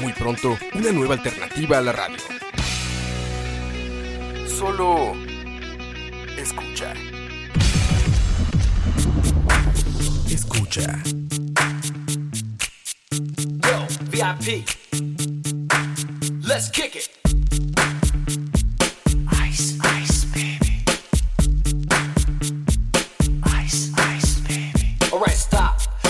Muy pronto, una nueva alternativa a la radio. Solo escucha. Escucha. Yo, VIP. Let's kick it.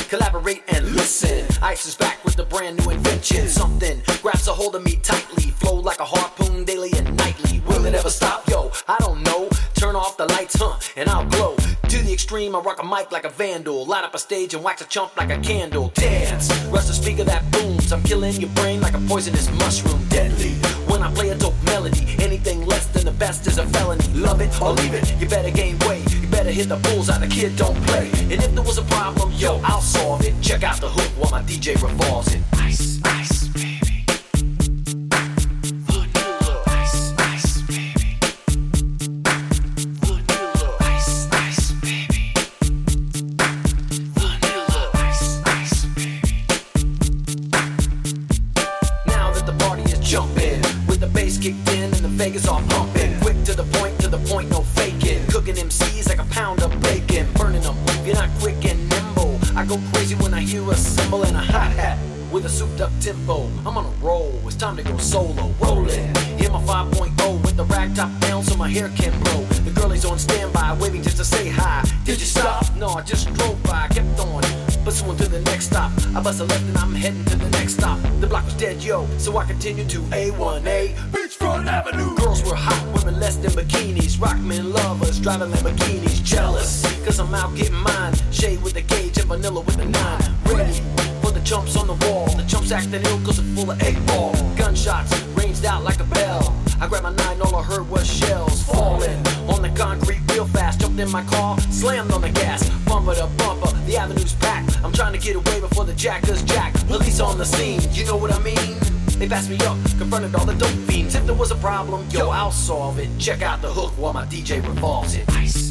Collaborate and listen. Ice is back with a brand new invention. Something grabs a hold of me tightly. Flow like a harpoon daily and nightly. Will it ever stop? Yo, I don't know. Turn off the lights, huh? And I'll glow. To the extreme, I rock a mic like a vandal. Light up a stage and wax a chump like a candle. Dance, rush the speaker that booms. I'm killing your brain like a poisonous mushroom. Deadly. When I play a dope melody, anything less than the best is a felony. Love it or leave it, you better gain weight. Better hit the bullseye, the kid don't play. And if there was a problem, yo, I'll solve it. Check out the hook while my DJ revolves it. Ice, tempo, I'm on a roll. It's time to go solo. Rolling, hit my 5.0 with the rag top down so my hair can blow. The girlie's on standby, waiting just to say hi. Did you stop? No, I just drove by, kept on. Pursuing to the next stop. I bust a left and I'm heading to the next stop. The block was dead, yo, so I continued to A1A. Beachfront Avenue. Girls were hot, women less than bikinis. Rockmen lovers, driving Lamborghinis. Jealous, cause I'm out getting mine. Shade with the gauge and vanilla with the nine. Ready chumps on the wall. The chumps acting ill cause it's full of eight ball. Gunshots ranged out like a bell. I grabbed my nine, all I heard was shells falling on the concrete real fast. Jumped in my car, slammed on the gas, bumper to bumper. The avenue's packed. I'm trying to get away before the jackers jack. Police on the scene, you know what I mean? They passed me up, confronted all the dope fiends. If there was a problem, yo, I'll solve it. Check out the hook while my DJ revolves it. Ice,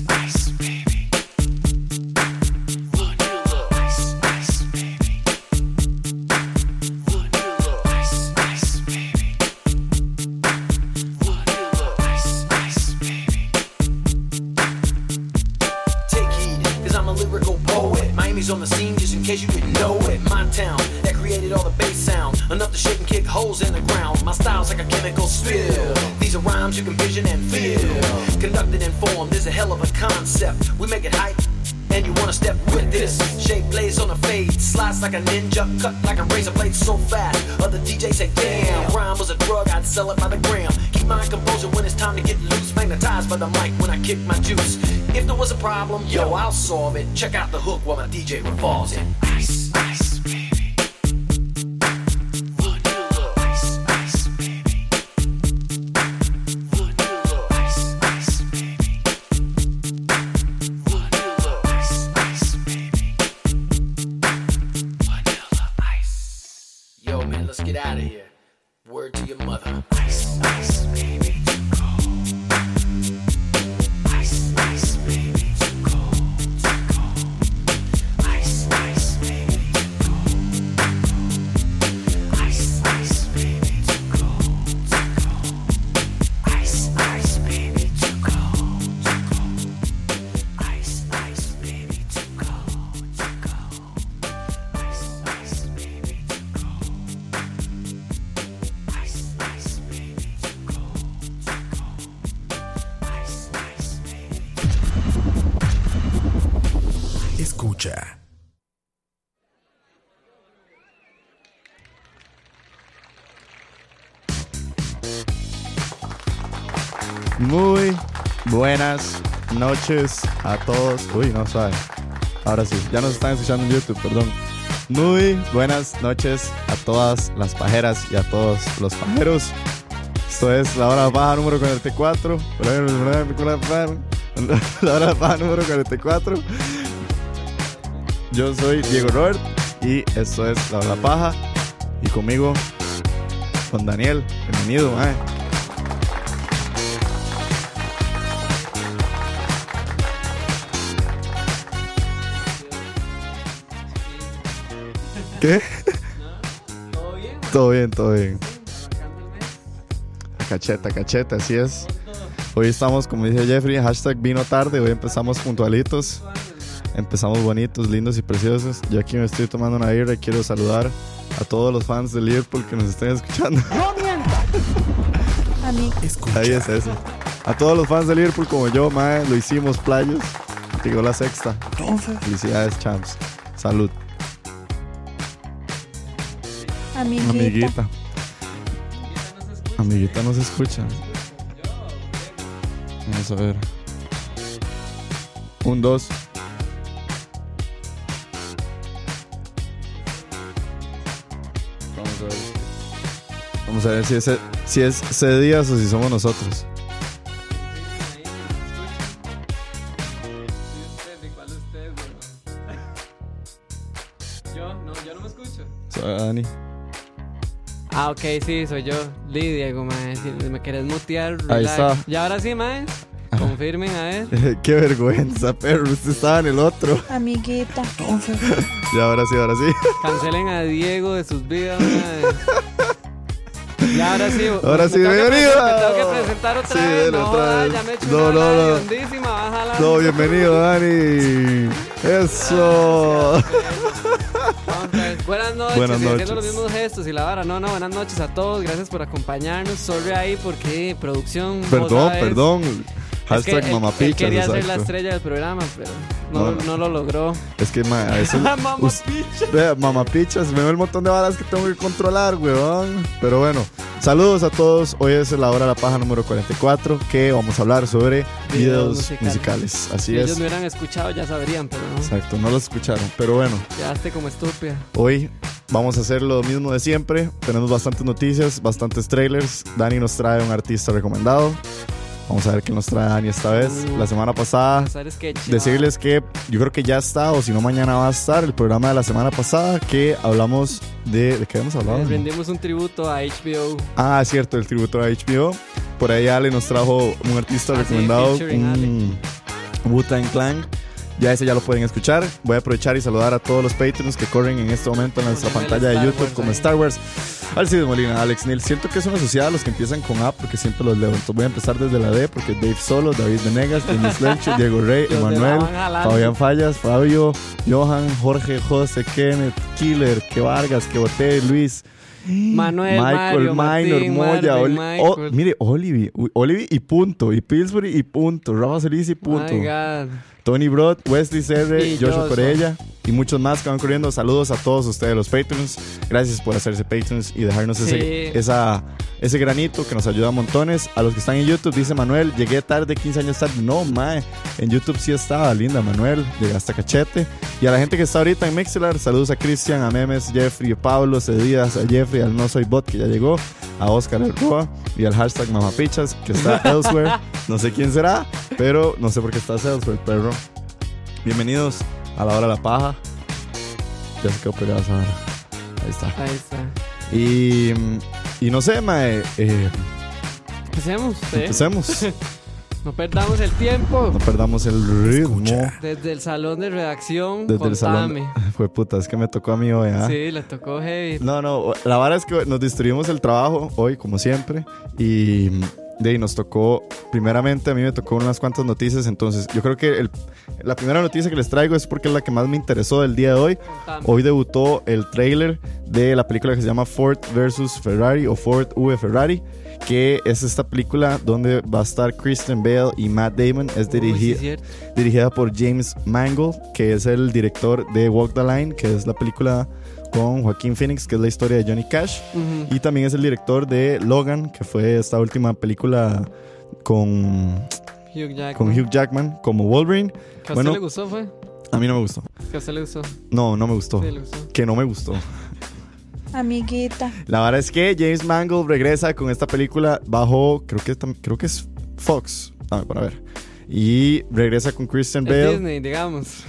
concept. We make it hype. And you wanna step with this. Shape blaze on a fade Slice like a ninja Cut like a razor blade so fast. Other DJs say damn Rhyme was a drug I'd sell it by the gram. Keep my composure when it's time to get loose. Magnetized by the mic when I kick my juice. If there was a problem, yo, I'll solve it. Check out the hook while my DJ revolves it buenas noches a todos. Uy, no saben. Ahora sí, ya nos están escuchando en YouTube, perdón. Muy buenas noches a todas las pajeras y a todos los pajeros. Esto es la hora paja número 44. La hora paja número 44. Yo soy Diego Robert y esto es la hora paja. Y conmigo, con Daniel. Bienvenido, mae. ¿Qué? ¿Todo bien? Todo bien, todo bien. Cacheta, cacheta, así es. Hoy estamos, como dice Jeffrey, hashtag vino tarde. Hoy empezamos puntualitos. Empezamos bonitos, lindos y preciosos. Yo aquí me estoy tomando una birra y quiero saludar a todos los fans de Liverpool que nos estén escuchando. A mí, Ahí es eso. A todos los fans de Liverpool como yo, mae, lo hicimos, playos. Llegó la sexta. Felicidades, champs. Salud, amiguita. amiguita. Amiguita no se escucha. Vamos a ver. Un, dos. Vamos a ver. Vamos a ver si es, si es C Díaz o si somos nosotros. ¿Cuál de ustedes, weón? Yo, no, yo no me escucho. Soy Dani. Ah, ok, sí, soy yo. Lee, Diego, mae. Si me querés mutear, Ahí está. Y ahora sí, mae. Confirmen a ver. Qué vergüenza, perro. Usted estaba en el otro. Amiguita. Y ahora sí, ahora sí. Cancelen a Diego de sus vidas, mae. Y ahora sí, Ahora me sí, bienvenido. Me tengo que presentar otra Sí, vez. dele No, otra vez. ya me he hecho No, una no, no. bájala. No, bienvenido, Dani. Eso. Buenas noches, Buenas haciendo los mismos gestos y la vara. No, no, buenas noches a todos. Gracias por acompañarnos. Sorry ahí porque producción. vos Perdón, perdón. Es que Hashtag él- mamapichas. Él quería ser la exacto. estrella del programa, pero no, No, no. no. lo logró. Es que, ma, a veces. Mamapichas. Vea, mamapichas, me veo el montón de balas que tengo que controlar, weón. Pero bueno, saludos a todos. Hoy es la hora de la paja número 44, que vamos a hablar sobre videos, musicales. musicales. Así si es. ellos me hubieran escuchado, ya sabrían, pero no. Exacto, no lo escucharon. Pero bueno, Quedaste como estúpida. hoy vamos a hacer lo mismo de siempre. Tenemos bastantes noticias, bastantes trailers. Dani nos trae un artista recomendado. Vamos a ver qué nos trae Dani esta vez. Uh. La semana pasada decirles que yo creo que ya está, o si no, mañana va a estar el programa de la semana pasada que hablamos de. ¿De qué hemos hablado? Rendimos un tributo a HBO. Ah, es cierto, el tributo a HBO. Por ahí Ale nos trajo un artista Ah, recomendado, un Wu-Tang Clan. Ya ese ya lo pueden escuchar. Voy a aprovechar y saludar a todos los Patreons que corren en este momento en nuestra pantalla de YouTube Wars como ahí. Star Wars. Alcides Molina, Alex Neil. Siento que es una sociedad a los que empiezan con A porque siempre los leo. Entonces voy a empezar desde la D porque Dave Solo, David Venegas, Denis Lenche, Diego Rey, Emanuel. Fabián Fallas, Fabio, Johan, Jorge, José, Kenneth, Killer, Que Vargas, Que Boté, Luis. Manuel, Michael, Mario, Minor, Martín, Moya, Marvin, Oli- Michael. mire, Olivi, Olivi y punto, y Pillsbury y punto, Rafa Solís y punto, My God. Tony Broad, Wesley Serre, Y Joshua. Corella y muchos más que van corriendo. Saludos a todos ustedes, los Patreons. Gracias por hacerse Patreons y dejarnos ese, Sí. esa, ese granito que nos ayuda a montones. A los que están en YouTube, dice Manuel, llegué tarde, 15 años tarde. No, mae, en YouTube sí estaba, linda Manuel, llegaste a cachete. Y a la gente que está ahorita en Mixler, saludos a Cristian, a Memes, Jeffrey, a Pablo, Cedías, a Jeffrey, al No Soy Bot que ya llegó, a Oscar El Roa y al hashtag Mamapichas que está elsewhere. No sé quién será, pero no sé por qué está elsewhere, perro. Bienvenidos a la hora de la paja. Ya se quedó pegada esa vara. Ahí está. Ahí está. Y, y no sé, mae, eh, Empecemos. ¿sí? empecemos. No perdamos el tiempo. No perdamos el ritmo. Desde el salón de redacción, Desde el salón. Fue puta, es que me tocó a mí hoy, ¿ah? Sí, le tocó heavy. No, no, la vara es que nos distribuimos el trabajo hoy, como siempre, y de ahí nos tocó, primeramente a mí me tocó unas cuantas noticias, entonces yo creo que el- la primera noticia que les traigo es porque es la que más me interesó del día de hoy. Hoy debutó el trailer de la película que se llama Ford vs. Ferrari o Ford V Ferrari, que es esta película donde va a estar Kristen Bale y Matt Damon. Es Uy, sí, dirigi- cierto. dirigida por James Mangold, que es el director de Walk the Line, que es la película con Joaquín Phoenix, que es la historia de Johnny Cash. Y también es el director de Logan, que fue esta última película con, Hugh Jackman. con Hugh Jackman como Wolverine. ¿Que a usted le gustó, fue? A mí no me gustó. Que a usted le gustó. No, no me gustó. Sí, le gustó. Que no me gustó. Amiguita. La verdad es que James Mangold regresa con esta película bajo, creo que, tam- creo que es Fox. Dame para ver. Y regresa con Christian Es Bale. Disney, digamos.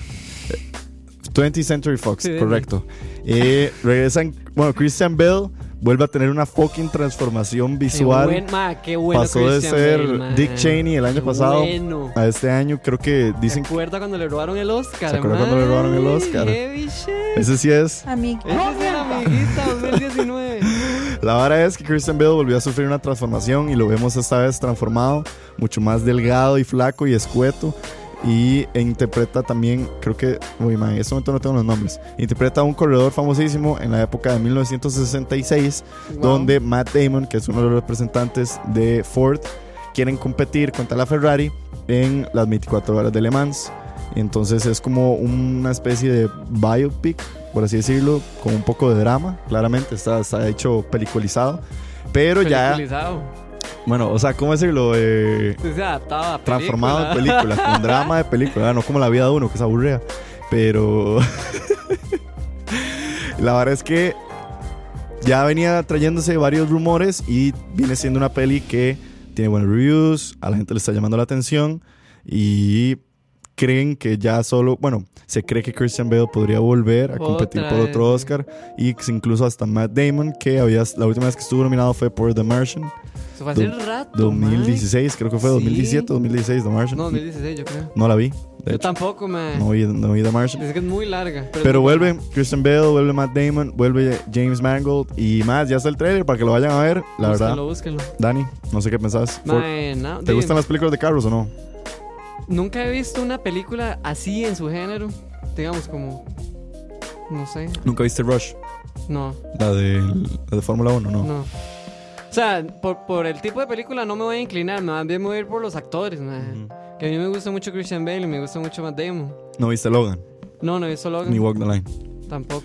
20th Century Fox, Sí, correcto. Eh, regresan, bueno, Christian Bale vuelve a tener una fucking transformación visual. Qué buen, ma, qué bueno Pasó de Christian ser Bale, ma. Dick Cheney el año Qué pasado Bueno. a este año. Creo que dicen ¿Se acuerda cuando le robaron el Oscar? ¿Se acuerda cuando le robaron el Oscar? Heavy shit. ese sí es. Amiguita. Ese es el amiguita 2019. La vara es que Christian Bale volvió a sufrir una transformación y lo vemos esta vez transformado, mucho más delgado y flaco y escueto. Y interpreta también, creo que, uy, man, en este momento no tengo los nombres. Interpreta a un corredor famosísimo en la época de 1966, Wow. donde Matt Damon, que es uno de los representantes de Ford, quieren competir contra la Ferrari en las 24 horas de Le Mans. Entonces es como una especie de biopic, por así decirlo, con un poco de drama. Claramente está, está hecho peliculizado. Pero ya, Peliculizado. Bueno, o sea, ¿cómo decirlo? Eh, Usted se adaptaba a transformado en película. película, con drama de película, no como la vida de uno, que es aburrida. Pero la verdad es que ya venía trayéndose varios rumores y viene siendo una peli que tiene buenos reviews, a la gente le está llamando la atención y creen que ya solo, bueno, se cree que Christian Bale podría volver a competir por otro. Oscar y incluso hasta Matt Damon, que había, la última vez que estuvo nominado fue por The Martian, Se fue hace Do- rato. 2016, creo que fue Sí. 2017, 2016, The Martian. No, 2016, yo creo. No la vi, Yo hecho. tampoco, man. No vi, no vi The Martian. Es que es muy larga. Pero, vuelve buena. Christian Bale, vuelve Matt Damon, vuelve James Mangold y más. Ya está el trailer para que lo vayan a ver. La verdad, Búsquenlo, búsquenlo. Dani, no sé qué pensás. Mae, no, ¿Te gustan las películas de carros o no? Nunca he visto una película así en su género. Digamos, como. No sé. ¿Nunca viste Rush? No, La de, la de Fórmula 1, no. no. O sea, por, por el tipo de película no me voy a inclinar. Más bien me voy a ir por los actores, mae. Que a mí me gusta mucho Christian Bale y me gusta mucho Matt Damon. ¿No viste Logan? No, no he visto Logan. Ni Walk the Line. Tampoco.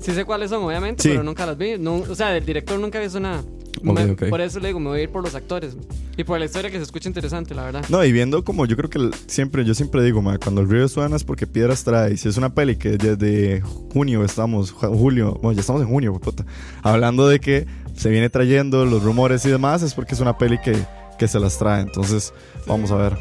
Sí sé cuáles son, obviamente, Sí. pero nunca las vi. No, o sea, del director nunca he visto nada. Ok, Me- ok. Por eso le digo, me voy a ir por los actores. Y por la historia que se escucha interesante, la verdad. No, y viendo como yo creo que siempre, yo siempre digo, ma, cuando el río suena es porque piedras trae. Si es una peli que desde junio estamos, ju- julio, bueno, ya estamos en junio, puta, hablando de que se viene trayendo los rumores y demás, es porque es una peli que, que se las trae. Entonces, vamos a ver.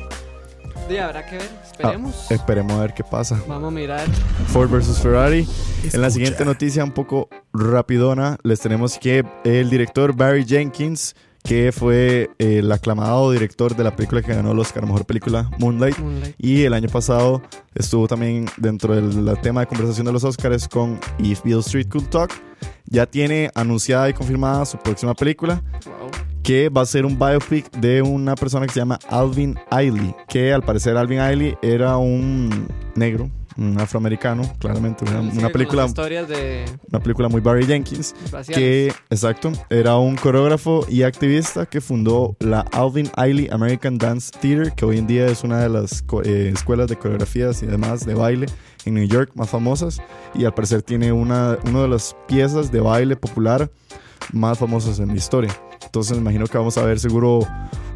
Y habrá que ver, Ah, esperemos. esperemos a ver qué pasa. Vamos a mirar. Ford versus Ferrari. En la siguiente noticia, un poco rapidona, les tenemos que el director Barry Jenkins, que fue el aclamado director de la película que ganó el Oscar a Mejor Película, Moonlight, Moonlight. y el año pasado estuvo también dentro del tema de conversación de los Oscars con If Beale Street Could Talk. Ya tiene anunciada y confirmada su próxima película, Wow. Que va a ser un biopic de una persona que se llama Alvin Ailey, que al parecer Alvin Ailey era un negro, un afroamericano, claramente, una, película, historias de una película muy Barry Jenkins, raciales. que, exacto, era un coreógrafo y activista que fundó la Alvin Ailey American Dance Theater, que hoy en día es una de las eh, escuelas de coreografías y demás de baile en New York más famosas, y al parecer tiene una, una de las piezas de baile popular más famosas en la historia. Entonces me imagino que vamos a ver seguro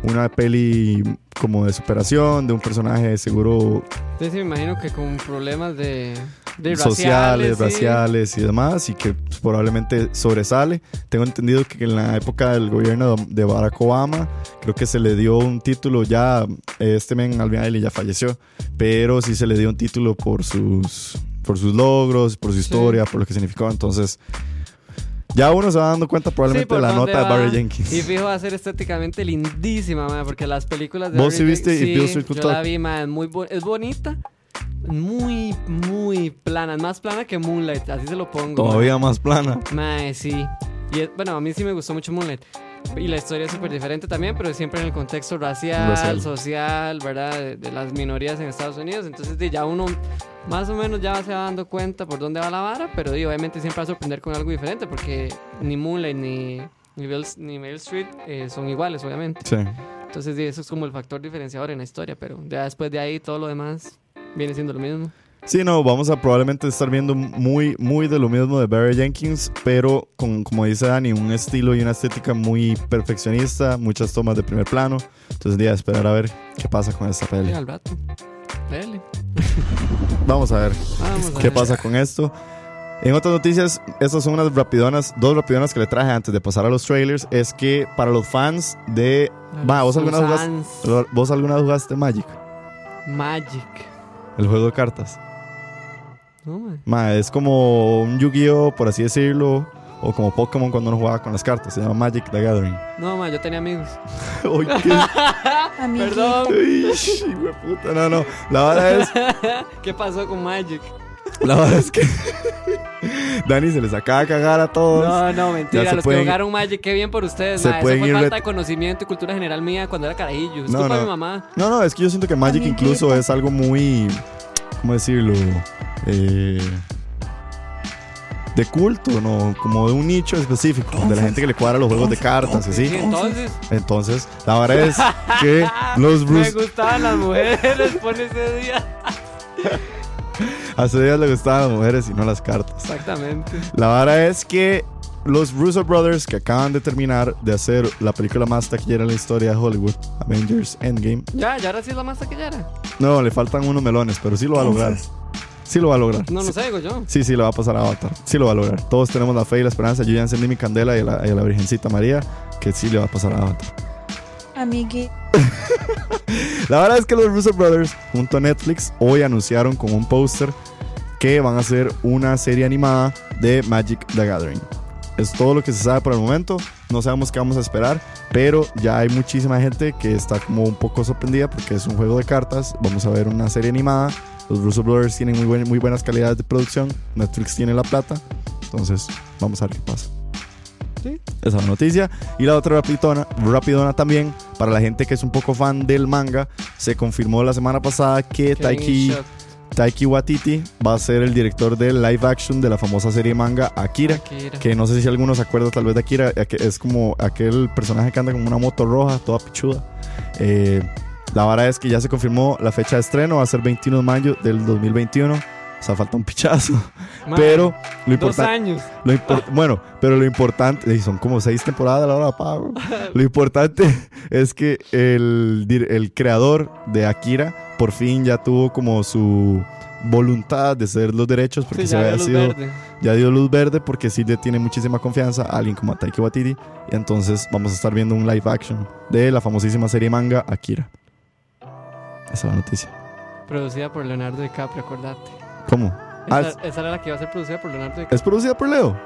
una peli como de superación, de un personaje seguro Sí, sí, me imagino que con problemas de, de sociales, raciales, sí. raciales y demás, y que probablemente sobresale. Tengo entendido que en la época del gobierno de Barack Obama, creo que se le dio un título ya, este men Alvin ya falleció, pero sí se le dio un título por sus, por sus logros, por su historia, por lo que significó. Entonces, ya uno se va dando cuenta probablemente de la nota de. Barry Jenkins. Y fijo, va a ser estéticamente lindísima, ma, porque las películas de ¿Vos Barry sí viste Street yo la vi, ma, es, muy bo- es bonita. Muy, muy plana. Es más plana que Moonlight, así se lo pongo. Todavía más plana. Mae, sí. Y es- bueno, a mí sí me gustó mucho Moonlight. Y la historia es súper diferente también, pero siempre en el contexto racial, Racial. social, ¿verdad? De, de las minorías en Estados Unidos. Entonces, ya uno más o menos ya se va dando cuenta por dónde va la vara, pero di, obviamente siempre va a sorprender con algo diferente, porque ni Moonlight ni, ni, ni Mail Street eh, son iguales, obviamente. Sí. Entonces, eso es como el factor diferenciador en la historia, pero ya después de ahí todo lo demás viene siendo lo mismo. Sí, no, vamos a probablemente estar viendo muy, muy de lo mismo de Barry Jenkins, pero con, como dice Dani, un estilo y una estética muy perfeccionista, muchas tomas de primer plano. Entonces, día esperar a ver qué pasa con esta peli. Al rato. Dele. Vamos a ver Vamos a qué ver. pasa con esto. En otras noticias, estas son unas rapidonas, dos rapidonas que le traje antes de pasar a los trailers. Es que para los fans de. Va, ¿vos alguna, jugaste, ¿Vos alguna jugaste Magic? Magic. El juego de cartas. No, mae. Ma, es como un Yu-Gi-Oh, por así decirlo. O como Pokémon cuando uno jugaba con las cartas. Se llama Magic the Gathering. No, mae, yo tenía amigos. Uy, qué-. Perdón. Uy, No, no. La verdad es. ¿Qué pasó con Magic? La verdad es que. Dani se les acaba de cagar a todos. No, no, mentira. se Los pueden- que jugaron Magic, qué bien por ustedes. se mae. Eso pueden fue ir falta ret- de conocimiento y cultura general mía cuando era carajillo. Es No, culpa de no. mi mamá. No, no, es que yo siento que Magic Amiguita. incluso es algo muy. ¿Cómo decirlo? Eh, de culto, ¿no? Como de un nicho específico. De la gente que le cuadra los juegos de cartas, entonces. Entonces, la verdad es que los Me Bruce. gustaban las mujeres por ese día. Hace días le gustaban las mujeres y no las cartas. Exactamente. La vara es que los Russo Brothers, que acaban de terminar de hacer la película más taquillera en la historia de Hollywood, Avengers Endgame. Ya, ya ahora sí es la más taquillera. No, le faltan unos melones, pero sí lo va a lograr. Sí lo va a lograr. No, no Sí- sé, digo yo. Sí, sí, lo va a pasar a Avatar. Sí lo va a lograr. Todos tenemos la fe y la esperanza. Yo ya encendí mi candela y a la, y a la Virgencita María, que sí le va a pasar a Avatar. Amiguita. La verdad es que los Russo Brothers, junto a Netflix, hoy anunciaron con un póster que van a hacer una serie animada de Magic the Gathering. Es todo lo que se sabe por el momento. No sabemos qué vamos a esperar, pero ya hay muchísima gente que está como un poco sorprendida porque es un juego de cartas. Vamos a ver una serie animada. Los Russo Brothers tienen muy, buen- muy buenas calidades de producción. Netflix tiene la plata. Entonces, vamos a ver qué pasa. Sí. Esa es la noticia. Y la otra rapidona, rapidona también, para la gente que es un poco fan del manga, se confirmó la semana pasada que Taiki, Taiki Watiti va a ser el director del live action de la famosa serie manga Akira. Akira. Que no sé si alguno se acuerda tal vez de Akira, es como aquel personaje que anda con una moto roja, toda pichuda. Eh, la vara es que ya se confirmó la fecha de estreno, va a ser 21 de mayo del 2021. O sea, falta un pichazo. Mae, Pero lo importante... años. Lo impor- bueno, pero lo importante, son como seis temporadas a la hora de pago. Lo importante es que el, el creador de Akira por fin ya tuvo como su voluntad de ceder los derechos porque Sí, se había sido, verde. ya dio luz verde porque sí le tiene muchísima confianza a alguien como a Taiki Watiti y entonces vamos a estar viendo un live action de la famosísima serie manga Akira. Esa es la noticia. Producida por Leonardo DiCaprio, acordate. ¿Cómo? Ah, Esa, es, esa era la que iba a ser producida por Leonardo DiCaprio. ¿es producida por Leo?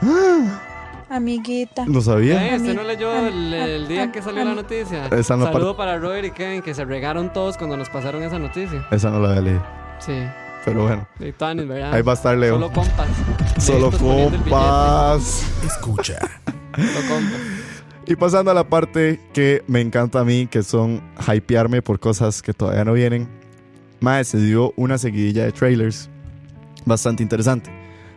Amiguita. No sabía. Eh, ¿Usted no leyó el, el día que salió la noticia? Esa no Saludo para Robert y Kevin que se regaron todos cuando nos pasaron esa noticia. Esa no la había leído. Sí, Pero bueno, y Tanis, ¿verdad? ahí va a estar Leo. Solo compas. Solo compas. Escucha. Solo compas. Y pasando a la parte que me encanta a mí, que son hypearme por cosas que todavía no vienen. Mae, se dio una seguidilla de trailers bastante interesante.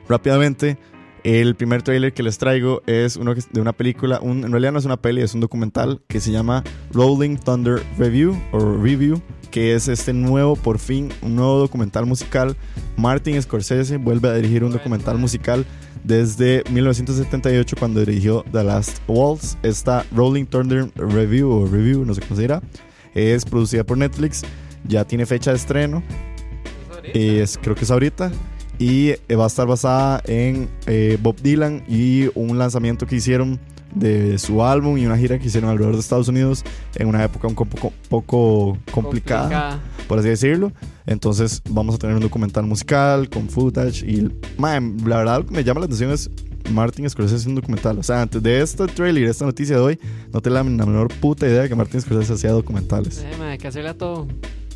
Rápidamente, el primer trailer que les traigo es uno de una película, un- en realidad no es una peli, es un documental que se llama Rolling Thunder Review o Review, que es este nuevo, por fin, un nuevo documental musical. Martin Scorsese vuelve a dirigir un documental musical desde 1978 cuando dirigió The Last Waltz. Esta Rolling Thunder Review o Review, no sé cómo se dirá, es producida por Netflix, ya tiene fecha de estreno, es, creo que es ahorita. Y eh, va a estar basada en eh, Bob Dylan y un lanzamiento que hicieron de su álbum y una gira que hicieron alrededor de Estados Unidos en una época un poco, poco complicada, por así decirlo. Entonces vamos a tener un documental musical con footage y man, la verdad lo que me llama la atención es Martin Scorsese haciendo un documental. O sea, antes de este trailer esta noticia de hoy, no tengo la menor puta idea de que Martin Scorsese hacía documentales. Eh, mae, hay que hacerle a todo.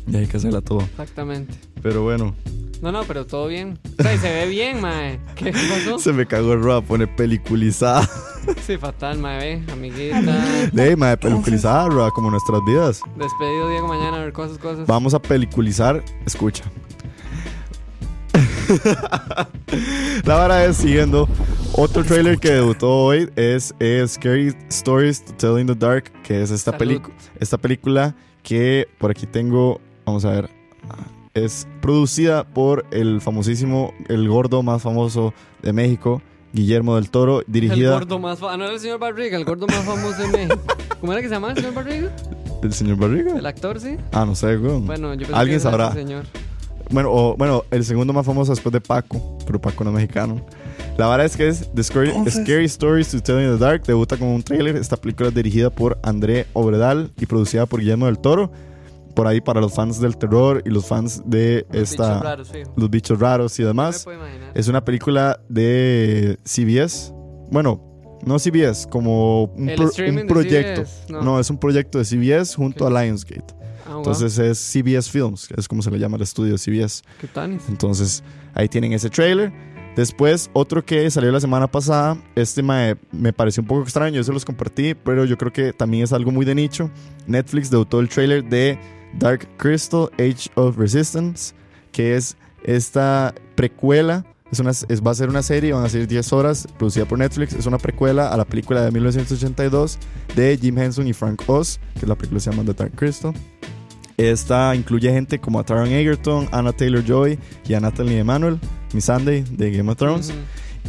Y hay que hacerla todo. Exactamente. Pero bueno, No, no, pero todo bien. O sea, y se ve bien, mae. ¿Qué pasó? se me cagó el Roa, pone peliculizada. Sí, fatal, mae, ve, amiguita. De ahí, madre, peliculizada, Roa, como nuestras vidas. Despedido Diego mañana a ver cosas, cosas. Vamos a peliculizar. Escucha. La vara es siguiendo. Otro trailer que debutó hoy es, es Scary Stories to Tell in the Dark, que es esta, pelicu- esta película que por aquí tengo, vamos a ver, es producida por el famosísimo, el gordo más famoso de México, Guillermo del Toro, El dirigida gordo más famoso. Ah, no era el señor Barriga, el gordo más famoso de México. ¿Cómo era que se llamaba el señor Barriga? del señor Barriga. ¿El actor, sí? Ah, no sé, güey. Bueno, yo pensé Alguien que era sabrá. ese señor. Bueno, o- bueno, el segundo más famoso después de Paco, pero Paco no es mexicano. La verdad es que es The Scary, Scary Stories to Tell in the Dark. Debuta con un tráiler. Esta película es dirigida por André Obredal y producida por Guillermo del Toro. Por ahí para los fans del terror y los fans de Los esta, bichos raros, los bichos raros y demás. Es una película de CBS. Bueno, no CBS, como un, pro- proyecto. CBS, no. no. es un proyecto de CBS junto a Lionsgate. Ah, wow. Entonces es CBS Films, es como se le llama el estudio de CBS. ¿Qué tanis? Entonces ahí tienen ese trailer. Después, otro que salió la semana pasada, este me, me pareció un poco extraño, yo se los compartí, pero yo creo que también es algo muy de nicho. Netflix debutó el trailer de Dark Crystal Age of Resistance, que es esta precuela. Es una, es- va a ser una serie, van a ser 10 horas, producida por Netflix. Es una precuela a la película de 1982 de Jim Henson y Frank Oz, que la película se llama The Dark Crystal. Esta incluye gente como a Taron Egerton, Anna Taylor Joy y a Natalie Emanuel, Miss Sunday de Game of Thrones.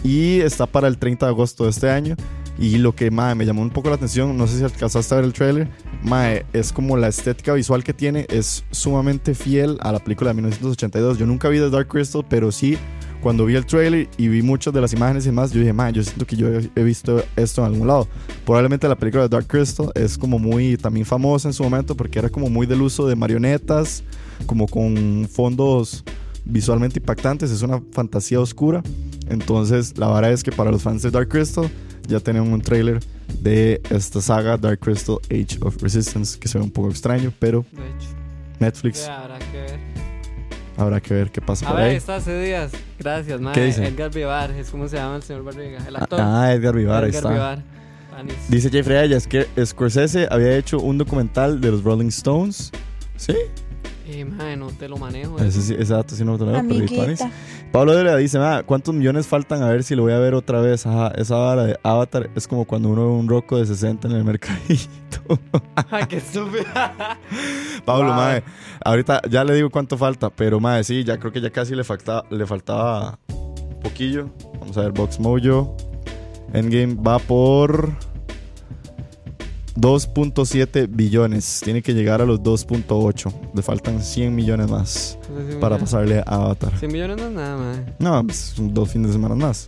Y está para el 30 de agosto de este año. Y lo que mae, me llamó un poco la atención, no sé si alcanzaste a ver el trailer, mae, es como la estética visual que tiene, es sumamente fiel a la película de 1982. Yo nunca vi The Dark Crystal, pero sí, cuando vi el trailer y vi muchas de las imágenes y demás, yo dije, mae, yo siento que yo he visto esto en algún lado. Probablemente la película de Dark Crystal es como muy también famosa en su momento porque era como muy del uso de marionetas, como con fondos visualmente impactantes, es una fantasía oscura. Entonces, la verdad es que para los fans de Dark Crystal ya tenemos un trailer de esta saga Dark Crystal Age of Resistance que se ve un poco extraño, pero De hecho. Netflix Ya, habrá que ver. habrá que ver qué pasa A por ver, ahí. está hace días. Gracias, mae. ¿Qué dice? Edgar Vivar, es como se llama el señor Barriga. El actor. Ah, Edgar Vivar, ahí Edgar está. Vivar. Dice Jeffrey Ayas que Scorsese había hecho un documental de los Rolling Stones. Sí, Eh, mae, no te lo manejo. ese, sí- ese dato sí no lo pero Tuanis. Amiguita. Pablo Dela dice, "Ma, ¿cuántos millones faltan a ver si lo voy a ver otra vez? Ajá, esa vara de Avatar es como cuando uno ve un roco de 60 en el mercadito. Ay, qué estúpido. Pablo, Wow. mae, ahorita ya le digo cuánto falta, pero mae, sí, ya creo que ya casi le, falta, le faltaba poquillo. Vamos a ver, Box Mojo. Endgame va por 2.7 billones. Tiene que llegar a los 2.8. Le faltan 100 millones más para pasarle a Avatar. 100 millones no es nada, mae. No, pues, dos fines de semana más.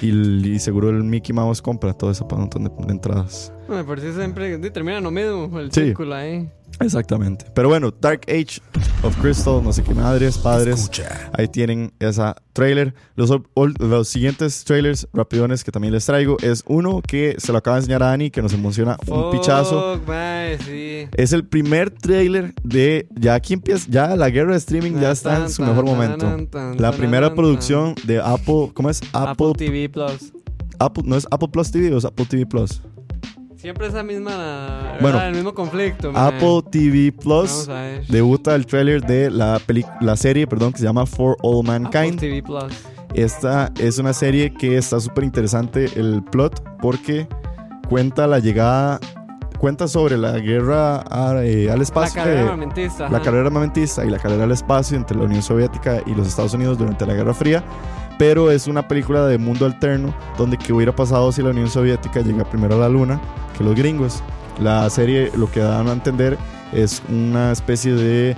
Y, y seguro el Mickey Mouse compra todo eso para un montón de, de entradas. No, por si siempre termina lo mismo. El Sí. círculo ahí. Exactamente. Pero bueno, Dark Age of Crystal, no sé qué madres, padres. Escucha. Ahí tienen esa trailer. Los, los siguientes trailers rapidones que también les traigo es uno que se lo acaba de enseñar a Dani, que nos emociona un pichazo. Fuck, mae, sí. Es el primer trailer de. Ya aquí empieza. Ya la guerra de streaming ya está en su mejor momento. La primera producción de Apple. ¿Cómo es? Apple, Apple. TV Plus. Apple no es Apple Plus TV o es Apple TV Plus. Siempre esa misma. Bueno, ¿verdad? el mismo conflicto. Apple TV Plus debuta el trailer de la, peli- la serie perdón, que se llama For All Apple Mankind. TV Plus. Esta es una serie que está súper interesante el plot porque cuenta la llegada, cuenta sobre la guerra a- eh, al La espacio. carrera armamentista. la carrera armamentista y la carrera al espacio entre la Unión Soviética y los Estados Unidos durante la Guerra Fría. Pero es una película de mundo alterno donde qué hubiera pasado si la Unión Soviética llega primero a la Luna que los gringos. La serie lo que dan a entender es una especie de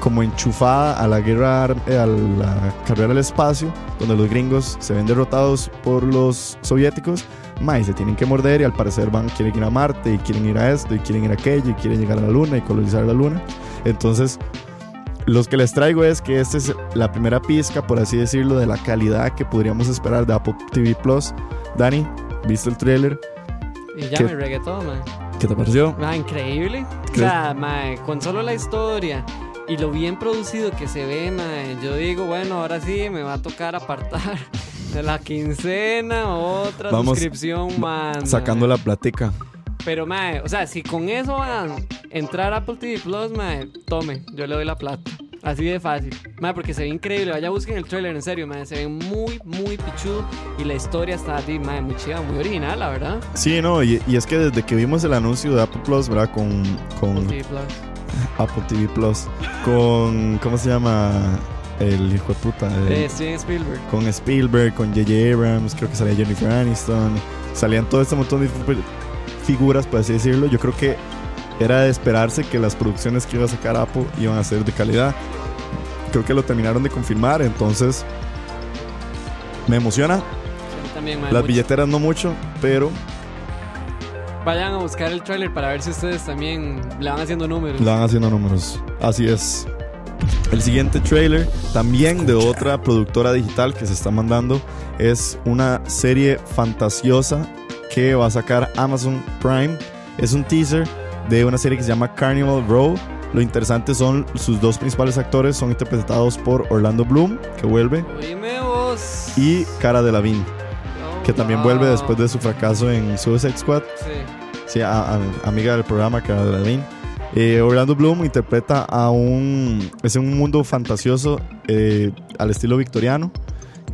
como enchufada a la guerra, eh, a la carrera al espacio, donde los gringos se ven derrotados por los soviéticos, ma, y se tienen que morder y al parecer van, quieren ir a Marte y quieren ir a esto y quieren ir a aquello y quieren llegar a la Luna y colonizar la Luna. Entonces, los que les traigo es que esta es la primera pizca, por así decirlo, de la calidad que podríamos esperar de Apple TV Plus. Dani, ¿viste el tráiler? Y ya ¿Qué? me reggaetón, mae. ¿Qué te pareció? Ah, increíble. O sea, mae, con solo la historia y lo bien producido que se ve, mae, yo digo, bueno, ahora sí me va a tocar apartar de la quincena otra Vamos suscripción más. Sacando la platica. Pero, mae, o sea, si con eso van a entrar a Apple TV Plus, mae, tome, yo le doy la plata. Así de fácil. Mae, porque se ve increíble. Vaya, busquen el trailer, en serio, mae. Se ve muy, muy pichudo. Y la historia está así, mae, muy chida, muy original, la verdad. Sí, no, y, y es que desde que vimos el anuncio de Apple Plus, ¿verdad? Con, con Apple TV Plus. Apple TV Plus, con, ¿cómo se llama? El hijo de puta. el- Eh, Steven Spielberg. con Spielberg, con J.J. Abrams, creo que salía Jennifer Aniston, salían todo este montón de fi- figuras, por así decirlo. Yo creo que era de esperarse que las producciones que iba a sacar Apple iban a ser de calidad. creo que lo terminaron de confirmar, entonces me emociona. También, Las mucho. billeteras no mucho, pero Vayan a buscar el trailer para ver si ustedes también le van haciendo números. le van haciendo números. Así es. El siguiente trailer, también de otra productora digital que se está mandando, es una serie fantasiosa que va a sacar Amazon Prime. Es un teaser de una serie que se llama Carnival Row. Lo interesante son sus dos principales actores, son interpretados por Orlando Bloom, que vuelve, y Cara Delevingne, que también vuelve después de su fracaso en Suicide Squad. Sí. Sí, a- a- amiga del programa, Cara Delevingne. Eh, Orlando Bloom interpreta a un. Es un mundo fantasioso eh, al estilo victoriano.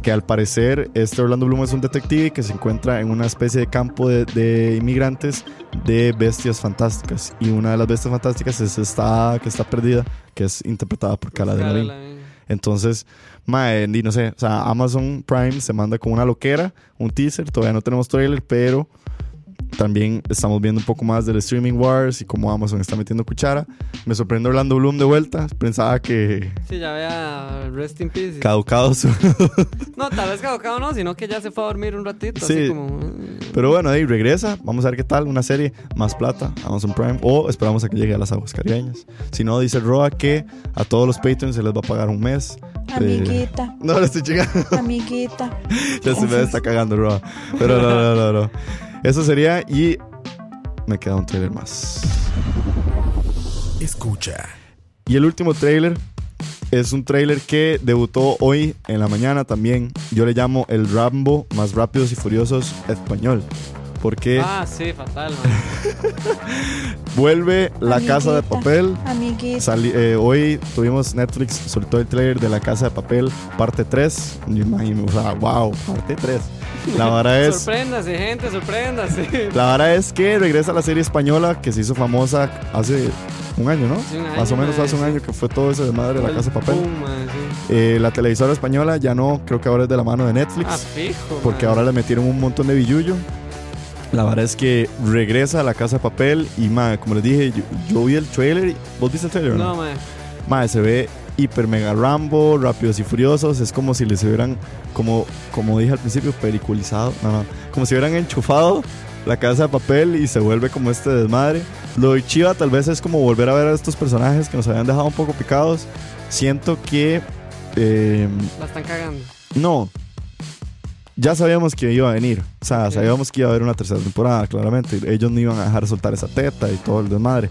Que al parecer, este Orlando Bloom es un detective que se encuentra en una especie de campo de, de inmigrantes de bestias fantásticas. Y una de las bestias fantásticas es esta que está perdida, que es interpretada por Cara Delevingne. Delevingne. Entonces, mae, y no sé, o sea, Amazon Prime se manda con una loquera, un teaser, todavía no tenemos trailer, pero también estamos viendo un poco más del streaming wars y cómo Amazon está metiendo cuchara. Me sorprende Orlando Bloom de vuelta, pensaba que Sí, ya vea Rest in Peace. caducado su... No, tal vez caducado no, sino que ya se fue a dormir un ratito. Sí. Así como. mm, Pero bueno, ahí regresa, vamos a ver qué tal, una serie más plata, Amazon Prime, o esperamos a que llegue a las aguas caribeñas. Si no, dice Roa que a todos los Patreons se les va a pagar un mes. Amiguita, No, le estoy llegando. amiguita. Ya se me está cagando, Roa. Pero no, no, no, no. Eso sería y me queda un trailer más. Escucha. Y el último trailer es un trailer que debutó hoy en la mañana también. Yo le llamo el Rambo más rápidos y furiosos español. Porque Ah, sí, fatal, vuelve La Casa de Papel. Amiguita. Sali- eh, hoy tuvimos Netflix, soltó el trailer de La Casa de Papel, parte 3. Yo imagino, o sea, wow, parte 3. La vara es. Sorpréndase, gente, sorpréndase. La vara es que regresa la serie española que se hizo famosa hace un año, ¿no? Sí, un Más o año, menos hace un sí. año que fue todo ese desmadre de la casa de papel. Boom, man, sí. Eh, la televisora española ya no, creo que ahora es de la mano de Netflix. Ah, fijo. porque ahora le metieron un montón de billullo. La verdad es que regresa a la casa de papel y, ma, como les dije, yo, yo vi el trailer. y- ¿Vos viste el trailer? No, man. Ma, se ve hiper mega Rambo, Rápidos y Furiosos. Es como si les hubieran, como, como dije al principio, periculizado. No, no. Como si hubieran enchufado la casa de papel y se vuelve como este desmadre. Lo de chiva tal vez es como volver a ver a estos personajes que nos habían dejado un poco picados. Siento que... eh, La están cagando. no. Ya sabíamos que iba a venir. O sea, sabíamos que iba a haber una tercera temporada, claramente. Ellos no iban a dejar soltar esa teta y todo el desmadre.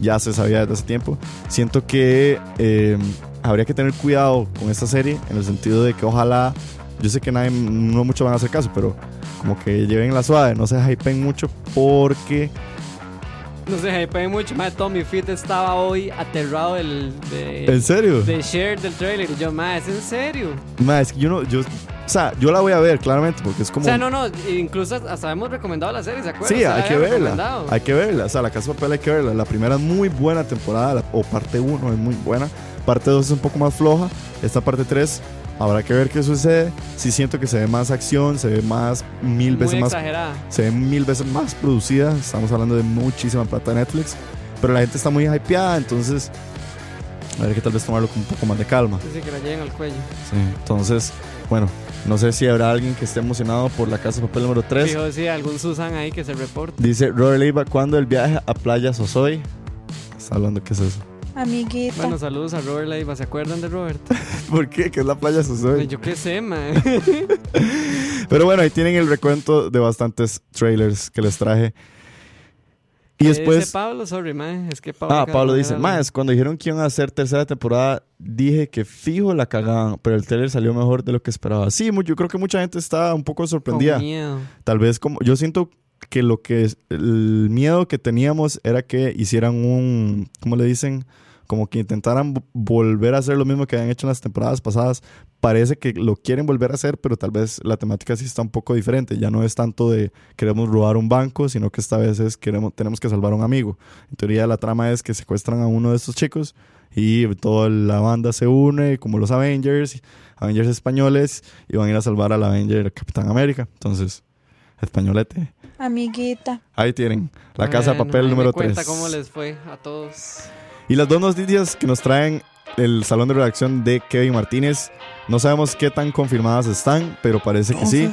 Ya se sabía desde hace tiempo. Siento que eh, habría que tener cuidado con esta serie en el sentido de que ojalá. Yo sé que nadie, no muchos van a hacer caso, pero como que lleven la suave, no se hypen mucho porque. No sé, hypeé mucho. Madre, Tommy Fit estaba hoy aterrado del, de, ¿En serio? de share del trailer. Y yo, madre, ¿es en serio? Ma, es que yo no. Yo, o sea, yo la voy a ver, claramente, porque es como. O sea, no, no, incluso hasta hemos recomendado la serie, ¿se acuerdan? Sí, hay que verla. Hay que verla. O sea, la Casa de Papel hay que verla. La primera es muy buena temporada, la- o parte 1 es muy buena. Parte 2 es un poco más floja. Esta parte 3 habrá que ver qué sucede. Sí siento que se ve más acción, se ve más, mil Muy veces más, exagerada. se ve mil veces más producida. Estamos hablando de muchísima plata de Netflix. Pero la gente está muy hypeada, entonces habrá que tal vez tomarlo con un poco más de calma. Dice que la lleguen al cuello. Sí, entonces, bueno, no sé si habrá alguien que esté emocionado por la Casa de Papel número 3. Fijo, sí, algún Susan ahí que se reporte. Dice Robert Leiva, ¿cuándo el viaje a Playa Sosoy? Está hablando qué es eso. Amiguita. Bueno, saludos a Robert Leiva. ¿Se acuerdan de Robert? ¿Por qué? ¿Qué es la Playa Sosoy? Yo qué sé, man. Pero bueno, ahí tienen el recuento de bastantes trailers que les traje. Y Dice después... Pablo, sorry. Es que Pablo. Ah, Pablo dice, más, cuando dijeron que iban a hacer tercera temporada, dije que fijo la cagaban, pero el trailer salió mejor de lo que esperaba. Sí, yo creo que mucha gente está un poco Con sorprendida. miedo. Tal vez como, yo siento que lo que el miedo que teníamos era que hicieran un, ¿cómo le dicen? Como que intentaran vo- volver a hacer lo mismo que habían hecho en las temporadas pasadas. Parece que lo quieren volver a hacer, pero tal vez la temática sí está un poco diferente. Ya no es tanto de queremos robar un banco, sino que esta vez es queremos, tenemos que salvar a un amigo. En teoría la trama es que secuestran a uno de estos chicos y toda la banda se une, como los Avengers, Avengers españoles, y van a ir a salvar al Avenger Capitán América. Entonces, españolete. Amiguita. Ahí tienen, la casa de papel número cuenta 3. cómo les fue a todos. Y las dos noticias que nos traen el salón de redacción de Kevin Martínez. No sabemos qué tan confirmadas están, pero parece que sí.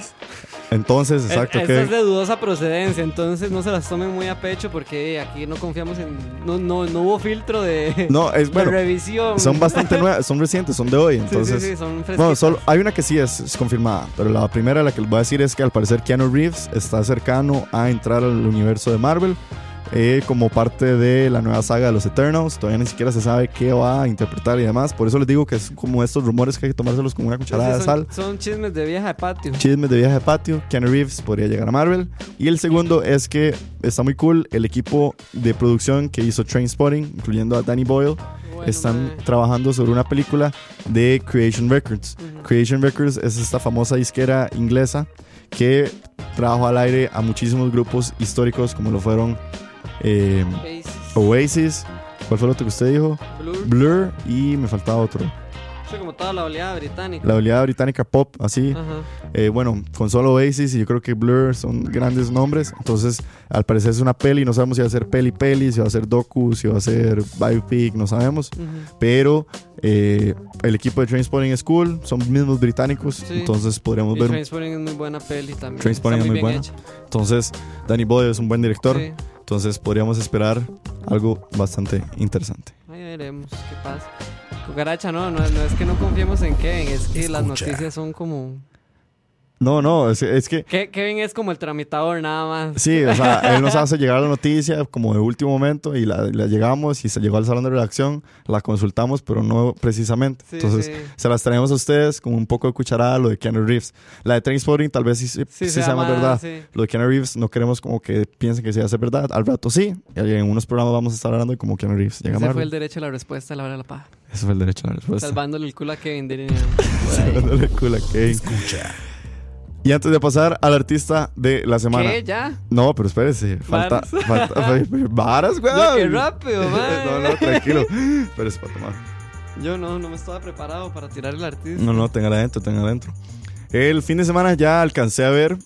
Entonces, exacto, Eh, Esta es de dudosa procedencia, entonces no se las tomen muy a pecho porque eh, aquí no confiamos en. No, no, no hubo filtro de, No, es de bueno. revisión. Son bastante nuevas, son recientes, son de hoy. Sí, Entonces, sí, sí, son fresquitas. Bueno, solo hay una que sí es, es confirmada, pero la primera la que les voy a decir es que al parecer Keanu Reeves está cercano a entrar al universo de Marvel eh, como parte de la nueva saga de los Eternals. Todavía ni siquiera se sabe qué va a interpretar y demás. Por eso les digo que es como estos rumores que hay que tomárselos con una cucharada de son, sal. son chismes de vieja de patio. Chismes de viaje de patio, Keanu Reeves podría llegar a Marvel. Y el segundo es que está muy cool el equipo de producción que hizo Trainspotting, incluyendo a Danny Boyle, Bueno, están trabajando sobre una película de Creation Records. Creation Records es esta famosa disquera inglesa que trajo al aire a muchísimos grupos históricos como lo fueron eh, Oasis, Oasis, ¿cuál fue el otro que usted dijo? Blur, Blur y me faltaba otro. sí, como toda la oleada británica. La oleada británica pop, así. Eh, bueno, con solo Oasis y yo creo que Blur son grandes nombres. Entonces, al parecer es una peli. No sabemos si va a ser peli peli, si va a ser docu, si va a ser biopic, no sabemos. Pero eh, el equipo de Trainspotting es cool, son mismos británicos. Sí. Entonces, podríamos Y ver. Trainspotting es muy buena peli también. Trainspotting es muy buena. hecha. Entonces, Danny Boyle es un buen director. Sí. Entonces, podríamos esperar algo bastante interesante. Ahí veremos qué pasa. Cucaracha, no, no, no es que no confiemos en Kevin, es que las noticias son como... No, no, es, es que. Ke- Kevin es como el tramitador nada más. Sí, o sea, él nos hace llegar la noticia como de último momento y la, la llegamos y se llegó al salón de redacción, la consultamos, pero no precisamente. Sí, Entonces, sí. se las traemos a ustedes con un poco de cucharada lo de Keanu Reeves. La de Trainspotting tal vez sí, sí, Sí, sí se sea más llama- verdad. sí. Lo de Keanu Reeves no queremos como que piensen que sea verdad. Al rato sí. Y en unos programas vamos a estar hablando de cómo Keanu Reeves llega a Ese fue el derecho a la respuesta a la hora de la paja. Ese fue el derecho a la respuesta. Salvándole el culo a Kevin, diría. Salvándole culo a Kevin. Escucha. Y antes de pasar al artista de la semana. ¿Qué? ¿Ya? No, pero espérese. Falta. Varas. falta varas, güey. Qué rápido, man. no, no, tranquilo. Espérese para tomar. Yo no, no me estaba preparado para tirar el artista. No, no, téngala adentro, téngala adentro. El fin de semana ya alcancé a ver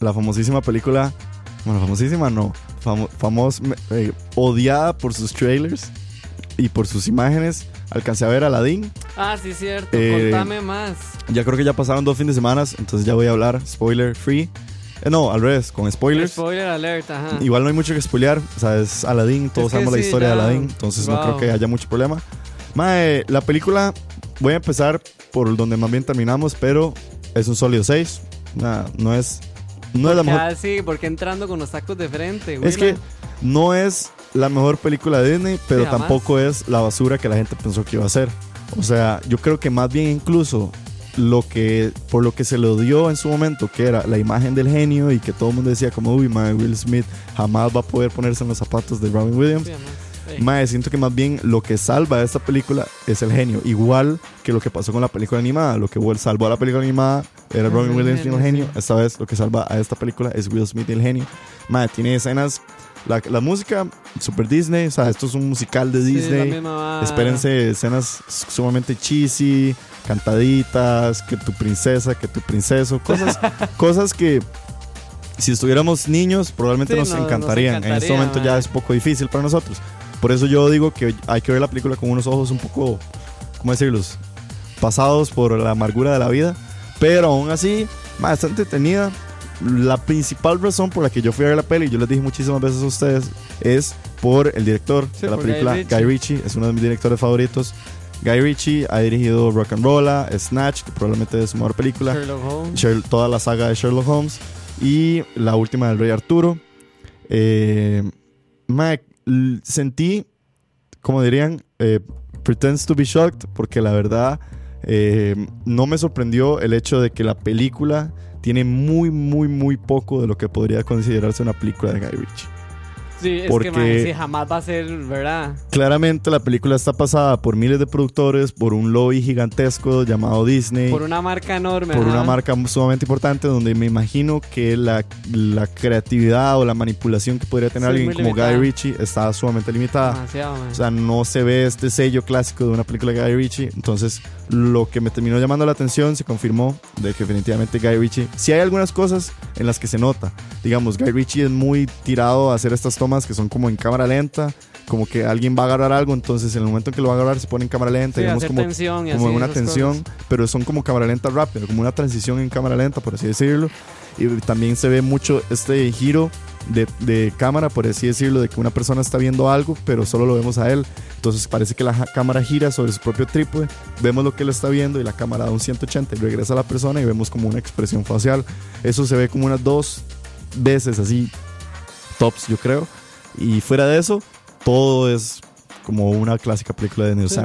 la famosísima película. Bueno, famosísima no. Famo, famos, eh, odiada por sus trailers y por sus imágenes. Alcancé a ver Aladdin. Ah, sí, cierto. Eh, Contame más. Ya creo que ya pasaron dos fines de semana, entonces ya voy a hablar spoiler free. Eh, no, al revés, con spoilers. Spoiler alert, ajá. Igual no hay mucho que spoilear, o sea, es Aladdin, todos Es que sabemos la sí, historia ya. de Aladdin, entonces no Wow. creo que haya mucho problema. Mae, la película, voy a empezar por donde más bien terminamos, pero es un sólido 6. no es, no es la mejor. Ah, sí, porque entrando con los tacos de frente, Es que no es la mejor película de Disney, pero jamás. tampoco es la basura que la gente pensó que iba a ser. O sea, yo creo que más bien incluso lo que por lo que se lo dio en su momento, que era la imagen del genio y que todo el mundo decía como, uy, mae, Will Smith jamás va a poder ponerse en los zapatos de Robin Williams. Sí. Sí. Mae, siento que más bien lo que salva a esta película es el genio. Igual que lo que pasó con la película animada. Lo que salvó a la película animada era Robin Williams y el genio, sí. Esta vez lo que salva a esta película es Will Smith y el genio. Mae, tiene escenas. La, la música, super Disney. O sea, esto es un musical de Sí, Disney. vara. Espérense escenas sumamente cheesy, cantaditas, que tu princesa, que tu princeso, cosas, cosas que si estuviéramos niños probablemente Sí, nos, nos- nos encantarían. en este momento ya mae. es poco difícil para nosotros. Por eso yo digo que hay que ver la película con unos ojos un poco, ¿cómo decirlos? Pasados por la amargura de la vida. Pero aún así, está entretenida. La principal razón por la que yo fui a ver la peli, yo les dije muchísimas veces a ustedes, es por el director Sí, de la Guy película, Ritchie. Guy Ritchie. Es uno de mis directores favoritos. Guy Ritchie ha dirigido Rock and Rolla, Snatch, que probablemente es su mejor película, Sherlock Holmes. Sher- toda la saga de Sherlock Holmes y la última del Rey Arturo. Eh, mae, l- sentí, como dirían, eh, pretends to be shocked, porque la verdad eh, no me sorprendió el hecho de que la película tiene muy, muy, muy poco de lo que podría considerarse una película de Guy Ritchie. Sí, es porque- que man, sí, jamás va a ser, ¿verdad? Claramente la película está pasada por miles de productores, por un lobby gigantesco llamado Disney. Por una marca enorme. por una marca sumamente importante donde me imagino que la, la creatividad o la manipulación que podría tener Sí, alguien como limitada. Guy Ritchie está sumamente limitada. Demasiado, man. O sea, no se ve este sello clásico de una película de Guy Ritchie. Entonces, lo que me terminó llamando la atención se confirmó de que definitivamente Guy Ritchie, si hay algunas cosas en las que se nota, digamos, Guy Ritchie es muy tirado a hacer estas tomas que son como en cámara lenta, como que alguien va a agarrar algo, entonces en el momento en que lo va a agarrar se pone en cámara lenta, Sí, digamos como, tensión y como así, una tensión, cosas. pero son como cámara lenta rápida, como una transición en cámara lenta, por así decirlo. Y también se ve mucho este giro de, de cámara, por así decirlo, de que una persona está viendo algo, pero solo lo vemos a él. Entonces parece que la cámara gira sobre su propio trípode, vemos lo que él está viendo y la cámara da un 180 y regresa a la persona y vemos como una expresión facial. Eso se ve como unas dos veces así, tops, yo creo. Y fuera de eso, todo es como una clásica película de Neil Sí,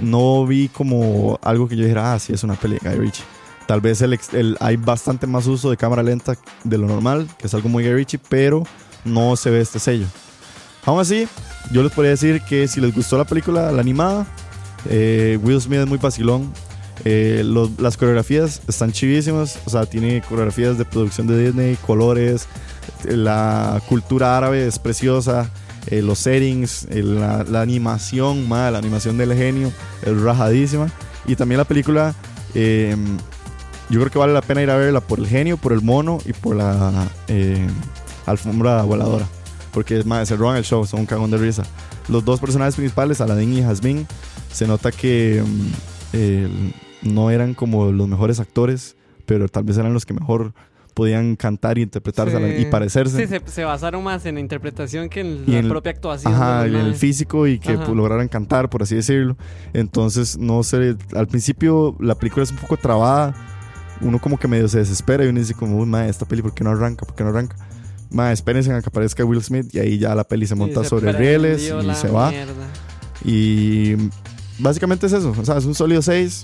no vi como algo que yo dijera, ah, sí, es una peli de Guy Ritchie. Tal vez el, el- hay bastante más uso de cámara lenta de lo normal, que es algo muy Guy pero no se ve este sello. Aún así, yo les podría decir que si les gustó la película, la animada, eh, Will Smith es muy vacilón. Eh, los- las coreografías están chivísimas, o sea, tiene coreografías de producción de Disney, colores, la cultura árabe es preciosa, eh, los settings, eh, la, la animación, ma, la animación del genio es rajadísima. Y también la película, eh, yo creo que vale la pena ir a verla por el genio, por el mono y por la eh, alfombra voladora. Porque ma, se roban el show, son un cagón de risa. Los dos personajes principales, Aladdin y Jasmine, se nota que mm, eh, no eran como los mejores actores, pero tal vez eran los que mejor podían cantar y interpretarse la- y parecerse. Sí, se, se basaron más en la interpretación que en Y la propia actuación. Ajá, en el físico y que pues, lograran cantar, por así decirlo. Entonces, no sé, al principio la película es un poco trabada. Uno como que medio se desespera y uno dice como, uy, ma, esta peli, ¿por qué no arranca? ¿Por qué no arranca? Ma, espérense a que aparezca Will Smith y ahí ya la peli se monta sobre rieles y se va. mierda. Y básicamente es eso, o sea, es un sólido 6.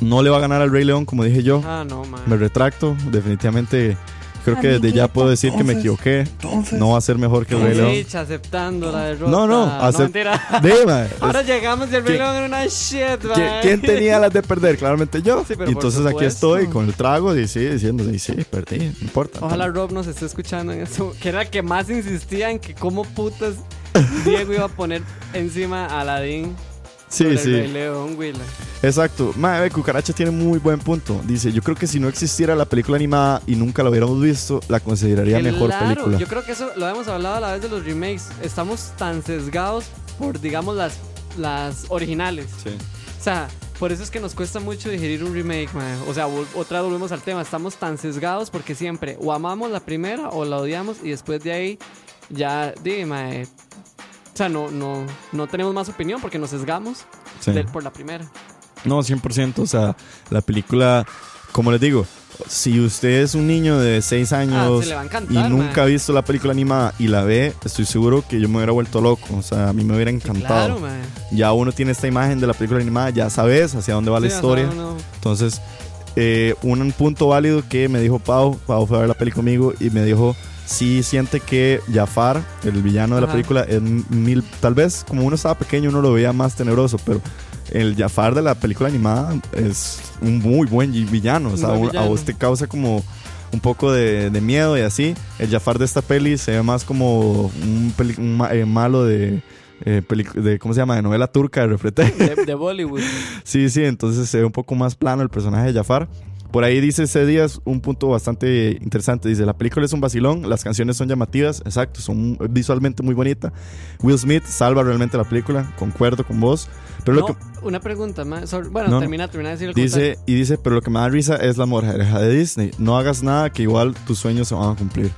No le va a ganar al Rey León, como dije yo. Ah, no, man. Me retracto, definitivamente creo que desde ya puedo decir que me equivoqué. No va a ser mejor que el Rey León. Rich aceptando la derrota. No, no, mentira. De, ma, Ahora llegamos y el ¿Quién- reloj en una shit, ¿Qui- man. ¿Quién tenía las de perder? Claramente yo. Sí, pero y por entonces aquí estoy con el trago y sí, diciendo, sí, sí, perdí, no importa. Ojalá Rob nos esté escuchando en eso. Que era el que más insistía en que cómo putas Diego iba a poner encima a Aladdin. Sí, sí, El Rey León, exacto. Mae, Cucaracha tiene muy buen punto. Dice, yo creo que si no existiera la película animada y nunca la hubiéramos visto, la consideraría mejor Claro, película. Yo creo que eso lo hemos hablado a la vez de los remakes. Estamos tan sesgados por, digamos, las, las originales. Sí. O sea, por eso es que nos cuesta mucho digerir un remake, man. O sea, otra vez volvemos al tema. Estamos tan sesgados porque siempre o amamos la primera o la odiamos y después de ahí ya, dime, sea, no, no, no tenemos más opinión porque nos sesgamos Sí. del- por la primera. No, 100%. O sea, la película, como les digo, si usted es un niño de 6 Ah, años y nunca ha visto la película animada y la ve, estoy seguro que yo me hubiera vuelto loco. O sea, a mí me hubiera encantado. Claro, ya uno tiene esta imagen de la película animada, ya sabes hacia dónde va la Sí, historia. uno- Entonces, eh, un punto válido que me dijo Pau, Pau fue a ver la peli conmigo y me dijo, sí siente que Jafar, el villano de la película, es mil, tal vez como uno estaba pequeño uno lo veía más tenebroso, pero el Jafar de la película animada es un muy buen villano, o sea, a villano. vos te causa como un poco de, de miedo y así. El Jafar de esta peli se ve más como un, peli- un ma- eh, malo de, eh, de, ¿cómo se llama? De novela turca de refrete. de, de Bollywood. Sí, sí, entonces se ve un poco más plano el personaje de Jafar. Por ahí dice ese Díaz un punto bastante interesante. Dice, la película es un vacilón, las canciones son llamativas, exacto, son visualmente muy bonitas. Will Smith salva realmente la película, concuerdo con vos. Pero No, lo que una pregunta más. sobre- bueno, No, no. termina, termina de decir el dice, y dice, pero lo que me da risa es la moraleja de Disney. No hagas nada que igual tus sueños se van a cumplir.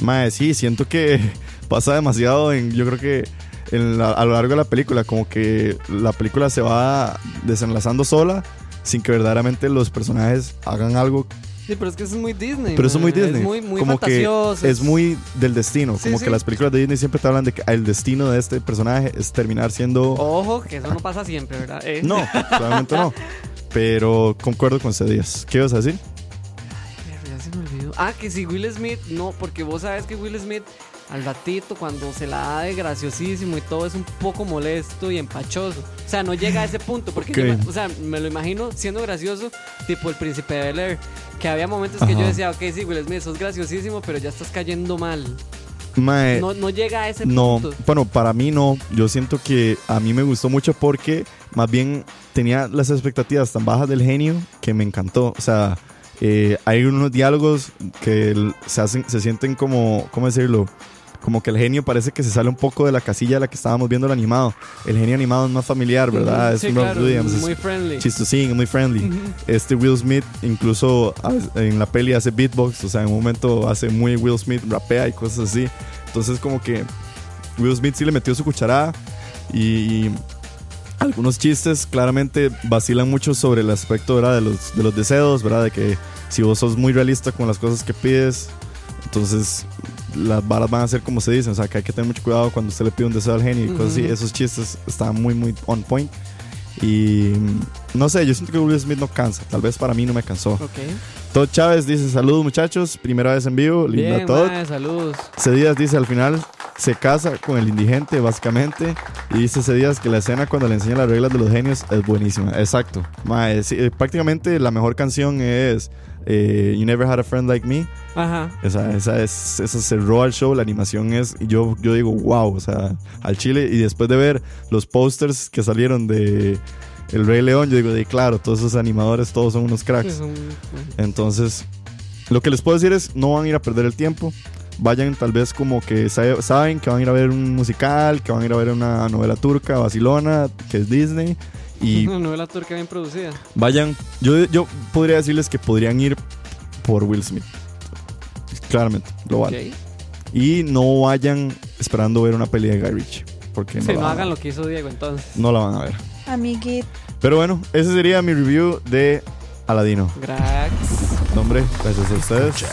Mae, sí, siento que pasa demasiado en, yo creo que en la- a lo largo de la película, como que la película se va desenlazando sola sin que verdaderamente los personajes hagan algo. Sí, pero es que eso es muy Disney. Pero eso es muy man. Disney. Es muy, muy como que es muy del destino. Como sí. que las películas de Disney siempre te hablan de que el destino de este personaje es terminar siendo... Ojo, que eso no pasa siempre, ¿verdad? Eh. No, claramente no. Pero concuerdo con Cedías. ¿Qué ibas a decir? Pero ya se me olvidó. Ah, que si Will Smith, no, porque vos sabes que Will Smith al ratito cuando se la da de graciosísimo y todo es un poco molesto y empachoso. O sea, no llega a ese punto, porque yo Ok. me- o sea, me lo imagino siendo gracioso, tipo el príncipe de Bel Air, que había momentos que yo decía, ok, sí, Will Smith, sos graciosísimo, pero ya estás cayendo mal. Mae, No, no llega a ese No, punto. bueno, para mí no. Yo siento que a mí me gustó mucho porque más bien tenía las expectativas tan bajas del genio que me encantó. O sea, eh, hay unos diálogos que se hacen, se sienten como, ¿cómo decirlo? Como que el genio parece que se sale un poco de la casilla a la que estábamos viendo el animado. El genio animado es más familiar, ¿verdad? es Sí, claro, Williams, es muy friendly. chistosín, es muy friendly. Este Will Smith incluso en la peli hace beatbox, o sea, en un momento hace muy Will Smith, rapea y cosas así. Entonces como que Will Smith sí le metió su cucharada y algunos chistes claramente vacilan mucho sobre el aspecto ¿verdad? De, los, de los deseos, ¿verdad? De que si vos sos muy realista con las cosas que pides, entonces las balas van a ser como se dicen, o sea, que hay que tener mucho cuidado cuando usted le pide un deseo al genio y cosas así. Esos chistes estaban muy, muy on point. Y no sé, yo siento que Will Smith no cansa. Tal vez para mí no me cansó. Ok. Todd Chávez dice: Saludos muchachos, primera vez en vivo. Linda Bien, Todd. saludos. Cedías dice: Al final se casa con el indigente, básicamente. Y dice Cedías que la escena cuando le enseña las reglas de los genios es buenísima. Exacto. Mae, sí, eh, prácticamente la mejor canción es eh, You Never Had a Friend Like Me. Ajá. Esa, esa, es, esa cerró al show, la animación es, y yo, yo digo, wow, o sea, al chile. Y después de ver los posters que salieron de El Rey León, yo digo, de claro, todos esos animadores, todos son unos cracks. Entonces, lo que les puedo decir es, no van a ir a perder el tiempo. Vayan tal vez como que sabe- saben que van a ir a ver un musical, que van a ir a ver una novela turca, Basilona, que es Disney. Y Una novela turca bien producida. vayan, yo, yo podría decirles que podrían ir por Will Smith. Claramente, lo vale. Ok. Y no vayan esperando ver una peli de Guy Ritchie. Porque no, Sí, no hagan lo que hizo Diego entonces. no la van a ver. amiguito, Pero bueno, ese sería mi review de Aladino. Gracias. Hombre, gracias a ustedes.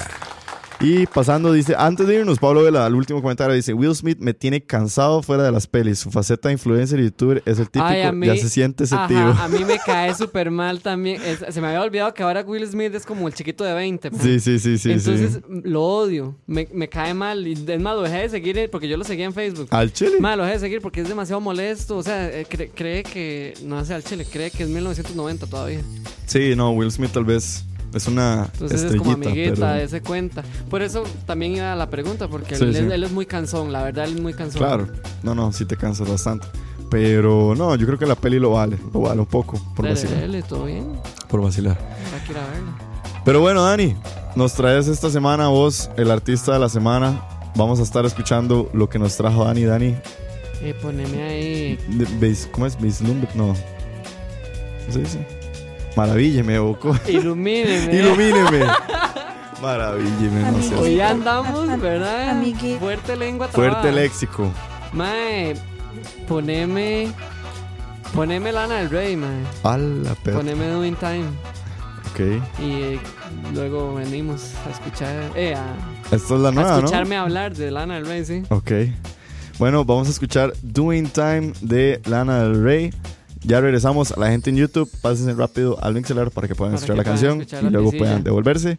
Y pasando, dice, antes de irnos, Pablo Vela, al último comentario, dice, Will Smith me tiene cansado fuera de las pelis. Su faceta de influencer y youtuber es el típico, Ay, mí- ya se siente ese Ajá, tío. a mí me cae súper mal también. Es- se me había olvidado que ahora Will Smith es como el chiquito de 20. pa. Sí, sí, sí, sí, Entonces sí. lo odio. Me, me cae mal. Y es más, lo dejé de seguir eh, porque yo lo seguía en Facebook. Al chile. Mal, lo dejé de seguir porque es demasiado molesto. O sea, eh, cre- cree que. No hace al chile, cree que es 1990 todavía. Sí, no, Will Smith tal vez es una Entonces es como amiguita, pero... ese cuenta. Por eso también iba a la pregunta, porque Sí, él, sí. él es muy cansón. La verdad, él es muy cansón. Claro, no, no, sí te cansas bastante. Pero no, yo creo que la peli lo vale, lo vale un poco por Dele, vacilar. dele, todo bien. Por vacilar. Habrá que ir a verla. Pero bueno, Dani, nos traes esta semana vos, el artista de la semana. Vamos a estar escuchando lo que nos trajo Dani. Dani, Eh, poneme ahí. ¿cómo es? Vislumbre, no. ¿Cómo se dice? Maravílleme, Boco. Ilumíneme. Ilumíneme. Maravílleme, no seas- Hoy andamos, ¿verdad? Amiguito. Fuerte lengua Fuerte trabada. léxico. Mae, poneme. Poneme Lana del Rey, mae. A la perra. Poneme Doing Time. Ok. Y eh, luego venimos a escuchar. Eh, a, Esta es la a nueva, ¿no? escucharme hablar de Lana del Rey, sí. Ok. Bueno, vamos a escuchar Doing Time de Lana del Rey. Ya regresamos a la gente en YouTube. Pásense rápido al Mixler para que puedan Para escuchar que la puedan canción escuchar y la luego pisilla. puedan devolverse.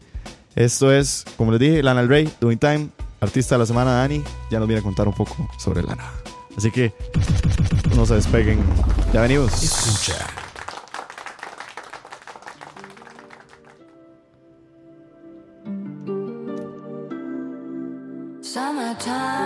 Esto es, como les dije, Lana del Rey, Doing Time, artista de la semana, Dani. Ya nos viene a contar un poco sobre Lana. Así que no se despeguen. Ya venimos. Escucha. Summertime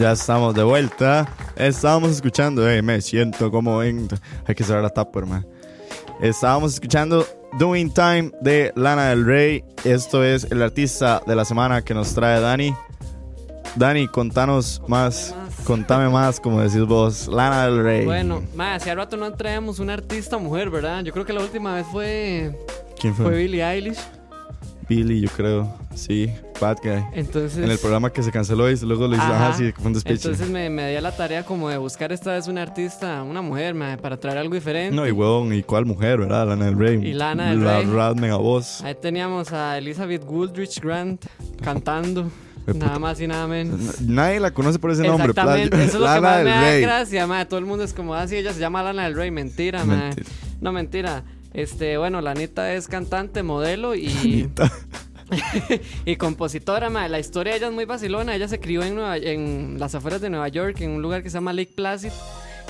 Ya estamos de vuelta. Estábamos escuchando, eh, me siento como en. Hay que cerrar la tapa, hermano. Estábamos escuchando Doing Time de Lana del Rey. Esto es el artista de la semana que nos trae Dani. Dani, contanos más. Contame más, como decís vos. Lana del Rey. Bueno, ma, hace rato no traemos una artista mujer, ¿verdad? Yo creo que la última vez fue, ¿Quién fue? fue Billie Eilish. Billy, yo creo. Sí, Bad Guy. Entonces, En el programa que se canceló y luego le hizo, Ajá. ajá, sí, fue un despiche. entonces me, me di a la tarea como de buscar esta vez una artista, una mujer, para traer algo diferente. No, y huevón, ¿y cuál mujer, verdad? Lana del Rey. Y Lana del La Rey. rad mega voz. Ahí teníamos a Elizabeth Woodridge Grant cantando, nada más y nada menos. Nadie la conoce por ese nombre. Exactamente, playa. eso es lo que Lana más del me da Rey. gracia, ma. Todo el mundo es como, ah, sí, ella se llama Lana del Rey. Mentira. Mentira. No, mentira. Este, bueno, Lanita es cantante, modelo y, y compositora, ma. La historia de ella es muy vacilona. Ella se crió en, Nueva- en las afueras de Nueva York, en un lugar que se llama Lake Placid.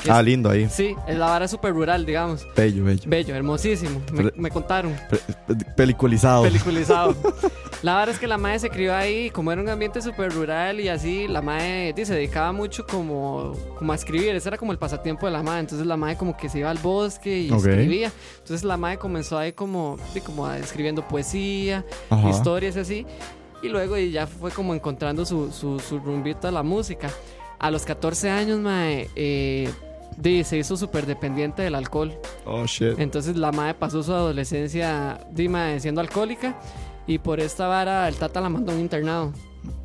Ah, lindo ahí. Sí, es la vara súper rural, digamos. Bello, bello. Bello, hermosísimo. Me, contaron. Pe- pe- peliculizado. Peliculizado. La verdad es que la madre se crió ahí, como era un ambiente súper rural y así, la madre di, se dedicaba mucho como, como a escribir, ese era como el pasatiempo de la madre, entonces la madre como que se iba al bosque y escribía, entonces la madre comenzó ahí como, di, como escribiendo poesía, Ajá. historias y así, y luego y ya fue como encontrando su, su, su rumbito a la música. A los 14 años, mae, eh, di, se hizo súper dependiente del alcohol. Oh, shit. Entonces la madre pasó su adolescencia Dima siendo alcohólica y por esta vara el tata la mandó a un internado.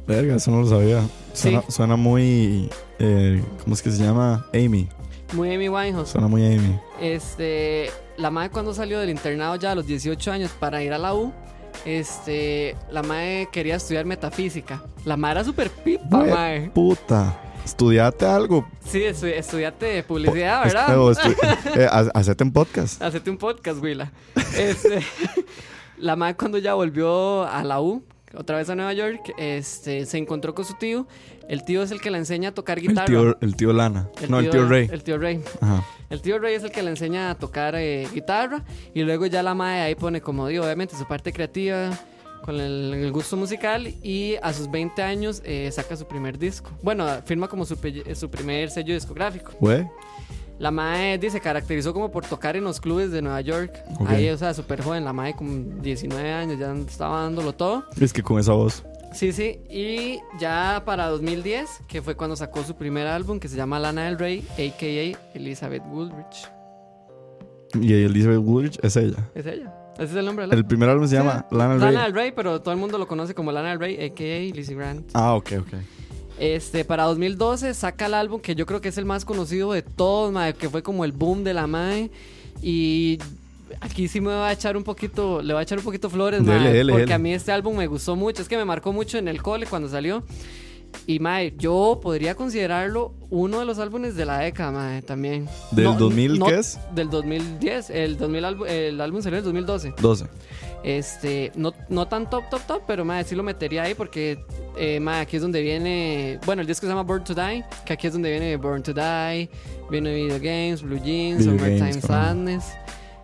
Verga, eso no lo sabía. Suena, Sí. suena muy. eh, ¿Cómo es que se llama? Amy. Muy Amy Winehouse. Suena muy Amy. Este, la madre cuando salió del internado ya a los 18 años para ir a la U, este, la madre quería estudiar metafísica. La madre era súper pipa, Hue- madre. Puta. Estudiate algo. Sí, estu estudiate publicidad, ¿verdad? estu- eh, ha- hacete un podcast. Hacete un podcast, Willa. Este, la madre cuando ya volvió a la U, otra vez a Nueva York, este, se encontró con su tío. El tío es el que le enseña a tocar El guitarra. tío, el tío Lana. no, el tío Rey. El tío Rey. Ajá. El tío Rey es el que le enseña a tocar eh, guitarra y luego ya la madre ahí pone como digo, obviamente su parte creativa con el, el gusto musical y a sus 20 años eh, saca su primer disco. Bueno, firma como su, su primer sello discográfico. Güey. La mae dice, se caracterizó como por tocar en los clubes de Nueva York. Ok. Ahí, o sea, súper joven. La mae con 19 años ya estaba dándolo todo. Es que con esa voz. Sí, sí. Y ya para 2010, que fue cuando sacó su primer álbum, que se llama Lana del Rey, a.k.a. Elizabeth Woolrich. Y Elizabeth Woolrich es ella. Es ella. Ese es el nombre la El primer álbum se llama Lana del Rey. Lana del Rey, pero todo el mundo lo conoce como Lana del Rey, a.k.a. Lizzie Grant. Ah, ok, ok. Este, para 2012 saca el álbum que yo creo que es el más conocido de todos, mae, que fue como el boom de la mae. Y aquí sí me va a echar un poquito, le va a echar un poquito flores, mae, Dele, dele, porque dele. a mí este álbum me gustó mucho, es que me marcó mucho en el cole cuando salió. Y mae, yo podría considerarlo uno de los álbumes de la década, mae, también. ¿Del 2000 qué es? Del 2010, el 2000 álbum- el álbum salió en el 2012. 12. Este, no, no tan top, top, top, pero madre, sí lo metería ahí porque, eh, madre, aquí es donde viene, bueno, el disco se llama Born to Die, que aquí es donde viene Born to Die, viene Video Games, Blue Jeans, Video Summertime Games. Sadness.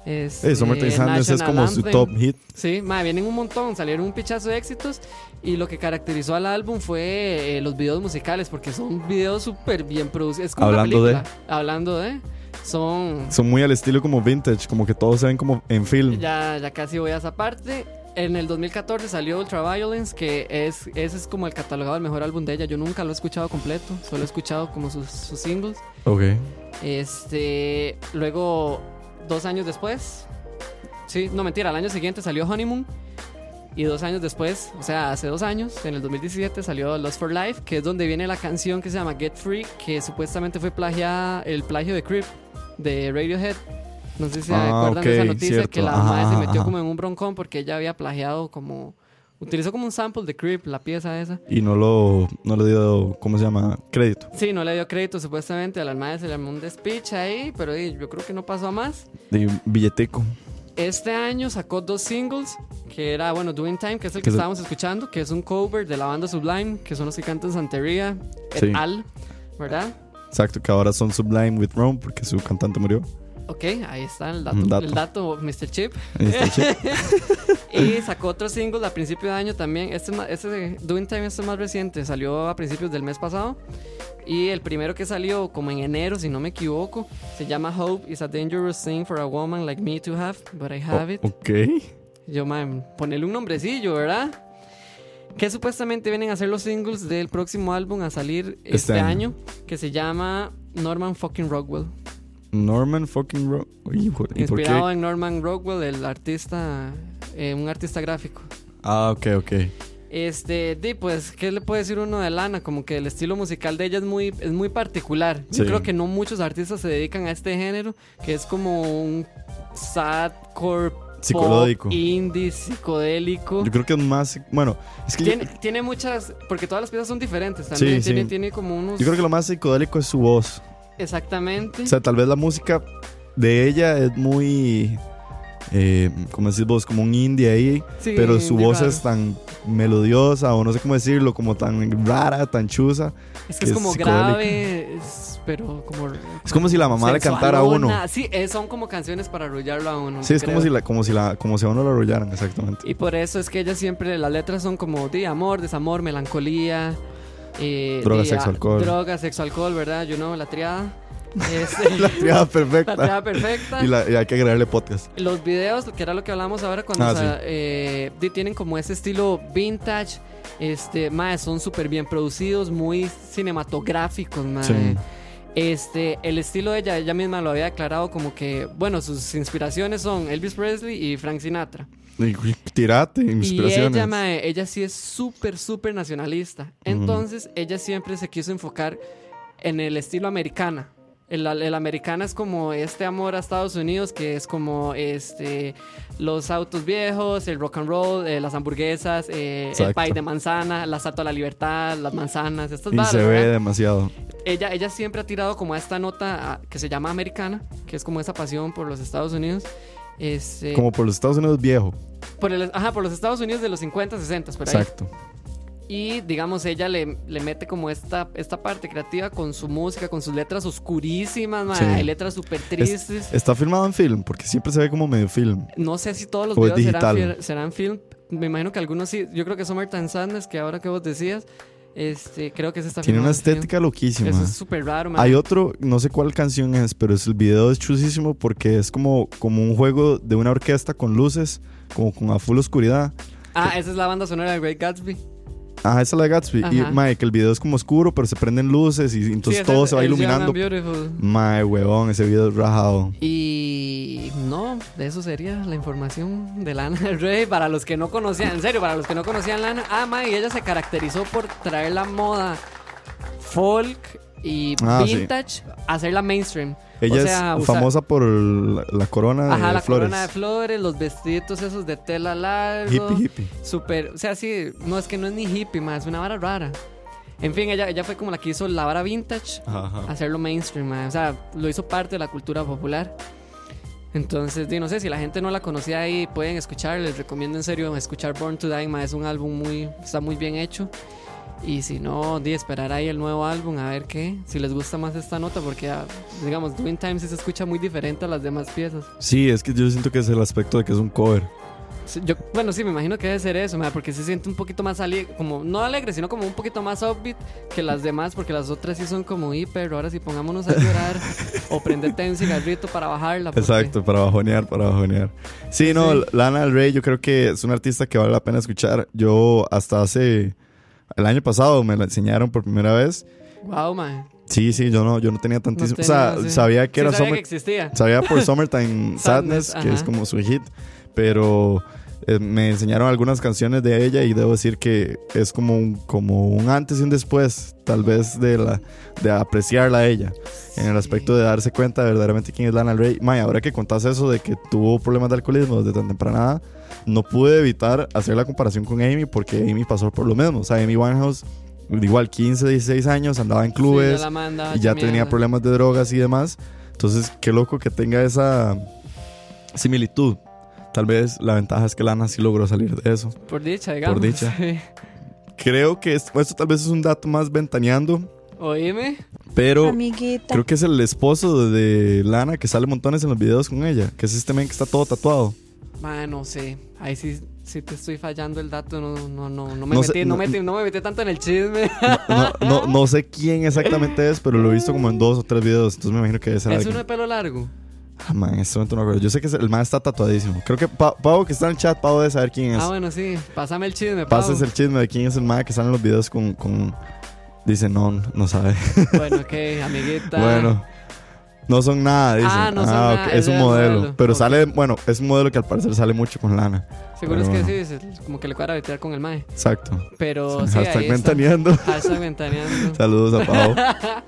Este, Eh, Summertime Sadness es como su top hit. Sí, madre, vienen un montón, salieron un pichazo de éxitos y lo que caracterizó al álbum fue eh, los videos musicales porque son videos súper bien producidos. Es como una Hablando de- película. Hablando de... Son... Son muy al estilo como vintage, como que todos se ven como en film. Ya, ya casi voy a esa parte. En el 2014 salió Ultraviolence, que es, ese es como el catalogado del mejor álbum de ella. Yo nunca lo he escuchado completo, solo he escuchado como sus, sus singles. Ok. Este, luego, dos años después, sí, no mentira, al año siguiente salió Honeymoon. Y dos años después, o sea, hace dos años, en el 2017 salió Lost for Life, que es donde viene la canción que se llama Get Free, que supuestamente fue plagiada, el plagio de Creep, de Radiohead. No sé si se Ah, acuerdan de esa noticia, cierto. que la Ajá, madre se metió ajá. como en un broncón porque ella había plagiado como... Utilizó como un sample de Creep, la pieza esa. Y no lo, no le dio, ¿cómo se llama? Crédito. Sí, no le dio crédito supuestamente, a la madre se le armó un despiche ahí, pero yo creo que no pasó a más. De billetico. Este año sacó dos singles, que era, bueno, Doing Time, que es el que Que es estábamos escuchando, que es un cover de la banda Sublime, que son los que cantan Santería, et Sí. al, ¿verdad? Exacto, que ahora son Sublime with Rome porque su cantante murió. Ok, ahí está el dato, dato. el dato, Mr. Chip. El chip. Y sacó otro single a principio de año también. Este, este Doing Time este es más reciente, salió a principios del mes pasado. Y el primero que salió como en enero, si no me equivoco, se llama Hope is a dangerous thing for a woman like me to have, but I have it. Oh, ok. Yo, man, ponerle un nombrecillo, ¿verdad? Que supuestamente vienen a ser los singles del próximo álbum a salir este, Este año. año. que se llama Norman fucking Rockwell. Norman fucking Ro Hijo, ¿Y por Inspirado en Norman Rockwell, el artista, eh, un artista gráfico. Ah, ok, ok. Este, di, pues, ¿qué le puede decir uno de Lana? Como que el estilo musical de ella es muy, es muy particular. Yo creo que no muchos artistas se dedican a este género, que es como un sadcore Psicodélico. indie, psicodélico. Yo creo que es más. Bueno, es que. Tiene, tiene muchas, porque todas las piezas son diferentes también. Sí, tiene, sí. tiene como unos. Yo creo que lo más psicodélico es su voz. Exactamente. O sea, tal vez la música de ella es muy. Eh, como decís vos, como un indie ahí. Sí, pero su voz raro. es tan melodiosa, o no sé cómo decirlo, como tan rara, tan chusa. Es que es es como grave, es- pero como. Es como si la mamá le cantara a uno. Sí, eh, son como canciones para arrullarlo a uno. Sí, es creo. como si, la, como, si la, como si a uno lo arrollaran, exactamente. Y por eso es que ella siempre, las letras son como de amor, desamor, melancolía. Eh, Droga, de- sexo, alcohol. Droga, sexo, alcohol, ¿verdad? You know, la triada. Este, La triada perfecta. la triada perfecta. Y, la- y hay que agregarle podcast. Los videos, que era lo que hablamos ahora cuando Ah, o sea, sí. eh, tienen como ese estilo vintage. Este, mae, son súper bien producidos, muy cinematográficos. Sí. Este, el estilo de ella, ella misma lo había declarado como que, bueno, sus inspiraciones son Elvis Presley y Frank Sinatra. Y- Tirate, Y ella, mae, ella sí es súper, súper nacionalista. Entonces, ella siempre se quiso enfocar en el estilo americana. El, el americana es como este amor a Estados Unidos, que es como este los autos viejos, el rock and roll, eh, las hamburguesas, eh, el pie de manzana, la estatua de la libertad, las manzanas, estas y se ve ¿verdad? demasiado. ella, ella siempre ha tirado como a esta nota que se llama americana, que es como esa pasión por los Estados Unidos. Este, Como por los Estados Unidos viejo. por el- ajá, por los Estados Unidos de los 50, 60, por ahí. Exacto. Y digamos, ella le, le mete como esta, esta parte creativa con su música, con sus letras oscurísimas, ma, Sí. hay letras súper tristes. Está filmado en film, porque siempre se ve como medio film. no sé si todos los o es videos serán, serán film. Me imagino que algunos sí. Yo creo que Summertime Sadness, que ahora que vos decías, este, creo que se está Tiene una en film. estética loquísima. Eso es súper raro, man. Hay otro, no sé cuál canción es, pero es, el video es chusísimo porque es como, como un juego de una orquesta con luces, como con a full oscuridad. Ah, esa es la banda sonora de Great Gatsby. Ajá, esa es la de Gatsby. Y, Ajá. mae, que el video es como oscuro, pero se prenden luces y entonces Sí, todo se va iluminando. Mae, huevón, ese video es rajado. Y no, de eso sería la información de Lana del Rey. Para los que no conocían, en serio, para los que no conocían Lana, ah, ma, y ella se caracterizó por traer la moda folk y Ah, sí. vintage, hacerla mainstream. Ella o sea, es usar- famosa por la, la corona Ajá, de la flores. corona de flores, los vestiditos esos de tela largo. Hippie, hippie. Super, o sea, sí, no es que no es ni hippie, más es una vara rara. En fin, ella, ella fue como la que hizo la vara vintage, Ajá, hacerlo mainstream, ma. o sea, lo hizo parte de la cultura popular. Entonces, no sé, si la gente no la conocía ahí, pueden escuchar, les recomiendo en serio escuchar Born to Die, ma, es un álbum muy, está muy bien hecho. Y si no, di, esperar ahí el nuevo álbum, a ver qué, si les gusta más esta nota, porque, ah, digamos, Doing Time sí se escucha muy diferente a las demás piezas. Sí, es que yo siento que es el aspecto de que es un cover. Sí, Yo, bueno, sí, me imagino que debe ser eso, porque se siente un poquito más alegre, como no alegre, sino como un poquito más upbeat que las demás, porque las otras sí son como hiper. Ahora sí, pongámonos a llorar o prendete un cigarrito para bajarla. porque- Exacto, para bajonear, para bajonear. Sí, no, Sí. Lana del Rey yo creo que es una artista que vale la pena escuchar. Yo hasta hace el año pasado me la enseñaron por primera vez. Wow, man. Sí, sí, yo no, yo no tenía tantísimo. o sea, sabía que era sabía Summer- que existía. Sabía por Summertime Sadness, Sadness, que es como su hit, pero eh, me enseñaron algunas canciones de ella y debo decir que es como un, como un antes y un después, tal vez de la de apreciarla a ella, en el aspecto de darse cuenta verdaderamente quién es Lana Rey. May, ahora que contás eso de que tuvo problemas de alcoholismo desde tan temprana edad, no pude evitar hacer la comparación con Amy porque Amy pasó por lo mismo. O sea, Amy Winehouse, igual 15, 16 años, andaba en clubes mandaba y ya tenía mierda. problemas de drogas y demás. Entonces, qué loco que tenga esa similitud. Tal vez la ventaja es que Lana sí logró salir de eso. Por dicha, digamos. dicha. Sí. Creo que esto, esto tal vez es un dato más ventaneando, Oíme. pero amiguita, creo que es el esposo de Lana que sale montones en los videos con ella, que es este men que está todo tatuado. Man, no sé. Ahí sí, sí te estoy fallando el dato. No, no, no, no me No metí, sé, no, metí, no me metí tanto en el chisme. No, no, sé quién exactamente es, pero lo he visto como en dos o tres videos, entonces me imagino que es alguien. uno de pelo largo. Ah, man, en este momento no me acuerdo. Yo sé que es- el man está tatuadísimo. Creo que Pa- Pau, que está en el chat, Pau debe saber quién es. Ah, bueno, sí. Pásame el chisme. Pases el chisme de quién es el man que sale en los videos con... con... Dice, no, no sabe. Bueno, ok, amiguita. bueno. No son nada, dice. Ah, no son nada, ok, es Es un el modelo. modelo. Pero sale, bueno, es un modelo que al parecer sale mucho con lana. Seguro Pero es que sí, es como que le cuadra vetear con el mae. Exacto. Pero sí, Hashtag ahí está. ventaneando. Hashtag ventaneando. Saludos a Pau.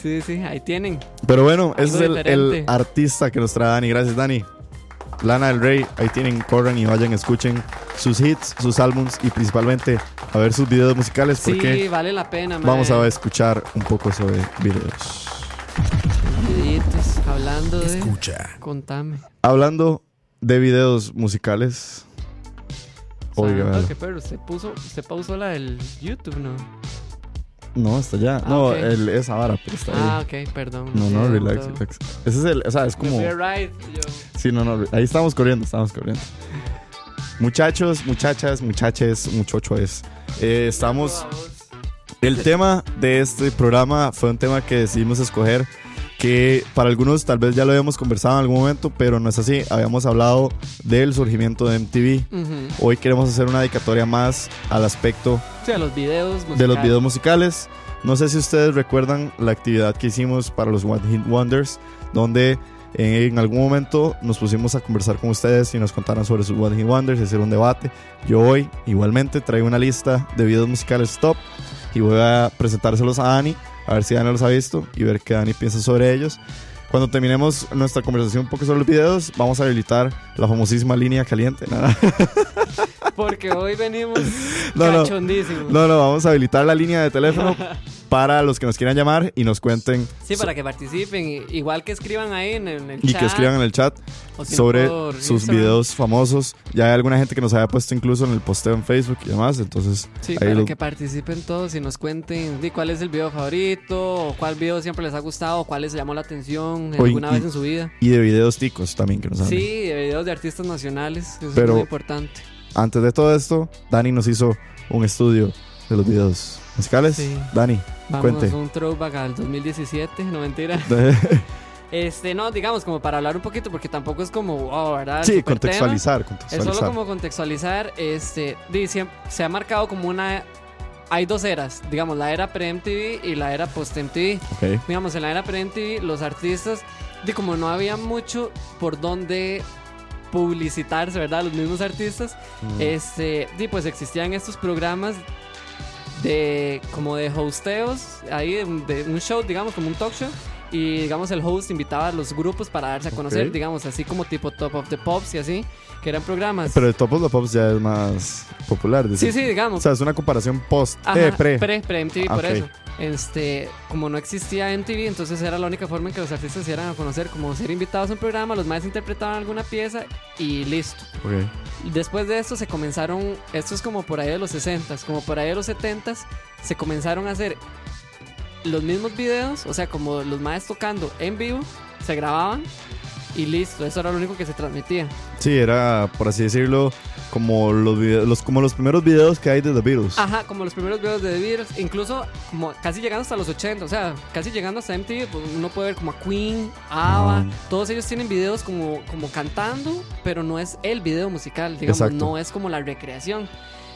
Sí, sí, ahí tienen. Pero bueno, ese es el, artista que nos trae Dani. Gracias, Dani. Lana del Rey, ahí tienen, corran y vayan, escuchen sus hits, sus álbums y principalmente a ver sus videos musicales porque Sí, vale la pena, mae. vamos a escuchar un poco sobre videos. Videitos, hablando de... Escucha. Contame. Hablando de videos musicales. Oiga, que perro, usted puso, usted pausó la del YouTube, ¿no? no, está allá. Ah, no, ok. el, esa vara, pero está Ah, ahí. ok, perdón. No, no, relax, relax. Ese es el, o sea, es como. yo. Sí, no, no, ahí estamos corriendo, estamos corriendo. Muchachos, muchachas, muchaches, muchochoes. Eh, estamos. El tema de este programa fue un tema que decidimos escoger. Que para algunos tal vez ya lo habíamos conversado en algún momento, pero no es así. Habíamos hablado del surgimiento de MTV. Ujú. Hoy queremos hacer una dedicatoria más al aspecto Sí, a los videos musicales. de los videos musicales. No sé si ustedes recuerdan la actividad que hicimos para los One Hit Wonders, donde en algún momento nos pusimos a conversar con ustedes y nos contaron sobre sus One Hit Wonders y hacer un debate. Yo hoy igualmente traigo una lista de videos musicales top y voy a presentárselos a Dani, a ver si Dani los ha visto y ver qué Dani piensa sobre ellos. Cuando terminemos nuestra conversación un poco sobre los videos, vamos a habilitar la famosísima línea caliente. Nada. Porque hoy venimos No, no. cachondísimos. No, no, vamos a habilitar la línea de teléfono para los que nos quieran llamar y nos cuenten Sí, para que participen. Igual que escriban ahí en el, el y chat. que escriban en el chat si no sobre por sus Instagram. videos famosos. Ya hay alguna gente que nos había puesto incluso en el posteo en Facebook y demás, entonces Sí, ahí para lo- que participen todos y nos cuenten di, cuál es el video favorito, o cuál video siempre les ha gustado, o cuál les llamó la atención alguna y- vez en su vida. y de videos ticos también que nos hablen. Sí, de videos de artistas nacionales, eso Pero- es muy importante. Antes de todo esto, Dani nos hizo un estudio de los videos musicales. Sí. Dani, Vamos cuente. un throwback al 2017, no mentira. Este, no, digamos, como para hablar un poquito, porque tampoco es como, wow, ¿verdad? sí, Super contextualizar, tema. Es contextualizar. solo como contextualizar, este, di, siem- se ha marcado como una... Hay dos eras, digamos, la era pre-MTV y la era post-MTV. Ok. digamos, en la era pre-MTV, los artistas, de como no había mucho por donde publicitarse, ¿verdad? Los mismos artistas, Mm. este, di, pues existían estos programas de como de hosteos, ahí de, de un show, digamos, como un talk show. Y digamos, el host invitaba a los grupos para darse a conocer, Ok. digamos, así como tipo Top of the Pops y así, que eran programas. Pero el Top of the Pops ya es más popular. sí, dice. sí, digamos. O sea, es una comparación post, Ajá, eh, pre. pre, pre MTV, Ah, por ok. eso. Este, como no existía MTV, entonces era la única forma en que los artistas se dieran a conocer, como ser invitados a un programa, los más interpretaban alguna pieza y listo. Ok. Después de esto se comenzaron, esto es como por ahí de los 60 como por ahí de los 70 se comenzaron a hacer los mismos videos, o sea, como los más tocando en vivo, se grababan y listo, eso era lo único que se transmitía. Sí, era, por así decirlo, como los, video- los, como los primeros videos que hay de The Beatles. Ajá, como los primeros videos de The Beatles, incluso como casi llegando hasta los 80, o sea, casi llegando hasta MTV, pues uno puede ver como a Queen, ABBA, Ajá. todos ellos tienen videos como, como cantando, pero no es el video musical, digamos, Exacto. no es como la recreación.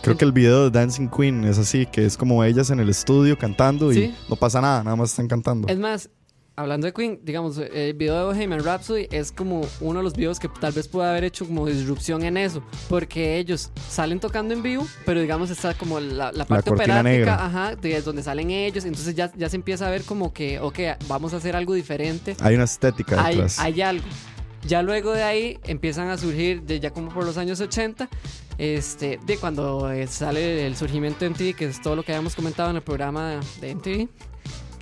Creo que el video de Dancing Queen es así, que es como ellas en el estudio cantando y Sí. no pasa nada, nada más están cantando. Es más, hablando de Queen, digamos, el video de Bohemian Rhapsody es como uno de los videos que tal vez pueda haber hecho como disrupción en eso, porque ellos salen tocando en vivo, pero digamos está como la, la parte cortina operática, negra. ajá, de donde salen ellos, entonces ya, ya se empieza a ver como que, ok, vamos a hacer algo diferente, Hay una estética hay, detrás. hay algo. Ya luego de ahí empiezan a surgir, de ya como por los años 80, este, de cuando eh, sale el surgimiento de MTV, que es todo lo que habíamos comentado en el programa de MTV,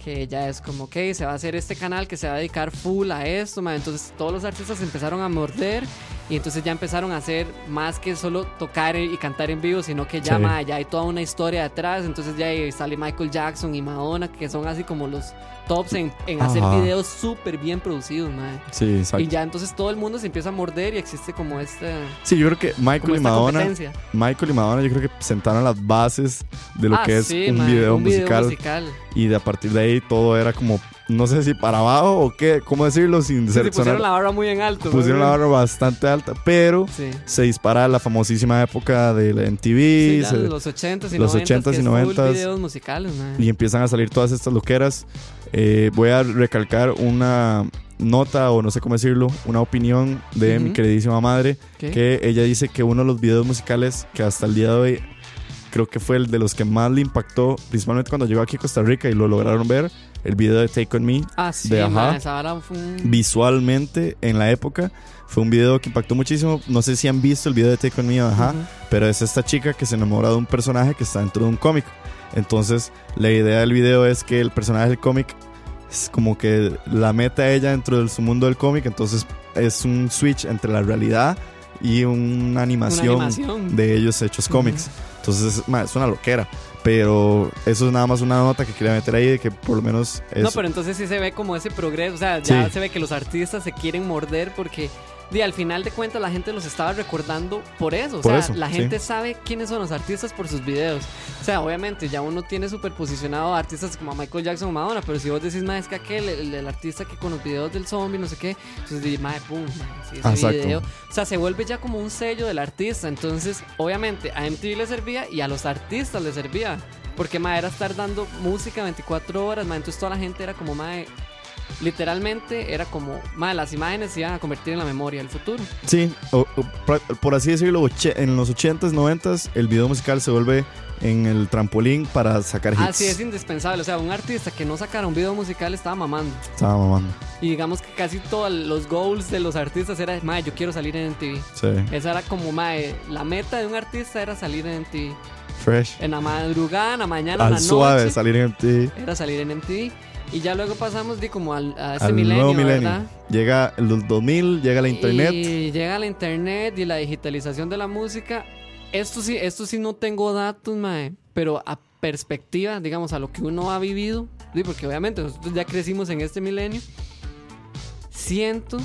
que ya es como, ok, se va a hacer este canal que se va a dedicar full a esto, ma. entonces todos los artistas empezaron a morder y entonces ya empezaron a hacer más que solo tocar y cantar en vivo, sino que ya, Sí. ma, ya hay toda una historia detrás, entonces ya sale Michael Jackson y Madonna, que son así como los tops en, en hacer videos súper bien producidos, ma. Sí, exacto. Y ya entonces todo el mundo se empieza a morder y existe como esta, Sí, yo creo que Michael y Madonna. Michael y Madonna, yo creo que sentaron las bases de lo Ah, que es sí, un, ma, video, un musical, musical. y de a partir de ahí todo era como, no sé si para abajo o qué, cómo decirlo sin Sí, ser sí, pusieron la barra muy en alto. pusieron la barra bastante alta, pero Sí. se dispara la famosísima época de la MTV Sí, se- los 80s y los 90s, 80s que y es full 90s. videos musicales, ma. y empiezan a salir todas estas loqueras. Eh, voy a recalcar una nota o no sé cómo decirlo, una opinión de mi queridísima madre, ¿Qué? que ella dice que uno de los videos musicales que hasta el día de hoy creo que fue el de los que más le impactó, principalmente cuando llegó aquí a Costa Rica y lo lograron ver, el video de Take On Me, Ah, sí, de Ajá. un... visualmente en la época. Fue un video que impactó muchísimo. No sé si han visto el video de Take On Me, ajá, pero es esta chica que se enamora de un personaje que está dentro de un cómic. Entonces, la idea del video es que el personaje del cómic es como que la meta a ella dentro de su mundo del cómic. Entonces, es un switch entre la realidad y una Una animación, de ellos hechos cómics. Entonces, es una loquera. Pero eso es nada más una nota que quería meter ahí de que por lo menos es. No, pero entonces sí se ve como ese progreso. O sea, ya Sí. se ve que los artistas se quieren morder porque. Di, al final de cuentas la gente los estaba recordando por eso. O sea, eso, la sí. gente sabe quiénes son los artistas por sus videos. O sea, obviamente ya uno tiene súper posicionado a artistas como Michael Jackson o Madonna, pero si vos decís, más es que aquel, el, el artista que con los videos del zombie, no sé qué, entonces mae, pum, sí, ese Exacto. video. O sea, se vuelve ya como un sello del artista. Entonces, obviamente, a MTV le servía y a los artistas le servía. Porque, mae, era estar dando música 24 horas, mae. Entonces, toda la gente era como, mae, literalmente era como, mae, las imágenes se iban a convertir en la memoria del futuro. Sí, o- o por- así decirlo, en los 80s, 90s, el video musical se vuelve en el trampolín para sacar hits. Así es indispensable. O sea, un artista que no sacara un video musical estaba mamando. Estaba mamando. Y digamos que casi todos los goals de los artistas era, mae, yo quiero salir en MTV. Sí. Esa era como, mae, la meta de un artista era salir en MTV. Fresh. En la madrugada, en la mañana, en la Al suave noche. salir en ti. era salir en MTV. Y ya luego pasamos de como al, a este Al milenio, nuevo milenio. ¿verdad? Llega el 2000, llega la internet. Y llega la internet y la digitalización de la música. Esto sí, esto sí no tengo datos, mae. Pero a perspectiva, digamos, a lo que uno ha vivido. sí, Porque obviamente nosotros ya crecimos en este milenio. Siento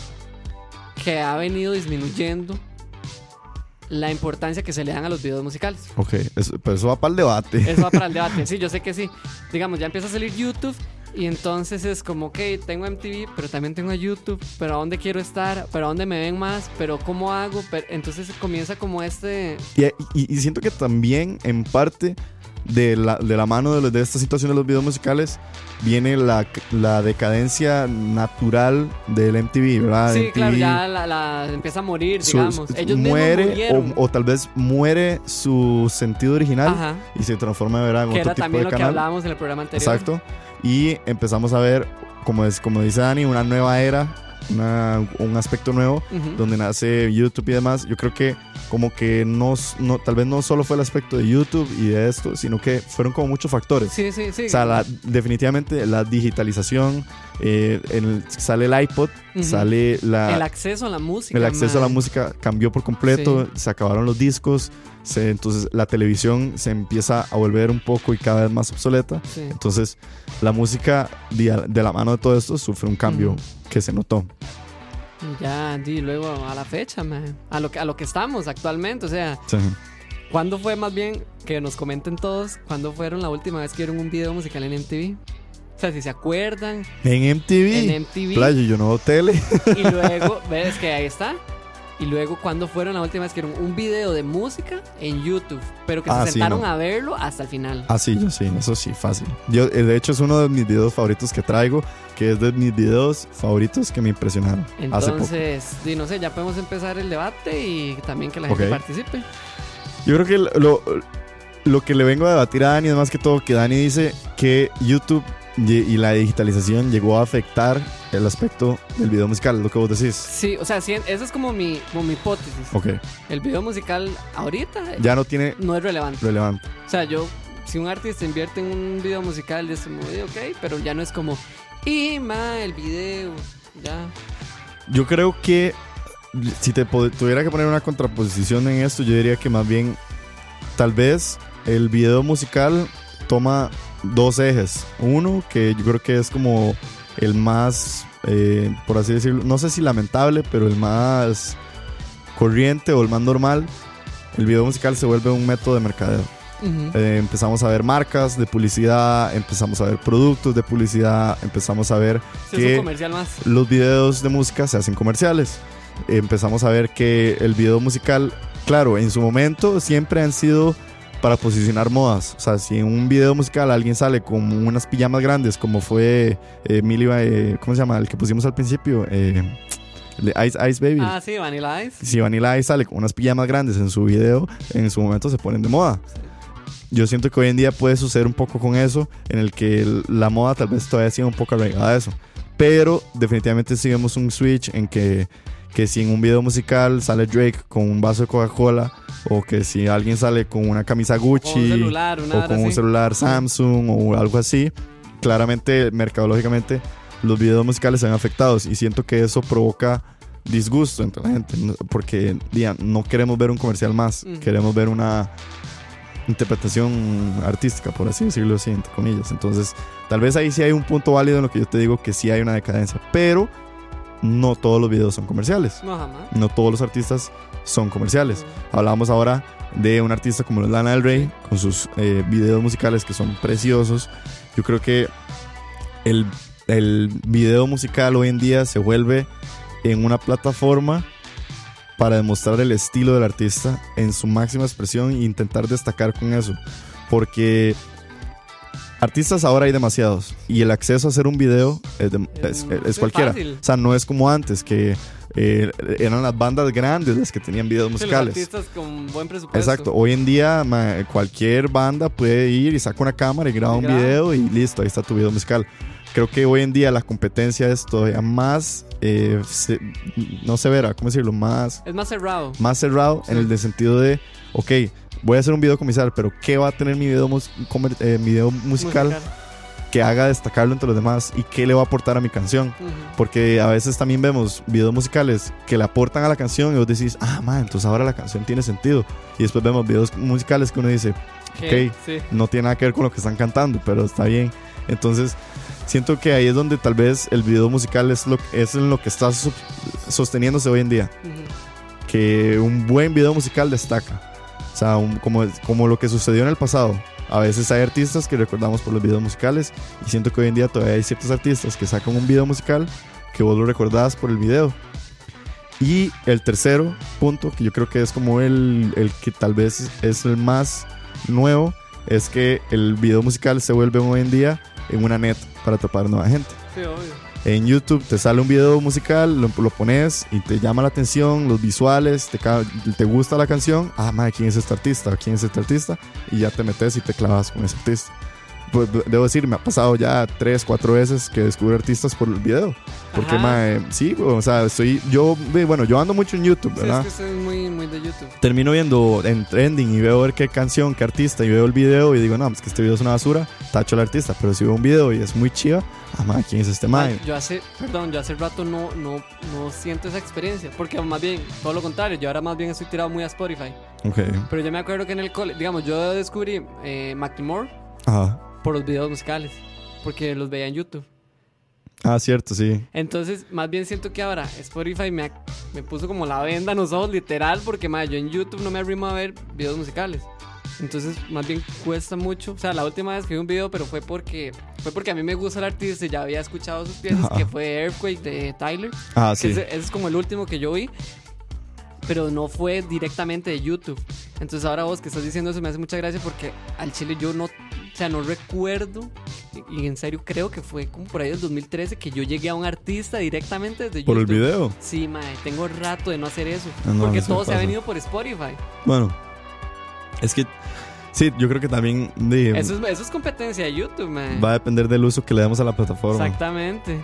que ha venido disminuyendo la importancia que se le dan a los videos musicales. Ok, eso, pero eso va para el debate. Eso va para el debate. Sí, yo sé que sí. Digamos, ya empieza a salir YouTube y entonces es como, ok, tengo MTV, pero también tengo YouTube, pero ¿a dónde quiero estar? ¿Pero a dónde me ven más? ¿Pero cómo hago? Pero, entonces comienza como este... Y, siento que también, en parte, de la, de la mano de, de esta situación de los videos musicales viene la, la decadencia natural del MTV, ¿verdad? Sí, MTV claro, ya la, la- empieza a morir, su- digamos. Ellos muere o, o tal vez muere su sentido original Ajá. y se transforma ¿verdad? en Que otro era tipo también de lo que canal. hablábamos en el programa anterior. Exacto. Y empezamos a ver, como, es, como dice Dani, una nueva era, una- un aspecto nuevo donde nace YouTube y demás. Yo creo que como que no, no, tal vez no solo fue el aspecto de YouTube y de esto, sino que fueron como muchos factores. Sí, sí, sí. O sea, la- definitivamente la digitalización, eh, el- sale el iPod, sale la, el acceso a la música. el acceso a la música cambió por completo, se acabaron los discos, se- entonces la televisión se empieza a volver un poco y cada vez más obsoleta. Sí. Entonces la música de, de la mano de todo esto sufre un cambio que se notó. Y Ya, di, luego a la fecha, mae. A lo, que, a lo que estamos actualmente. O sea, Sí. ¿cuándo fue más bien que nos comenten todos cuándo fueron la última vez que vieron un video musical en MTV? O sea, si se acuerdan, En MTV. en MTV. Playo, yo no veo tele. Y luego, ves que ahí está. Y luego, ¿cuándo fueron la última vez que vieron un video de música en YouTube? Pero que Ah, se sí, sentaron no. a verlo hasta el final. Ah, sí, yo sí, eso sí, fácil. Yo, eh, de hecho, es uno de mis videos favoritos que traigo, que es de mis videos favoritos que me impresionaron hace poco. Entonces, di, no sé, ya podemos empezar el debate y también que la gente participe. Yo creo que lo, lo que le vengo a debatir a Dani es más que todo que Dani dice que YouTube y la digitalización llegó a afectar el aspecto del video musical, lo que vos decís. Sí, o sea, sí, esa es como mi, como mi hipótesis. Ok, El video musical ahorita ya no tiene no es relevante. relevante. O sea, yo, si un artista invierte en un video musical, es como, ok, pero ya no es como, y ma, el video, ya. Yo creo que si te tuviera que poner una contraposición en esto, yo diría que más bien tal vez el video musical toma dos ejes. Uno que yo creo que es como el más, eh, por así decirlo, no sé si lamentable, pero el más corriente o el más normal. El video musical se vuelve un método de mercadeo. Eh, empezamos a ver marcas de publicidad, empezamos a ver productos de publicidad, empezamos a ver Sí, es que más. los videos de música se hacen comerciales. Empezamos a ver que el video musical, claro, en su momento siempre han sido para posicionar modas. O sea, si en un video musical alguien sale con unas pijamas grandes, como fue eh, eh, ¿cómo se llama? El que pusimos al principio, eh, el de Ice Ice Baby. Ah, sí, Vanilla Ice. Si Vanilla Ice sale con unas pijamas grandes en su video, en su momento se ponen de moda. Yo siento que hoy en día puede suceder un poco con eso, en el que la moda tal vez todavía sigue un poco arraigada a eso. Pero definitivamente sí vemos un switch en que, que si en un video musical sale Drake con un vaso de Coca-Cola, o que si alguien sale con una camisa Gucci, O un celular, una o hora con un celular Samsung o algo así, claramente, mercadológicamente, los videos musicales se ven afectados y siento que eso provoca disgusto entre la gente, porque día, no queremos ver un comercial más, queremos ver una interpretación artística, por así decirlo así, entre comillas. Entonces, tal vez ahí sí hay un punto válido en lo que yo te digo que sí hay una decadencia, pero no todos los videos son comerciales, No, jamás. no todos los artistas son comerciales. Hablábamos ahora de un artista como Lana del Rey, con sus eh, videos musicales que son preciosos. Yo creo que el, el video musical hoy en día se vuelve en una plataforma para demostrar el estilo del artista en su máxima expresión e intentar destacar con eso. Porque artistas ahora hay demasiados y el acceso a hacer un video es, de- es- Es- es es cualquiera. fácil. O sea, no es como antes que eh, eran las bandas grandes las que tenían videos Sí, los musicales. artistas con buen presupuesto. Exacto, hoy en día ma, cualquier banda puede ir y saca una cámara y graba Y un graba. video y listo, ahí está tu video musical. Creo que hoy en día la competencia es todavía más, eh, se- no severa, ¿cómo decirlo? Más, Es más cerrado. más cerrado Sí. en el de sentido de, ok, voy a hacer un video comercial, pero ¿qué va a tener mi video, mus- eh, mi video musical, que haga destacarlo entre los demás y qué le va a aportar a mi canción? Ujú. Porque a veces también vemos videos musicales que le aportan a la canción y vos decís, ah, man, entonces ahora la canción tiene sentido. Y después vemos videos musicales que uno dice, Ok. Sí. no tiene nada que ver con lo que están cantando, pero está bien. Entonces, siento que ahí es donde tal vez el video musical es, lo, es en lo que está sosteniéndose hoy en día. Ujú. Que un buen video musical destaca. Sea, un- como, como lo que sucedió en el pasado. A veces hay artistas que recordamos por los videos musicales y siento que hoy en día todavía hay ciertos artistas que sacan un video musical que vos lo recordás por el video. Y el tercero punto, que yo creo que es como el, el que tal vez es el más nuevo, es que el video musical se vuelve hoy en día en una net para atrapar nueva gente. Sí, obvio. En YouTube te sale un video musical, lo, pones y te llama la atención, los visuales, te, te gusta la canción. Ah, madre, ¿quién es este artista? ¿Quién es este artista? Y ya te metes y te clavas con ese artista. Pues, de- debo decir, me ha pasado ya tres, cuatro veces que descubro artistas por el video. Porque, Ajá. mae, sí, o sea, estoy, yo, bueno, yo ando mucho en YouTube, Sí, es ¿verdad? que usted es muy, muy de YouTube. Termino viendo en trending y veo ver qué canción, qué artista, y veo el video y digo, no, es que este video es una basura, tacho al artista. Pero si veo un video y es muy chiva, ah, madre, ¿quién es este mae? Yo hace, perdón, yo hace rato no, no, no siento esa experiencia. Porque más bien, todo lo contrario, yo ahora más bien estoy tirado muy a Spotify. Ok, Pero yo me acuerdo que en el cole, digamos, yo descubrí eh, Macklemore ajá. Por los videos musicales. Porque los veía en YouTube. Ah, cierto, sí. Entonces, más bien siento que ahora Spotify me, me puso como la venda en los ojos, literal, porque madre, yo en YouTube no me arrimo a ver videos musicales. Entonces, más bien cuesta mucho. O sea, la última vez que vi un video, pero fue porque fue porque a mí me gusta el artista y ya había escuchado sus piezas, que fue Earthquake de Tyler. Ah, sí. ese, ese es como el último que yo vi. Pero no fue directamente de YouTube. Entonces ahora vos que estás diciendo eso me hace mucha gracia porque al chile yo no, o sea, no recuerdo y, en serio creo que fue como por ahí del 2013 que yo llegué a un artista directamente desde Por el video. Sí, mae, tengo rato de no hacer eso. Ah, no, porque todo se ha venido por Spotify. Bueno, es que sí, yo creo que también de- Eso es, eso es competencia de YouTube, mae. va a depender del uso que le demos a la plataforma. Exactamente.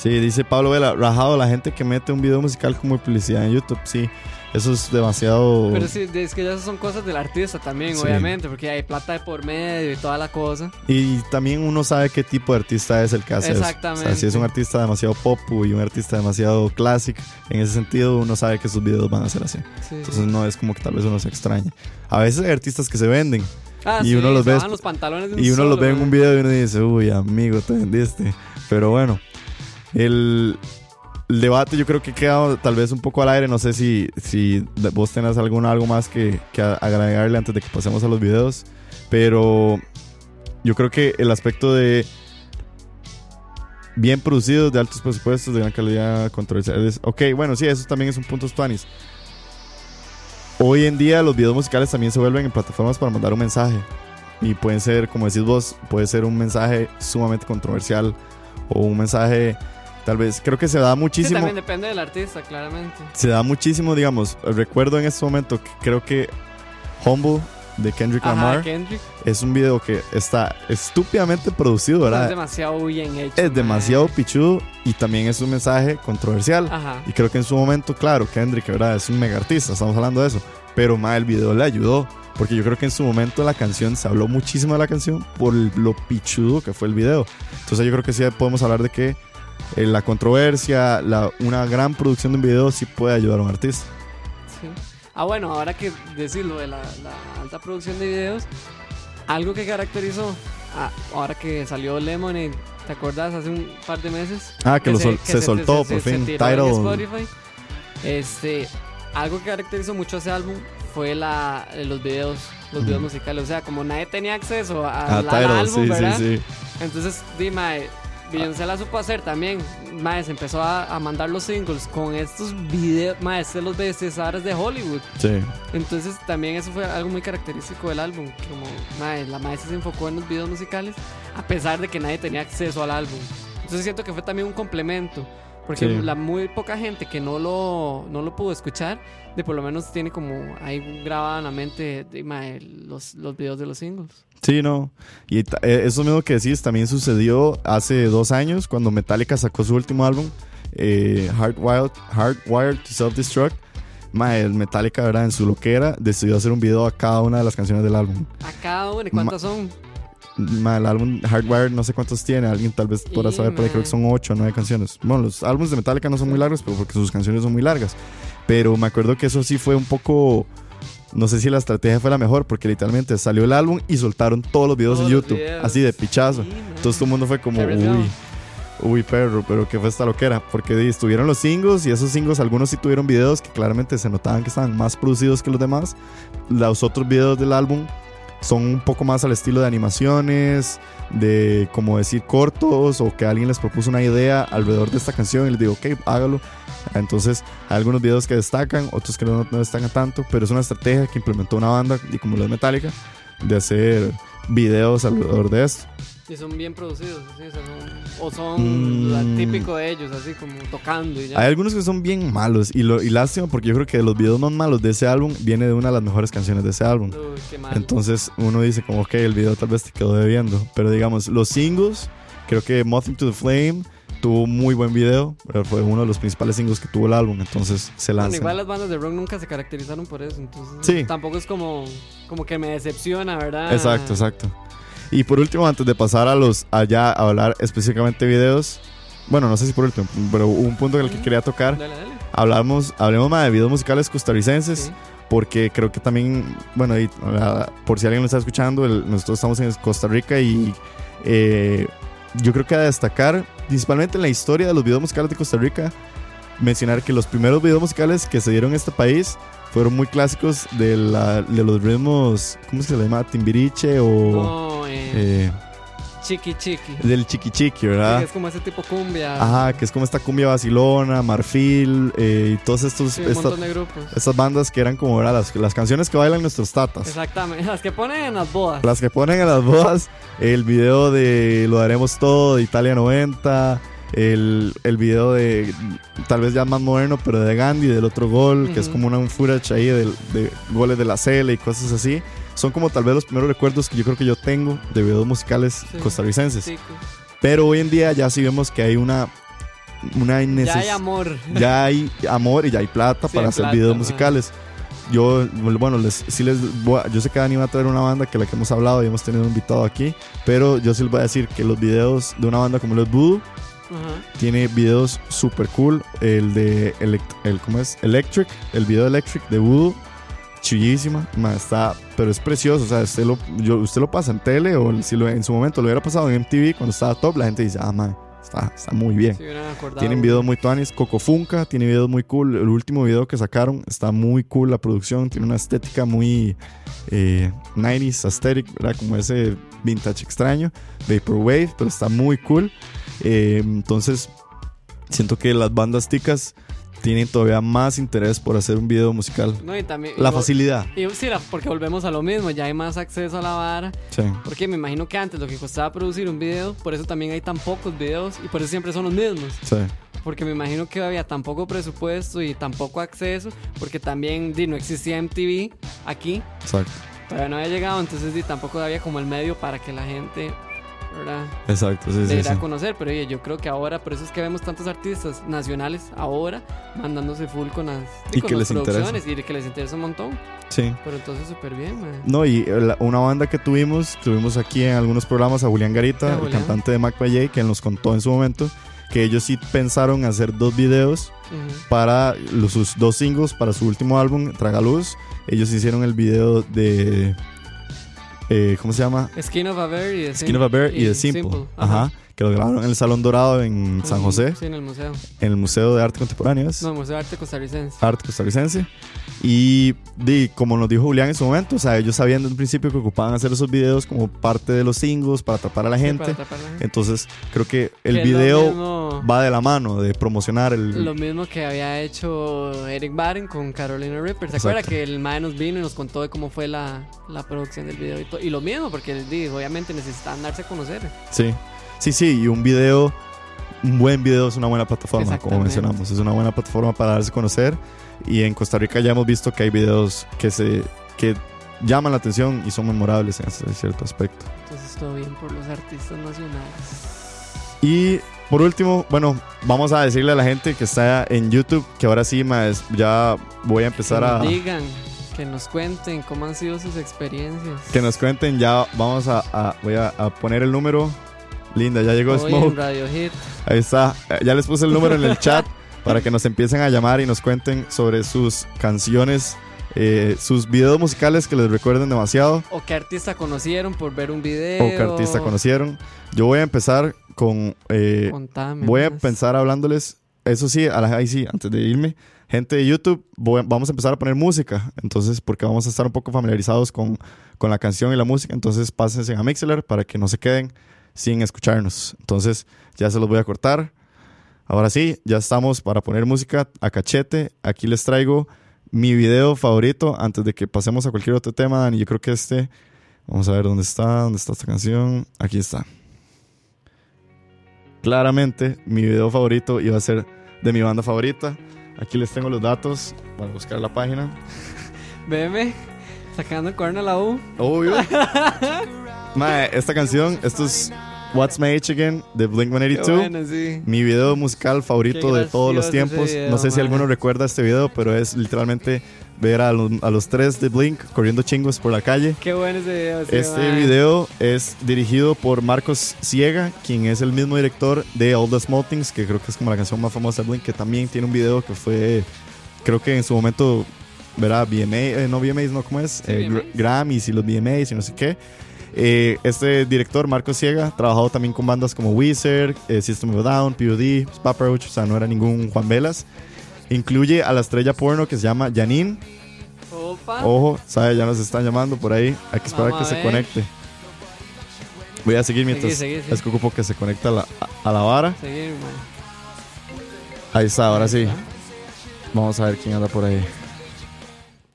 Sí, dice Pablo Vela, rajado la gente que mete un video musical como publicidad en YouTube. Sí, eso es demasiado. Pero sí, es que ya esas son cosas del artista también, Sí. obviamente, porque hay plata de por medio y toda la cosa. Y también uno sabe qué tipo de artista es el que hace eso. O sea, Exactamente. si es un artista demasiado pop y un artista demasiado classic, en ese sentido uno sabe que sus videos van a ser así. Sí, Entonces no es como que tal vez uno se extrañe. A veces hay artistas que se venden Ah, y sí, uno los ve- los pantalones y uno solo, los ve en un video y uno dice, uy, amigo, te vendiste. Pero bueno, el, debate yo creo que ha quedado tal vez un poco al aire. No sé si, si vos tenés algún, algo más que, que agregarle antes de que pasemos a los videos. Pero yo creo que el aspecto de bien producidos, de altos presupuestos, de gran calidad, controversiales. Ok, bueno, sí, eso también es un punto Tuanis. Hoy en día los videos musicales también se vuelven en plataformas para mandar un mensaje. Y pueden ser, como decís vos, puede ser un mensaje sumamente controversial o un mensaje, tal vez, creo que se da Sí, muchísimo. también depende del artista, claramente. se da muchísimo, digamos, recuerdo en este momento que creo que Humble de Kendrick Ajá, Lamar Kendrick. es un video que está estúpidamente producido, Es ¿verdad? demasiado bien hecho. Es mae. demasiado pichudo y también es un mensaje controversial. Ajá. Y creo que en su momento, claro, Kendrick, ¿verdad? Es un mega artista, estamos hablando de eso. Pero más el video le ayudó. Porque yo creo que en su momento la canción, se habló muchísimo de la canción por lo pichudo que fue el video. Entonces yo creo que sí podemos hablar de que eh, la controversia, la, una gran producción de un video sí puede ayudar a un artista. Sí. Ah, bueno, ahora que decirlo de la, la alta producción de videos, algo que caracterizó, ah, ahora que salió Lemonade, ¿te acuerdas? Hace un par de meses. Ah, que, lo sol- que se, soltó se- por se fin. Tidal. Spotify. Este, algo que caracterizó mucho ese álbum fue la, eh, los videos, los videos Ujú. musicales. O sea, como nadie tenía acceso a- Ah, al, Tidal, álbum, sí, ¿verdad? sí, sí. Entonces, di, mae, Beyoncé la supo hacer también. Mae, se empezó a, a mandar los singles con estos videos, mae, estos los bestizares de Hollywood. Sí. Entonces, también eso fue algo muy característico del álbum. Como, mae, la maestra se enfocó en los videos musicales, a pesar de que nadie tenía acceso al álbum. Entonces, siento que fue también un complemento. Porque Sí. la muy poca gente que no lo, no lo pudo escuchar, de por lo menos tiene como ahí grabada en la mente de, los, los videos de los singles. Sí, no. Y eh, eso mismo que decís también sucedió hace dos años cuando Metallica sacó su último álbum, eh, Hardwired, Hardwired to Self-Destruct. El Metallica, ¿verdad? En su loquera, decidió hacer un video a cada una de las canciones del álbum. A cada uno, ¿y cuántas son? Mae, el álbum Hardwired no sé cuántos tiene, alguien tal vez podrá saber, pero creo que son ocho o nueve canciones. Bueno, los álbumes de Metallica no son muy largos, pero porque sus canciones son muy largas. Pero me acuerdo que eso sí fue un poco... No sé si la estrategia fue la mejor, porque literalmente salió el álbum y soltaron todos los videos Todos en YouTube, videos. así de pichazo. Sí. Entonces todo el mundo fue como, uy, uy, perro, pero ¿qué fue esta loquera? Porque estuvieron los singles y esos singles, algunos sí tuvieron videos que claramente se notaban que estaban más producidos que los demás. Los otros videos del álbum son un poco más al estilo de animaciones, de como decir cortos o que alguien les propuso una idea alrededor de esta canción y les digo, ok, hágalo. Entonces hay algunos videos que destacan, otros que no, no destacan tanto, pero es una estrategia que implementó una banda y como lo es Metallica de hacer videos alrededor de esto. Y son bien producidos, ¿sí? O, sea, son, o son Mm. típico de ellos, así como tocando y ya. Hay algunos que son bien malos y, lo, y lástima porque yo creo que de los videos más malos de ese álbum viene de una de las mejores canciones de ese álbum. Uy, qué mal. Entonces uno dice como, ok, el video tal vez te quedó debiendo. Pero digamos, los singles, creo que Mothing to the Flame tuvo muy buen video. pero Fue uno de los principales singles que tuvo el álbum. Entonces se Bueno, lanza. igual las bandas de rock nunca se caracterizaron por eso, entonces Sí. tampoco es como, como que me decepciona, ¿verdad? Exacto, exacto. Y por último, antes de pasar a los allá a hablar específicamente de videos, bueno, no sé si por último, pero un punto en el que quería tocar. Dale, dale. Hablamos, hablemos más de videos musicales costarricenses. Sí. porque creo que también, bueno, y, ah, por si alguien lo está escuchando, el- nosotros estamos en Costa Rica y eh, yo creo que a destacar, principalmente en la historia de los videos musicales de Costa Rica, mencionar que los primeros videos musicales que se dieron en este país fueron muy clásicos de, la- de los ritmos, ¿cómo se le llama? Timbiriche o No, eh, eh, chiqui chiqui. del chiqui chiqui, Sí, ¿verdad? es como ese tipo cumbia. Ajá, que es como esta cumbia vacilona, marfil eh, y todos estos, Sí, un esta- montón de grupos. estas bandas que eran como ¿verdad? Las, las canciones que bailan nuestros tatas. Exactamente, las que ponen en las bodas. Las que ponen en las bodas, el video de Lo Daremos Todo de Italia 90, el, el video de tal vez ya más moderno, pero de Gandhi, del otro gol, que es como una, un footage ahí de, de goles de la Cele y cosas así. Son como tal vez los primeros recuerdos que yo creo que yo tengo de videos musicales Sí. costarricenses. Sí, Pero hoy en día ya sí vemos que hay una, una ya hay amor. ya hay amor y ya hay plata Sí, para hacer plata, videos musicales. Yo, bueno, les, sí les voy a- yo sé que Dani va a traer una banda que la que hemos hablado y hemos tenido invitado aquí, pero yo sí les voy a decir que los videos de una banda como los Voodoo Ajá. tiene videos super cool. El de elect- el, ¿cómo es? Electric, el video de Electric de Voodoo, chillísima, ma, está, pero es precioso. O sea, usted lo, yo, usted lo pasa en tele o si lo, en su momento lo hubiera pasado en MTV cuando estaba top, la gente dice, ah, man, está, está muy bien. Tienen videos muy tuanis. Coco Funka tiene videos muy cool. El último video que sacaron está muy cool. La producción tiene una estética muy eh, 90s aesthetic, ¿verdad? Como ese vintage extraño. Vaporwave, pero está muy cool. Eh, entonces, siento que las bandas ticas tienen todavía más interés por hacer un video musical. No, y también. La y- facilidad. Y sí, porque volvemos a lo mismo, ya hay más acceso a la vara. Sí. Porque me imagino que antes lo que costaba producir un video, por eso también hay tan pocos videos y por eso siempre son los mismos. Sí. Porque me imagino que había tan poco presupuesto y tan poco acceso, porque también di, no existía MTV aquí, Exacto. todavía no había llegado, entonces di, tampoco había como el medio para que la gente, ¿verdad? Exacto. Sí, de sí, ir sí. a conocer, pero oye, yo creo que ahora, por eso es que vemos tantos artistas nacionales ahora mandándose full con las, Y con que las les interesa. producciones y que les interesa un montón. Sí. Pero entonces súper bien, man. No, y eh, la- una banda que tuvimos, tuvimos aquí en algunos programas a Julián Garita, el cantante de Mac Valle, que nos contó en su momento que ellos sí pensaron hacer dos videos Ujú. para los, sus dos singles para su último álbum, Tragaluz. Ellos hicieron el video de. Eh, ¿Cómo se llama? Skin of a Bear y The Skin of a Bear y The Simple. Ajá. Que lo grabaron en el Salón Dorado en San José, Sí, en el museo. en el Museo de Arte Contemporáneo. ¿es? No, Museo de Arte Costarricense. arte costarricense. Y di, como nos dijo Julián en su momento, o sea, ellos sabían desde un principio que ocupaban hacer esos videos como parte de los singles para atrapar a la Sí, gente. atrapar a la gente. Entonces, creo que el Que video mismo- va de la mano de promocionar el. Lo mismo que había hecho Eric Baren con Carolina Reaper. ¿Se acuerda que el mae nos vino y nos contó de cómo fue la, la producción del video? Y, y lo mismo, porque obviamente necesitan darse a conocer. Sí, sí, sí. Y un video, un buen video es una buena plataforma, como mencionamos. Es una buena plataforma para darse a conocer. Y en Costa Rica ya hemos visto que hay videos que se que llaman la atención y son memorables en ese cierto aspecto. Entonces todo bien por los artistas nacionales. Y por último, bueno, vamos a decirle a la gente que está en YouTube que ahora sí, más ya voy a empezar que a nos digan, que nos cuenten cómo han sido sus experiencias. que nos cuenten. Ya vamos a, a- voy a, a poner el número. Linda, ya llegó Hoy Smoke. Radio Hit. Ahí está. Eh, Ya les puse el número en el chat para que nos empiecen a llamar y nos cuenten sobre sus canciones, eh, sus videos musicales que les recuerden demasiado O qué artista conocieron por ver un video. o que artista conocieron. Yo voy a empezar con. eh, Contame. voy a más. pensar hablándoles. Eso sí, a la, ahí sí, antes de irme. Gente de YouTube, voy vamos a empezar a poner música. Entonces, porque vamos a estar un poco familiarizados con, con la canción y la música. Entonces, pásense a Mixler para que no se queden sin escucharnos. Entonces, ya se los voy a cortar. Ahora sí, ya estamos para poner música a cachete. Aquí les traigo mi video favorito antes de que pasemos a cualquier otro tema, Dani. Yo creo que este, Vamos a ver dónde está, dónde está esta canción. Aquí está. Claramente, mi video favorito iba a ser de mi banda favorita. Aquí les tengo los datos para buscar la página. Veme, sacando el cuerno a la U. Obvio. Mae, esta canción, esto es What's My Age Again de Blink Qué 182. bueno, sí. Mi video musical favorito de todos los tiempos. video, no sé si mae. alguno recuerda este video, pero es literalmente ver a los, a los tres de Blink corriendo chingos por la calle. Qué bueno ese video. sí, Este video es dirigido por Marcos Ciega, quien es el mismo director de All the Small Things, que creo que es como la canción más famosa de Blink, que también tiene un video que fue, creo que en su momento, verá, BMA, eh, no BMAs, no, ¿cómo es? Sí, Eh. Grammys y los BMAs y no sé qué. Eh, este director, Marcos Ciega, ha trabajado también con bandas como Weezer, eh, System of a Down, POD, Papa Roach, o sea, no era ningún Juan Velas. Incluye a la estrella porno que se llama Janine. Opa. Ojo, sabe, ya nos están llamando por ahí. Hay que esperar Vamos que a se ver. conecte. Voy a seguir mientras. Seguí, seguí, sí. Es que ocupo que se conecte a la, a, a la vara. Seguir. Ahí está, ahora sí. Vamos a ver quién anda por ahí.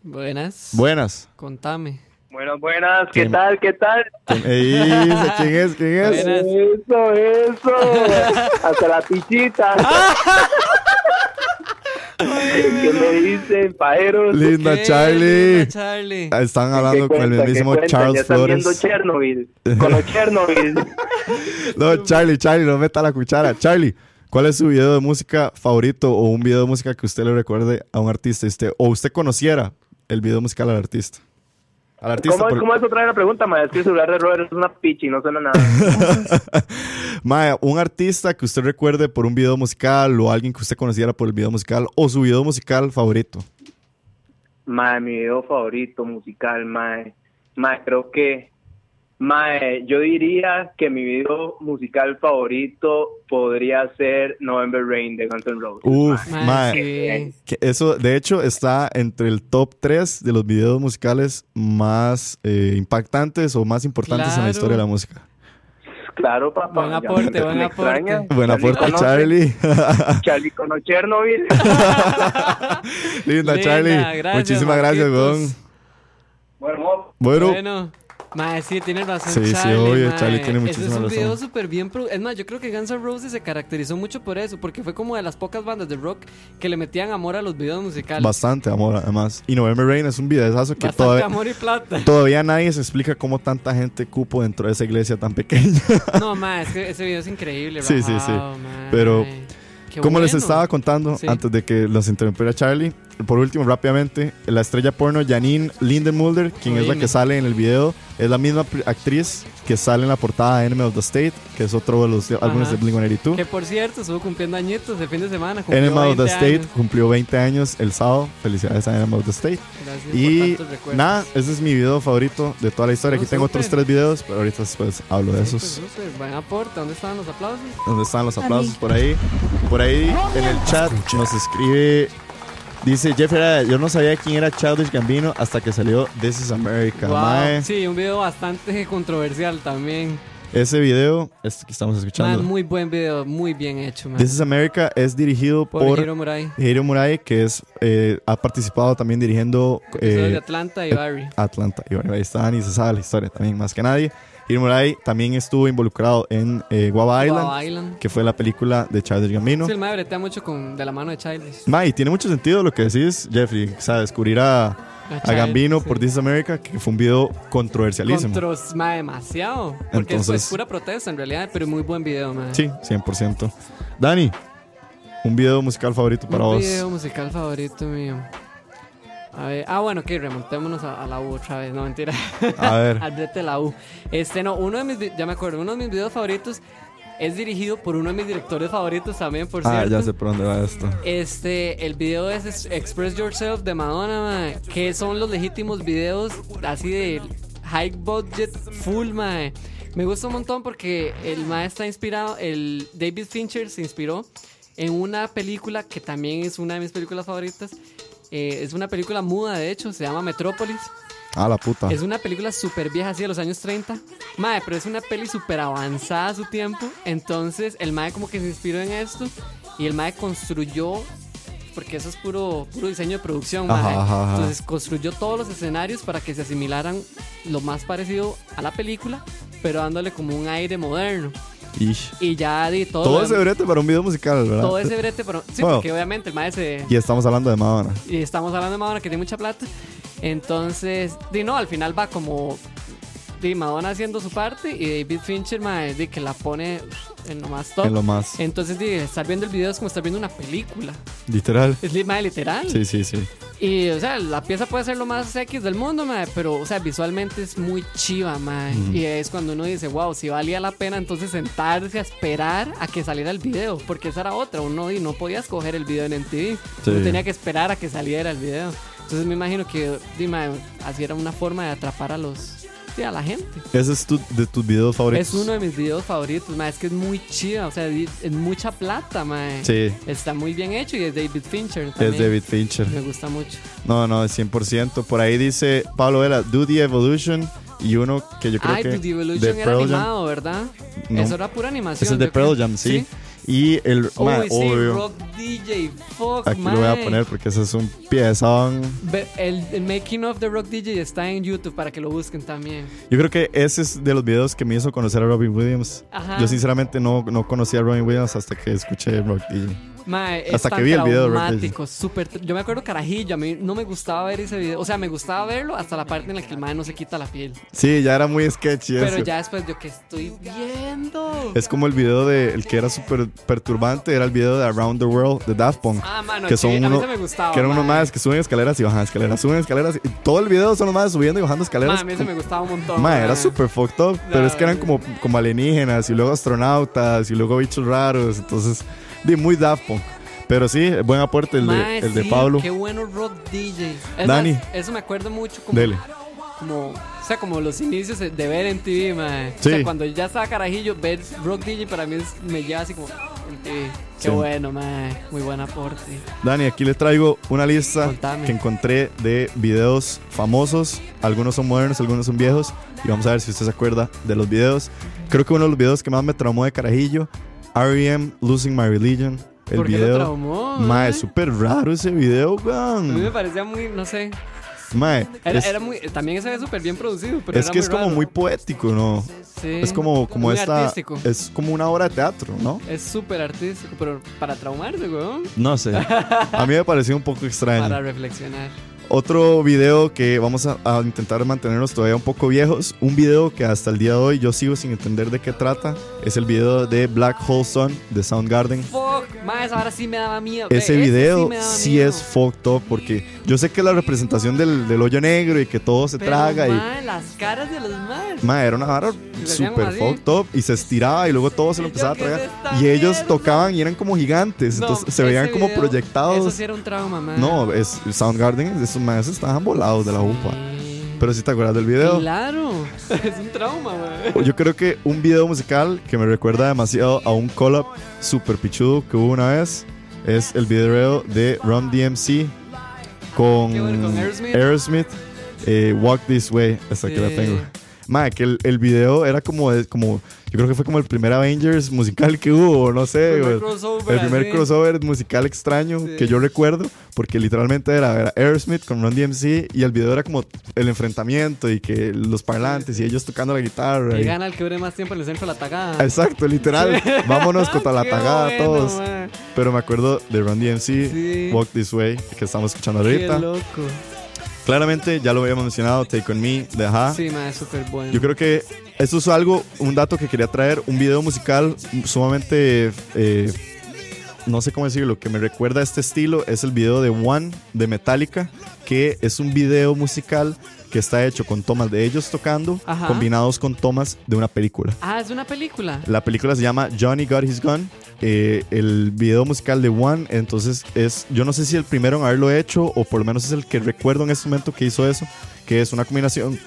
Buenas. Buenas. Contame. Buenas, buenas, ¿qué tal? ¿Qué tal? ¿Quién, Ey, ¿quién es? ¿Quién es? Buenas. Eso, eso. Hasta la pichita. ¿Qué me dicen, pajeros? Linda ¿Qué? Charlie. Linda Charlie. Están ¿Qué hablando con el mismísimo cuenta? Ya Charles están viendo. Chernobyl. Con los Chernobyl. No, Charlie, Charlie, no meta la cuchara. Charlie, ¿cuál es su video de música favorito o un video de música que usted le recuerde a un artista? Este, o usted conociera el video musical al artista. Al artista. ¿Cómo, por- ¿Cómo es otra vez la pregunta, ma? Es que el celular de Robert es una pichi, no suena nada. Mae, un artista que usted recuerde por un video musical o alguien que usted conociera por el video musical o su video musical favorito. Mae, mi video favorito musical, mae. Mae, creo que... Mae, yo diría que mi video musical favorito podría ser November Rain de Guns N' Roses. Uf, Mae, mae. sí. Que eso, de hecho, está entre el top 3 de los videos musicales más eh, impactantes o más importantes en la historia de la música. Claro, papá. Buen aporte, buen extraña. aporte. Buen Charlie aporte, conoce- Charlie. Charlie con Chernobyl. Linda, Linda, Charlie. gracias, Muchísimas gracias, weón. bueno, Bueno, Bueno, mae, sí, tienes razón. Sí, sí, Charlie, obvio, mae. Charlie tiene muchísima es un razón. video súper bien. Es más, yo creo que Guns N' Roses se caracterizó mucho por eso, porque fue como de las pocas bandas de rock que le metían amor a los videos musicales. bastante amor, además. Y November Rain es un videazo que Bastante todavía, amor y plata. todavía nadie se explica cómo tanta gente cupo dentro de esa iglesia tan pequeña. No, mae, es que ese video es increíble. Sí, sí, sí. rajado, mae. Pero, Qué Como les bueno. estaba contando Sí. antes de que los interrumpiera Charlie, por último, rápidamente, la estrella porno Janine Lindenmulder, quien es la que sale en el video, es la misma actriz que sale en la portada de Enemy of the State, que es otro de los álbumes de Ajá. Blink-182. Que por cierto, estuvo cumpliendo añitos el fin de semana. Enemy of the 20 State años. cumplió 20 años el sábado. Felicidades a Enemy of the State. Gracias Y nada, ese es mi video favorito de toda la historia. Oh, Aquí tengo súper. otros tres videos, pero ahorita después hablo de Súper, esos. súper. Buen aporte. ¿Dónde estaban los aplausos? ¿Dónde están los aplausos? Por ahí. Por ahí en el chat nos escribe. Dice Jeff era, yo no sabía quién era Childish Gambino hasta que salió This is America. Wow. mae. Sí, un video bastante controversial también. Ese video este que estamos Man, escuchando. muy buen video, muy bien hecho, man. This is America es dirigido por por Hiro Murai. Hiro Murai, que es eh, ha participado también dirigiendo eh, de Atlanta y Barry. Atlanta. Y bueno, ahí están y se sabe la historia también más que nadie. Hiro Murai también estuvo involucrado en eh, Guava Island, Wow Island. que fue la película de Childish Gambino. Sí, el madre bretea mucho con, de la mano de Childish. Ma, y tiene mucho sentido lo que decís, Jeffrey. O sea, descubrir a, a Childish, Gambino sí. por This is America, que fue un video controversialísimo. Contros, ma, demasiado. Porque eso Entonces- es pura protesta en realidad, pero muy buen video, man. Sí, 100%. Dani, un video musical favorito para Un vos. video musical favorito mío. A ver, ah, bueno, ok, remontémonos a, a la U otra vez, no mentira. A ver. Al brete de la U. Este, no, uno de mis, ya me acuerdo, uno de mis videos favoritos es dirigido por uno de mis directores favoritos también, por Ah, cierto. ya sé por dónde va esto. Este, el video es es Express Yourself de Madonna, mae, que son los legítimos videos así de high budget full, mae. Me gusta un montón porque el mae está inspirado, el David Fincher se inspiró en una película que también es una de mis películas favoritas. Eh, es una película muda, de hecho, se llama Metrópolis. Ah, la puta. Es una película súper vieja, así de los años 30. Mae, pero es una peli súper avanzada a su tiempo. Entonces, el Mae como que se inspiró en esto. Y el Mae construyó porque eso es puro, puro diseño de producción, Ajá, mae. ajá, ajá. Entonces construyó todos los escenarios para que se asimilaran lo más parecido a la película, pero dándole como un aire moderno. Ish. Y ya di todo. Ese brete para un video musical, ¿verdad? todo ese brete, pero sí, Bueno. porque obviamente el maestro se, Y estamos hablando de Madonna. y estamos hablando de Madonna que tiene mucha plata. Entonces, di no, al final va como di Madonna haciendo su parte y David Fincher mae, di, que la pone en lo más top. En lo más Entonces, di, estar viendo el video es como estar viendo una película. literal. Es mae, literal. Sí, sí, sí. Y, o sea, la pieza puede ser lo más X del mundo, pero, o sea, visualmente es muy chiva, mae. Y es cuando uno dice, wow, si valía la pena entonces sentarse a esperar a que saliera el video, porque esa era otra, uno y no podía escoger el video en MTV, Sí. uno tenía que esperar a que saliera el video. Entonces me imagino que, di, mae, así era una forma de atrapar a los, a la gente. Ese es tu, de tus videos favoritos. Es uno de mis videos favoritos, mae, es que es muy chiva, o sea, es mucha plata, mae. Sí, Está muy bien hecho y es David Fincher es. David Fincher. Me gusta mucho. No, no, 100%. Por ahí dice Pablo Vela, Do the Evolution. Y uno que yo creo Ay, que. The Evolution era Pearl Jam. animado, ¿verdad? No. Eso era pura animación. Es el de. Pearl Jam, sí. Y el. Uy, ma, sí, obvio. Rock DJ, fuck, Aquí lo voy a poner porque ese es un piezón. El, el making of the Rock DJ está en YouTube para que lo busquen también. Yo creo que ese es de los videos que me hizo conocer a Robin Williams. Ajá. Yo sinceramente no, no conocía a Robin Williams hasta que escuché Rock DJ. Mae, es Hasta tan que vi el video traumático, súper. Yo me acuerdo carajillo, a mí no me gustaba ver ese video. O sea, me gustaba verlo hasta la parte en la que el mae no se quita la piel. Sí, ya era muy sketchy Pero eso. ya después yo que estoy viendo. Es como el video de el que era súper perturbante, era el video de Around the World de Daft Punk. Ah, mano, que son sí, a mí uno- me gustaba. que eran unos más que suben escaleras y bajan escaleras, suben escaleras. Y todo el video son los más subiendo y bajando escaleras. a mí se me gustaba un montón. Ma, era súper fucked up, pero es que eran como, como alienígenas y luego astronautas y luego bichos raros, entonces, di muy Daft Punk. Pero sí, buen aporte el, Mae, de, el de sí, Pablo. Qué bueno rock DJ. Es Dani. más, eso me acuerdo mucho como, Dele. como, o sea, como los inicios de ver en TV, mae. O Sí. sea, cuando ya estaba carajillo, ver rock DJ para mí es- me lleva así como en TV. Sí. Qué bueno, mae. Muy buen aporte. Dani, aquí les traigo una lista Contame. que encontré de videos famosos. Algunos son modernos, algunos son viejos. Y vamos a ver si usted se acuerda de los videos. Creo que uno de los videos que más me traumó de carajillo, R.E.M. Losing My Religion. El ¿Por qué video. lo traumó? Mae, mae? es súper raro ese video, A mí me weón. parecía muy, no sé. Mae, Era, es, era muy, también se ve súper bien producido, pero es era que muy es como raro. muy poético, ¿no? Sí. Es como, como muy esta. artístico. Es como una obra de teatro, ¿no? Es súper artístico, pero para traumarse, weón. No sé. A mí me pareció un poco extraño. Para reflexionar. Otro video que vamos a, a intentar mantenernos todavía un poco viejos. Un video que hasta el día de hoy yo sigo sin entender de qué trata. Es el video de Black Hole Sun de Soundgarden. Fuck, más ahora sí me daba miedo. Ese video sí, sí es fucked up porque yo sé que es la representación del, del hoyo negro y que todo se Pero, traga y... mae, las caras de los más. Ma, era una vara super fucked up y se estiraba y luego todo se lo Y empezaba a yo, ¿qué es tragar. Y ellos mierda? tocaban y eran como gigantes, No, entonces se veían ese como video, proyectados. Eso sí era un trauma, man. No, es Soundgarden, esos más estaban volados de la. Sí. Pero si te acuerdas del video. Claro, es un trauma, man. Yo creo que un video musical que me recuerda demasiado a un collab super pichudo que hubo una vez es el video de Run DMC con, Qué bueno, con Aerosmith. Aerosmith, eh, Walk This Way. Hasta que la tengo. Ma, que el, el video era como, como, yo creo que fue como el primer Avengers musical que hubo, no sé, El primer crossover, El primer crossover musical extraño Sí. que yo recuerdo, porque literalmente era, era Aerosmith con Run DMC y el video era como el enfrentamiento y que los parlantes y ellos tocando la guitarra. Que y- gana el que dure más tiempo en el centro de la tagada. Exacto, literal. Vámonos contra la Qué tagada bueno, todos. man. Pero me acuerdo de Run DMC, Sí. Walk This Way, que estamos escuchando Qué ahorita. loco. Claramente, ya lo habíamos mencionado, Take On Me, de Ajá. Sí, man, es súper bueno. Yo creo que esto es algo, un dato que quería traer, un video musical sumamente, eh, no sé cómo decirlo, que me recuerda a este estilo, es el video de One de Metallica, que es un video musical que está hecho con tomas de ellos tocando, Ajá. combinados con tomas de una película. Ah, es una película. La película se llama Johnny Got His Gun. Eh, el video musical de One, entonces es, yo no sé si el primero en haberlo hecho o por lo menos es el que recuerdo en este momento que hizo eso, que es una combinación.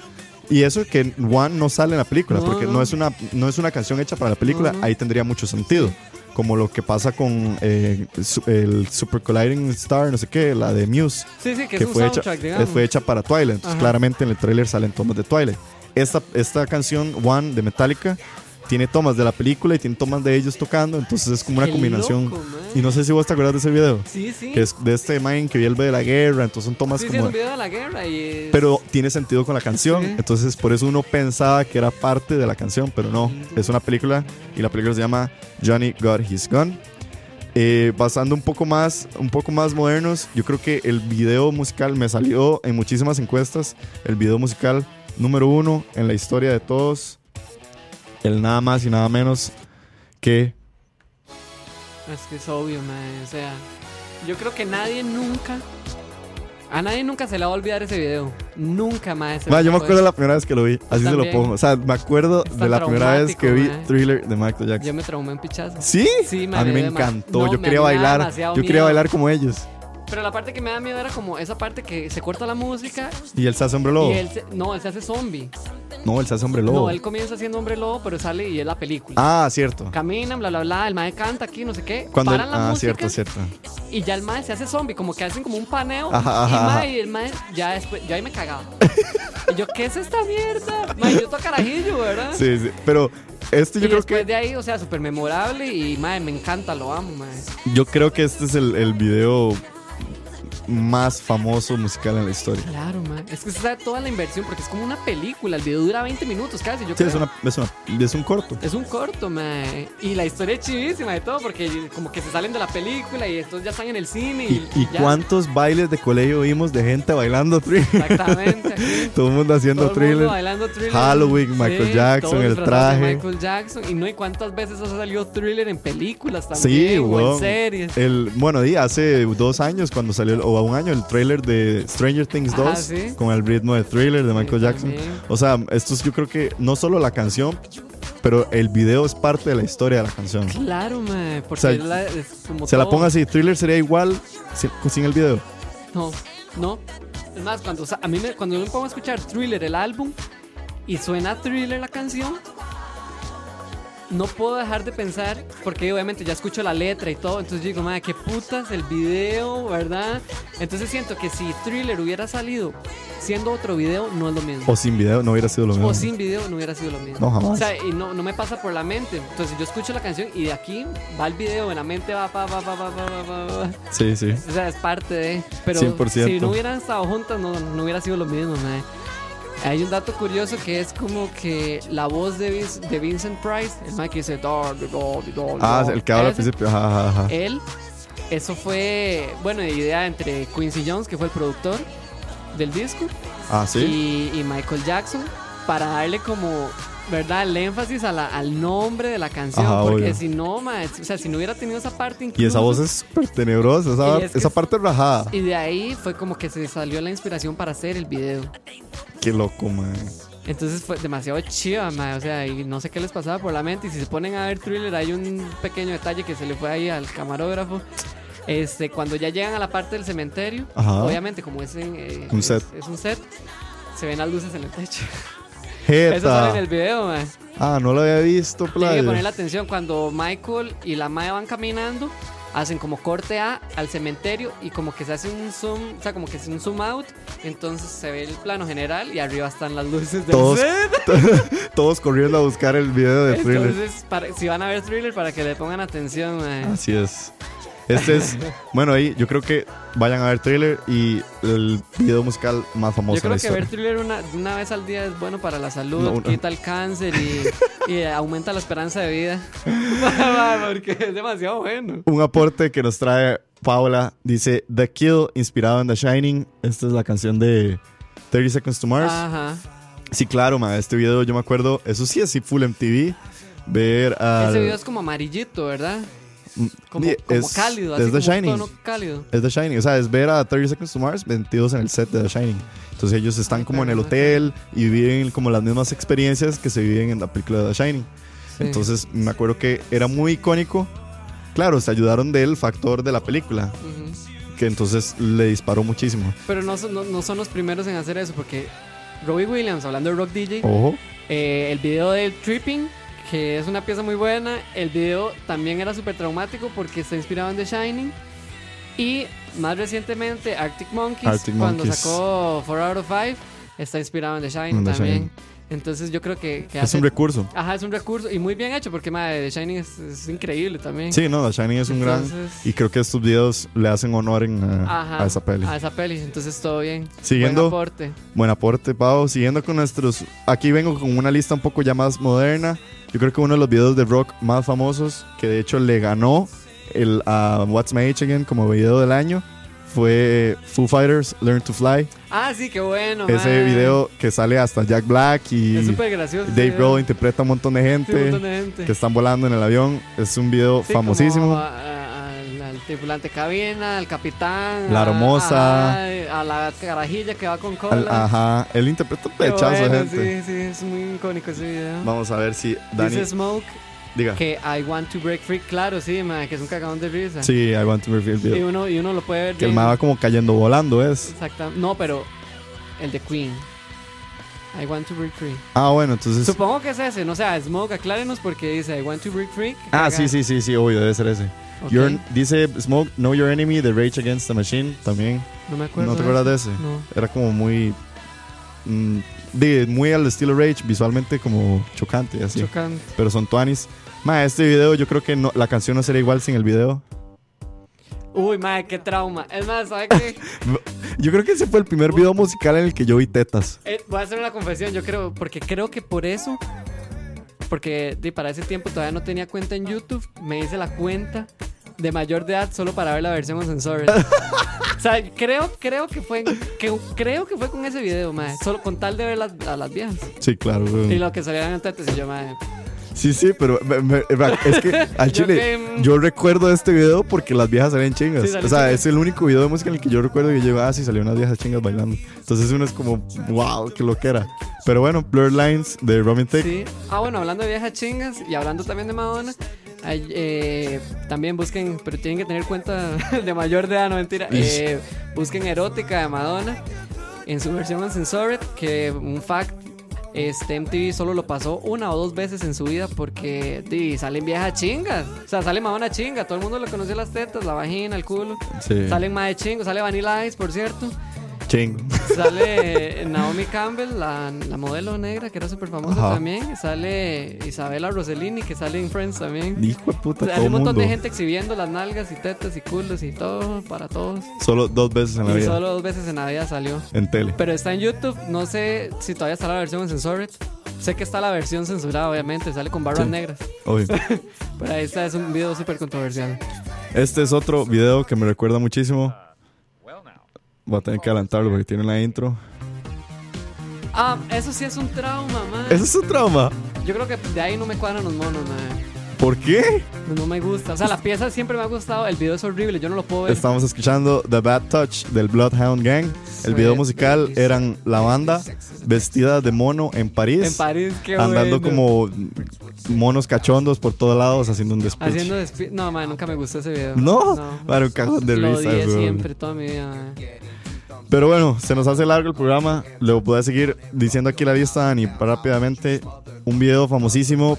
Y eso que One no sale en la película, No, porque no no. es, una, no es una canción hecha para la película, No, ahí tendría mucho sentido. Como lo que pasa con eh, el Super Colliding Star, no sé qué, la de Muse Sí, sí, que, fue hecha, digamos. fue hecha para Twilight. Entonces, claramente en el tráiler salen tomas de Twilight. Esta, esta canción, One, de Metallica, tiene tomas de la película y tiene tomas de ellos tocando, entonces es como una Qué combinación. loco, y no sé si vos te acuerdas de ese video, Sí, sí. que es de este man que vuelve de la guerra, entonces son tomas sí, sí, es como... un video de la guerra y es- pero tiene sentido con la canción, Sí. entonces por eso uno pensaba que era parte de la canción, pero no, es una película y la película se llama Johnny Got His Gun. Eh, pasando un poco más, un poco más modernos, yo creo que el video musical me salió en muchísimas encuestas, el video musical número uno en la historia de todos, el nada más y nada menos que Es que es obvio, man. O sea, yo creo que nadie nunca. A nadie nunca se le va a olvidar ese video. Nunca más. Ma, yo me acuerdo la primera vez que lo vi, así se lo también. pongo. O sea, me acuerdo Está de la primera vez que vi ma. Thriller de Michael Jackson. Yo me traumé en pichazo. ¿Sí? Sí, me a mí me encantó. No, yo me- quería bailar. Yo quería miedo. bailar como ellos. Pero la parte que me da miedo era como esa parte que se corta la música Y él se hace hombre lobo. y él se, no, él se hace zombie. No, él se hace hombre lobo. No, él comienza siendo hombre lobo, pero sale y es la película. Ah, cierto. Caminan, bla, bla, bla, el mae canta aquí, no sé qué. Cuando él- paran la ah, música cierto, cierto. y ya el mae se hace zombie, como que hacen como un paneo. Ajá, ajá, y, mae, ajá. y el mae ya después, yo ahí me cagaba. y yo, ¿qué es esta mierda? Mae, yo toco carajillo, ¿verdad? Sí, sí. Pero este y yo creo después que de ahí, o sea, súper memorable y mae, me encanta, lo amo, mae. yo creo que este es el, el video más famoso musical en la historia. Claro, mae. Es que se sabe toda la inversión porque es como una película. El video dura 20 minutos casi, yo Sí, creo. es, una, es, una- es un corto. Es un corto, mae. Y la historia es chivísima y todo, porque como que se salen de la película y estos ya están en el cine. ¿Y, Y, y cuántos bailes de colegio vimos de gente bailando thriller? Exactamente. aquí. Todo el mundo haciendo Todo el mundo thriller. bailando thriller. Halloween, Michael Jackson, el de traje. Michael Jackson. Y no, ¿y cuántas veces ha salido thriller en películas también? Sí, o en series. El, bueno, di, hace dos años, cuando salió, el- o un año, el trailer de Stranger Things Ajá, 2, sí. con el ritmo de thriller de Michael Sí, Jackson. también. O sea, esto es, yo creo que no solo la canción, pero el video es parte de la historia de la canción. Claro, mae. Porque O sea, la- es como Se la ponga así, thriller sería igual sin, sin el video. No, no. Es más, cuando, o sea, a mí me, cuando yo me pongo a escuchar Thriller, el álbum, y suena Thriller la canción, no puedo dejar de pensar, porque obviamente ya escucho la letra y todo, entonces digo, madre, qué putas el video, ¿verdad? Entonces siento que si Thriller hubiera salido siendo otro video, no es lo mismo. O sin video no hubiera sido lo mismo. O sin video no hubiera sido lo mismo. No, jamás. O sea, y no, no me pasa por la mente. Entonces yo escucho la canción y de aquí va el video, en la mente va, va, va, va, va, va, va, va. Sí, sí. O sea, es parte de. Pero 100%. si no hubieran estado juntas, no, no hubiera sido lo mismo, madre. Hay un dato curioso que es como que la voz de, Vince- de Vincent Price, el mae que dice "Dog, dog, dog, Ah, dog", el que habla al principio. Ajá, ajá, ajá. Él, eso fue, bueno, idea entre Quincy Jones, que fue el productor del disco, Ah, sí. y, y Michael Jackson, para darle como, ¿verdad? El énfasis a la- al nombre de la canción. Ajá, porque obvio. si no, mae, o sea, si no hubiera tenido esa parte Y esa incluso- voz es tenebrosa. Esa, es esa es- parte rajada. Y de ahí fue como que se salió la inspiración para hacer el video. Qué loco, man. Entonces fue demasiado chiva, mae. O sea, y no sé qué les pasaba por la mente. Y si se ponen a ver thriller, hay un pequeño detalle que se le fue ahí al camarógrafo. Este, cuando ya llegan a la parte del cementerio, Ajá. obviamente, como es, en, eh, Un es- set. Es, un set, se ven las luces en el techo. Eso sale en Jeta. el video, mae. Ah, no lo había visto, Tienen que playa. poner la atención cuando Michael y la Mae van caminando, hacen como corte A al cementerio y como que se hace un zoom, o sea, como que es un zoom out, entonces se ve el plano general y arriba están las luces del Todos, set. todos corriendo a buscar el video de thriller. Entonces, para- si van a ver thriller, para que le pongan atención, mae. Así es. Este es, bueno, ahí yo creo que vayan a ver thriller y el video musical más famoso Yo de la creo que ver thriller una, una vez al día es bueno para la salud, No, no. quita el cáncer y, y aumenta la esperanza de vida. Porque es demasiado bueno. Un aporte que nos trae Paula dice The Kill, inspirado en The Shining. Esta es la canción de 30 Seconds to Mars. Ajá. Sí, claro, ma, este video yo me acuerdo, eso sí es sí, full MTV. Ver a. Ese video es como amarillito, ¿verdad? Como, Sí, como es- cálido, es así The como Shining. un tono cálido. Es The Shining, o sea, es ver a 30 Seconds to Mars metidos en el set de The Shining. Entonces ellos están como en el hotel y viven como las mismas experiencias que se viven en la película de The Shining. Sí. Entonces me acuerdo que era muy icónico. Claro, se ayudaron del factor de la película, Ujú. que entonces le disparó muchísimo. Pero no no, no son los primeros en hacer eso, porque Robbie Williams, hablando de Rock DJ, Ojo. eh, el video del Tripping, que es una pieza muy buena, el video también era súper traumático porque está inspirado en The Shining. Y más recientemente, Arctic Monkeys, Arctic cuando Monkeys. sacó 4 out of 5, está inspirado en The Shining The también. Shining. Entonces yo creo que, que Es hace- un recurso. Ajá, es un recurso y muy bien hecho porque madre, The Shining es, es increíble también. Sí, no, The Shining es un gran. Entonces- Y creo que estos videos le hacen honor en, a, Ajá, a esa peli. A esa peli, entonces todo bien. Siguiendo- Buen aporte. Buen aporte, Pau. Siguiendo con nuestros. Aquí vengo con una lista un poco ya más moderna. Yo creo que uno de los videos de rock más famosos, que de hecho le ganó el, a What's My Age Again como video del año, fue Foo Fighters Learn to Fly. Ah, sí, qué bueno. Ese video que sale hasta Jack Black y Es gracioso. Dave. Grohl interpreta a un montón de Sí, gente un montón de gente. que están volando en el avión. Es un video Sí, famosísimo. como tripulante cabina, al capitán. La a- hermosa. ajá, A, la carajilla que va con Al- cola. ajá, él interpreta un pechazo bueno, gente. Sí, sí, es muy icónico ese video. Vamos a ver si Dani. Dice Smoke Diga. que I want to break free. Claro, sí, que es un cagadón de risa. Sí, I want to reveal el Y uno, y uno lo puede ver Que el bien. ma va como cayendo volando, es. Exacta- No, pero el de Queen. I want to break free. Ah, bueno, entonces. Supongo que es ese, no sea, Smoke, aclárenos porque dice I want to break free. Ah, sí, sí, sí, sí, obvio, debe ser ese. Your- dice Smoke, Know Your Enemy, The Rage Against the Machine, también. No me acuerdo. ¿No te acuerdas de ese? No. Era como muy. mm, de, muy al estilo Rage, visualmente como chocante, así. Chocante. Pero son tuanis. Ma, este video, yo creo que no, la canción no sería igual sin el video. Uy, madre, qué trauma. Es más, ¿sabes qué? Yo creo que ese fue el primer video musical en el que yo vi tetas. Eh, voy a hacer una confesión, yo creo, porque creo que por eso, porque para ese tiempo todavía no tenía cuenta en YouTube, me hice la cuenta de mayor de edad solo para ver la versión uncensored. o sea, creo, creo que fue, que, creo que fue con ese video, madre, solo con tal de ver las, a las viejas. Sí, claro. weón. Y lo que salían en tetas y yo, madre, Sí, sí, pero me- me- es que al Yo chile que, mm, yo recuerdo este video porque las viejas salen chingas. Sí, o sea, chingas. es el único video de música en el que yo recuerdo que llego, ah, sí, salieron unas viejas chingas bailando. Entonces uno es como, wow, qué lo que era. Pero bueno, Blur Lines de Robin Thicke. Sí. Ah, bueno, hablando de viejas chingas y hablando también de Madonna, eh, también busquen, pero tienen que tener cuenta de mayor de edad, no mentira. eh, busquen Erótica de Madonna en su versión uncensored, que un fact. Este MTV solo lo pasó una o dos veces en su vida porque di, salen viejas chingas. O sea, sale Madonna chinga. Todo el mundo le conoció las tetas, la vagina, el culo. Sí. Salen más de chingos. Sale Vanilla Ice, por cierto. Ching. Sale Naomi Campbell, la, la modelo negra que era súper famosa Ajá. también. Sale Isabela Rossellini, que sale en Friends también. Hijo de puta, O sea, todo hay un montón mundo. de gente exhibiendo las nalgas y tetas y culos y todo para todos. Solo dos veces en la Y vida. solo dos veces en la vida salió. En tele. Pero está en YouTube. No sé si todavía está la versión en Censored. Sé que está la versión censurada, obviamente. Sale con barbas Sí. negras. Obvio. Pero ahí está, es un video súper controversial. Este es otro video que me recuerda muchísimo. Voy a tener que adelantarlo porque tiene la intro. Ah, eso sí es un trauma, man. ¿Ese es un trauma? Yo creo que de ahí no me cuadran los monos, man. ¿Por qué? No me gusta. O sea, la pieza siempre me ha gustado. El video es horrible. Yo no lo puedo ver. Estamos escuchando The Bad Touch del Bloodhound Gang. El video musical eran la banda vestida de mono en París. En París, qué andando bueno. como monos cachondos por todos lados haciendo un despiche. Haciendo despi- No, man, nunca me gustó ese video. No, para un cajón de Lo risa. odié weón. siempre, toda mi vida, man. Pero bueno, se nos hace largo el programa. Luego puedo seguir diciendo aquí la lista, Dani, rápidamente. Un video famosísimo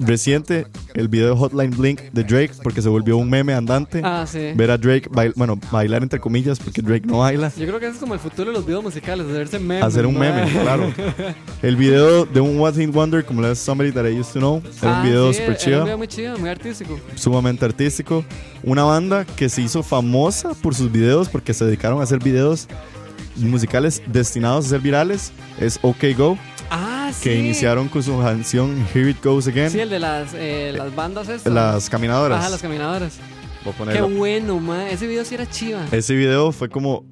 reciente, el video de Hotline Blink de Drake, porque se volvió un meme andante. Ah, sí. Ver a Drake, bail- bueno, bailar entre comillas, porque Drake no baila. Yo creo que ese es como el futuro de los videos musicales, hacerse memes. Hacer un meme, claro. El video de un What Hit Wonder, como le Somebody That I Used to Know, era Ah, un video sí, super era chido, un video muy chido, muy artístico. sumamente artístico. Una banda que se hizo famosa por sus videos, porque se dedicaron a hacer videos musicales destinados a ser virales, es OK Go, Ah, sí. que iniciaron con su canción Here It Goes Again, Sí, el de las, eh, las bandas estas. las caminadoras. Ajá, las caminadoras. Voy a Qué bueno, man. Ese video sí era chiva. Ese video fue como.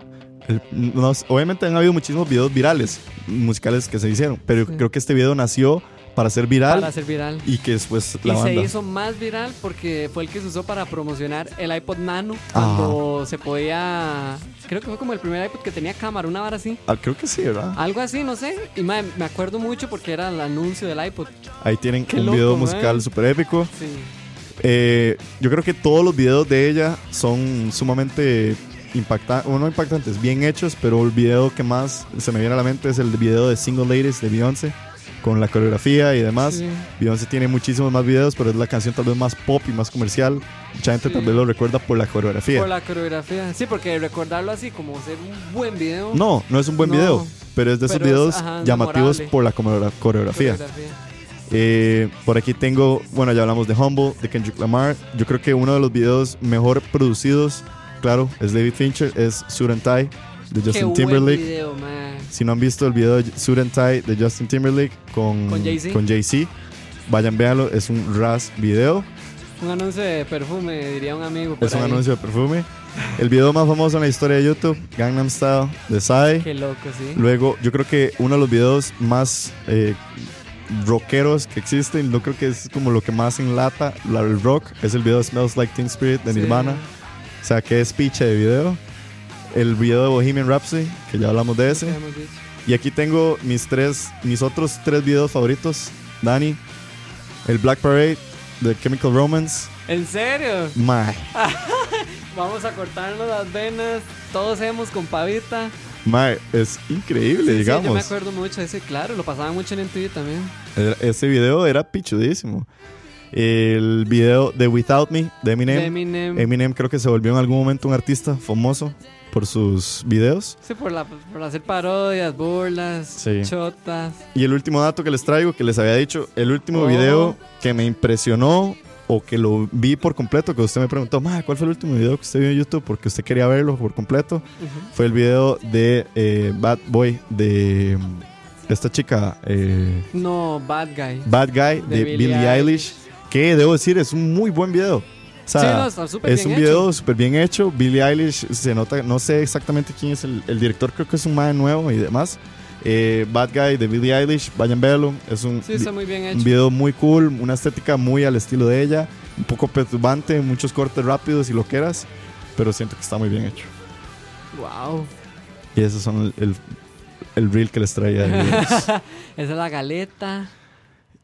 el- no sé, obviamente han habido muchísimos videos virales, musicales que se hicieron, pero Sí. creo que este video nació para ser viral Para ser viral. y que después Y la se banda. hizo más viral porque fue el que se usó para promocionar el iPod Nano Ah. cuando se podía. Creo que fue como el primer iPod que tenía cámara, una vara así. Ah, creo que sí, ¿verdad? Algo así, no sé. Y mae, me acuerdo mucho porque era el anuncio del iPod. Ahí tienen Qué un loco, video man. musical súper épico. Sí. Eh, yo creo que todos los videos de ella son sumamente impactantes, no impactantes, bien hechos, pero el video que más se me viene a la mente es el video de Single Ladies de Beyoncé, con la coreografía y demás. Sí. Beyoncé tiene muchísimos más videos, pero es la canción tal vez más pop y más comercial. Mucha gente Sí. tal vez lo recuerda por la coreografía. Por la coreografía. Sí, porque recordarlo así como ser un buen video. No, no es un buen No. video. pero es de esos Pero es, videos ajá, llamativos memorable. por la coreografía. Coreografía. Eh, por aquí tengo, bueno, ya hablamos de Humble, de Kendrick Lamar. Yo creo que uno de los videos mejor producidos, claro, es David Fincher, es Suit and Tie de Qué Justin buen Timberlake. video, man. Si no han visto el video de Suit and Tie de Justin Timberlake con, Con Jay-Z. Jay-Z, vayan, véanlo, es un ras video. Un anuncio de perfume, diría un amigo. por Es un anuncio de perfume. El video más famoso en la historia de YouTube, Gangnam Style, de Psy. Qué loco, sí. Luego, yo creo que uno de los videos más eh, rockeros que existen, no creo que es como lo que más enlata la- el rock, es el video Smells Like Teen Spirit de Sí. Nirvana. O sea, que es piche de video. El video de Bohemian Rhapsody, que ya hablamos de ese. Y aquí tengo mis tres, mis otros tres videos favoritos. Dani, el Black Parade de Chemical Romance. ¿En serio? My, Vamos a cortarnos las venas. Todos hemos con pavita. my, es increíble, Sí, sí, yo me digamos. acuerdo mucho de ese, claro. Lo pasaban mucho en MTV también. Ese video era pichudísimo. El video de Without Me de Eminem. De Eminem. Eminem creo que se volvió en algún momento un artista famoso por sus videos. Sí, por, la, por hacer parodias, burlas, Sí. chotas. Y el último dato que les traigo, que les había dicho, el último Oh. video que me impresionó o que lo vi por completo, que usted me preguntó, "Ma, ¿cuál fue el último video que usted vio en YouTube? Porque usted quería verlo por completo. Ujú. Fue el video de eh, Bad Boy, de esta chica, eh, No, Bad Guy. Bad Guy, de, Billie, Eilish, que debo decir es un muy buen video. Sea, Sí, no, está súper es bien un video súper bien hecho. Billie Eilish se nota, no sé exactamente quién es el, el director, creo que es un man nuevo y demás. Eh, Bad Guy de Billie Eilish, vayan a verlo. Es un, Sí, está muy bien un hecho. video muy cool, una estética muy al estilo de ella, un poco perturbante, muchos cortes rápidos y loqueras, pero siento que está muy bien hecho. Wow. Y esos son el, el, el reel que les traía. Esa es la galeta.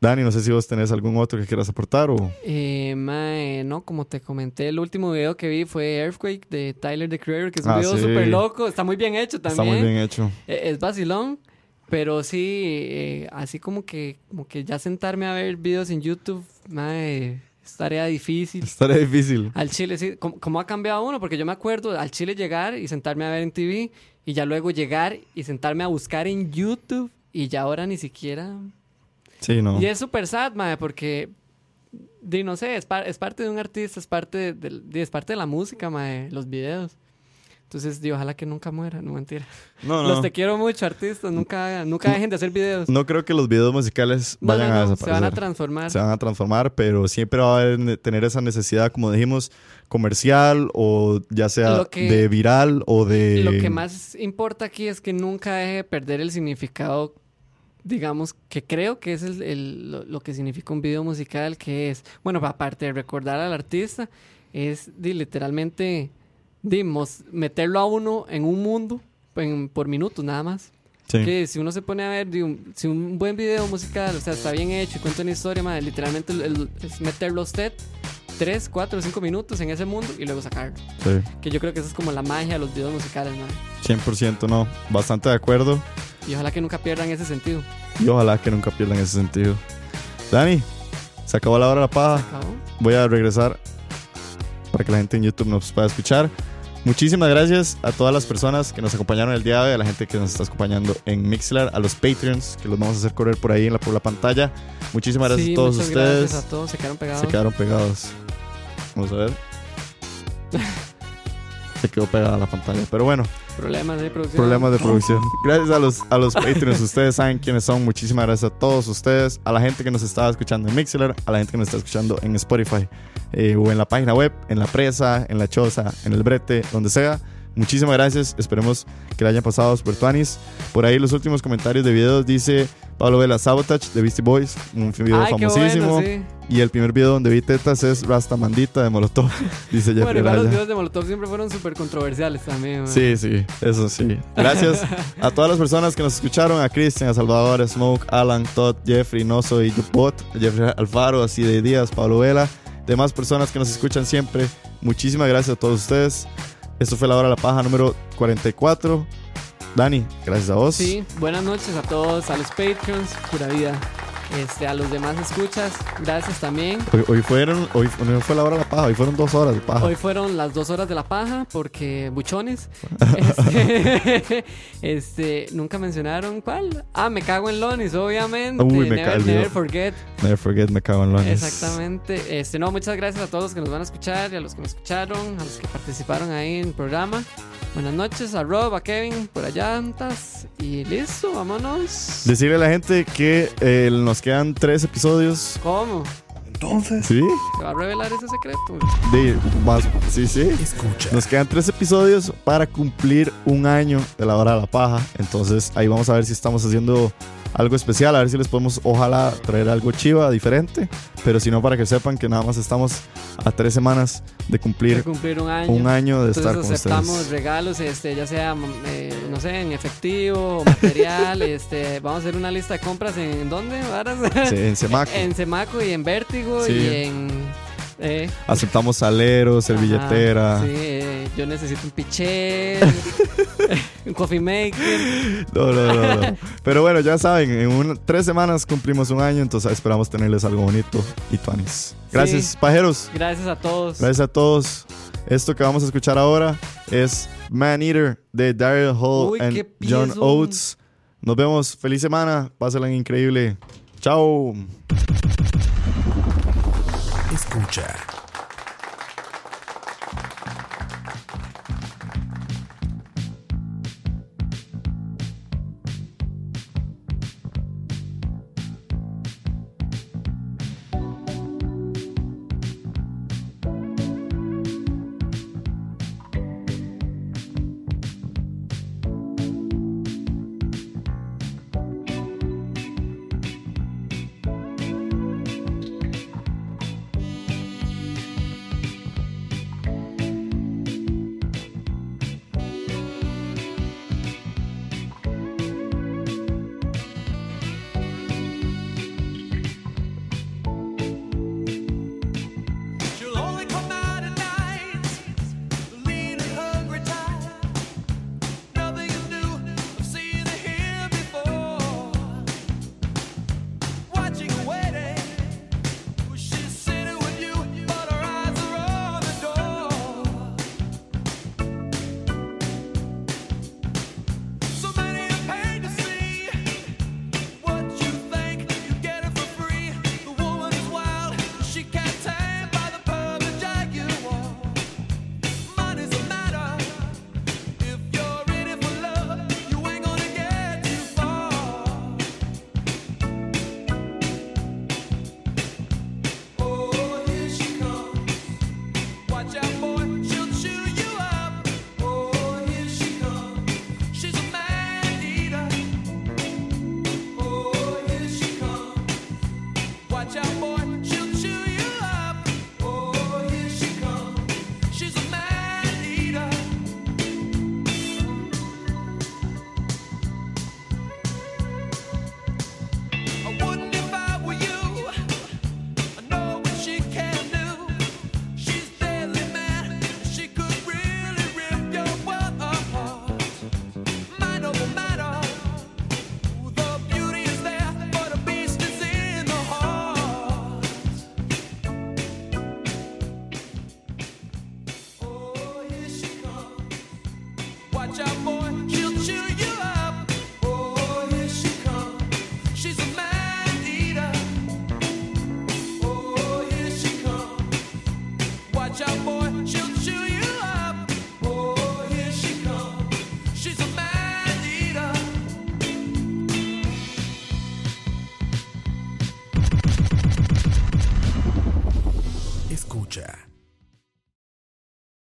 Dani, no sé si vos tenés algún otro que quieras aportar o... Eh, mae, no, como te comenté, el último video que vi fue Earthquake de Tyler the Creator, que es un Ah, video sí. súper loco. Está muy bien hecho también. Está muy bien hecho. Eh, Es vacilón, pero sí, eh, así como que, como que ya sentarme a ver videos en YouTube, mae, es tarea difícil. Estaría difícil. Al chile, sí, ¿cómo, cómo ha cambiado uno? Porque yo me acuerdo al chile llegar y sentarme a ver en TV y ya luego llegar y sentarme a buscar en YouTube y ya ahora ni siquiera... Sí, no. Y es súper sad, mae, porque, di, no sé, es, par- es parte de un artista, es parte de, di, es parte de la música, mae, los videos. Entonces, di, ojalá que nunca muera, no mentira. No, no. Los te quiero mucho, artistas, nunca, nunca dejen de hacer videos. No creo que los videos musicales No, vayan no, a no, se desaparecer. van a transformar. Se van a transformar, pero siempre va a tener esa necesidad, como dijimos, comercial o ya sea que- de viral o de... Lo que más importa aquí es que nunca deje de perder el significado, digamos, que creo que es el, lo, que significa un video musical, que es, bueno, aparte de recordar al artista, es literalmente, dimos, meterlo a uno en un mundo en- por minutos nada más. Sí. Que si uno se pone a ver, di, un- si un buen video musical, o sea, está bien hecho y cuenta una historia, madre, literalmente el- el- es meterlo a usted 3, 4, 5 minutos en ese mundo y luego sacarlo. Sí, Que yo creo que esa es como la magia de los videos musicales, madre. 100% no. Bastante de acuerdo Y ojalá que nunca pierdan ese sentido. y ojalá que nunca pierdan ese sentido. Dani, se acabó la hora de la paja. ¿Acabó? Voy a regresar para que la gente en YouTube nos pueda escuchar. Muchísimas gracias a todas las personas que nos acompañaron el día de hoy, a la gente que nos está acompañando en Mixler, a los Patreons que los vamos a hacer correr por ahí en la, por la pantalla. Muchísimas gracias Sí, a todos muchas ustedes. Gracias a todos, se quedaron pegados. Se quedaron pegados. Vamos a ver. Se quedó pegada la pantalla. Pero bueno, Problemas de producción. problemas de producción. Gracias a los, a los Patreons. Ustedes saben quiénes son. Muchísimas gracias a todos ustedes. A la gente que nos estaba escuchando en Mixler. A la gente que nos está escuchando en Spotify. Eh, o en la página web. En la presa. En la choza. En el brete. Donde sea. Muchísimas gracias. Esperemos que le hayan pasado super tuanis. Por ahí los últimos comentarios de videos dice Pablo Vela Sabotage de Beastie Boys. Un video Ay, famosísimo. bueno, sí. Y el primer video donde vi tetas es Rasta Mandita de Molotov, dice Jeffrey Bueno, igual los videos de Molotov siempre fueron súper controversiales también. man. Sí, sí, eso sí. Gracias a todas las personas que nos escucharon, a Cristian, a Salvador, a Smoke, Alan, Todd, Jeffrey, Noso y Bot, Jeffrey Alfaro, así de Díaz, Pablo Vela, demás personas que nos escuchan siempre. Muchísimas gracias a todos ustedes. Esto fue la hora de la paja número 44. Dani, gracias a vos. Sí, buenas noches a todos, a los Patreons, pura vida. Este, a los demás escuchas, gracias también. Hoy, hoy fueron, hoy no fue la hora de la paja, hoy fueron dos horas de paja. Hoy fueron las dos horas de la paja porque buchones. Este, este, nunca mencionaron cuál. Ah, me cago en Lonis, obviamente. Uy, me never, never forget. Never forget, me cago en Lonis. Exactamente. Este, no, muchas gracias a todos los que nos van a escuchar y a los que me escucharon, a los que participaron ahí en el programa. Buenas noches a Rob, a Kevin, por allá antas. Y listo, vámonos. Decirle a la gente que eh, nos quedan tres episodios. ¿Cómo? Entonces, ¿Sí? ¿Se va a revelar ese secreto? De, más, sí, sí. escucha. Nos quedan tres episodios para cumplir un año de la hora de la paja. Entonces ahí vamos a ver si estamos haciendo algo especial. A ver si les podemos, ojalá, traer algo chiva, diferente. Pero si no, para que sepan que nada más estamos a tres semanas de De cumplir cumplir un año. un año de estar con aceptamos ustedes. regalos, este, ya sea, mm, eh, no sé, en efectivo, material, este, vamos a hacer una lista de compras en ¿dónde? varas? Sí, en Semaco. en Semaco y en Vértigo Sí. y en eh, Aceptamos saleros, servilletera. ajá, sí, yo necesito un pichel, un coffee maker. No, no, no, no. Pero bueno, ya saben, en un- tres semanas cumplimos un año, entonces esperamos tenerles algo bonito y tuanis. Gracias, Sí. pajeros. Gracias a todos. Gracias a todos. Esto que vamos a escuchar ahora es Man Eater de Daryl Hall Uy, and John. Oates. Nos vemos. Feliz semana. Pásenla increíble. Chao. Escucha.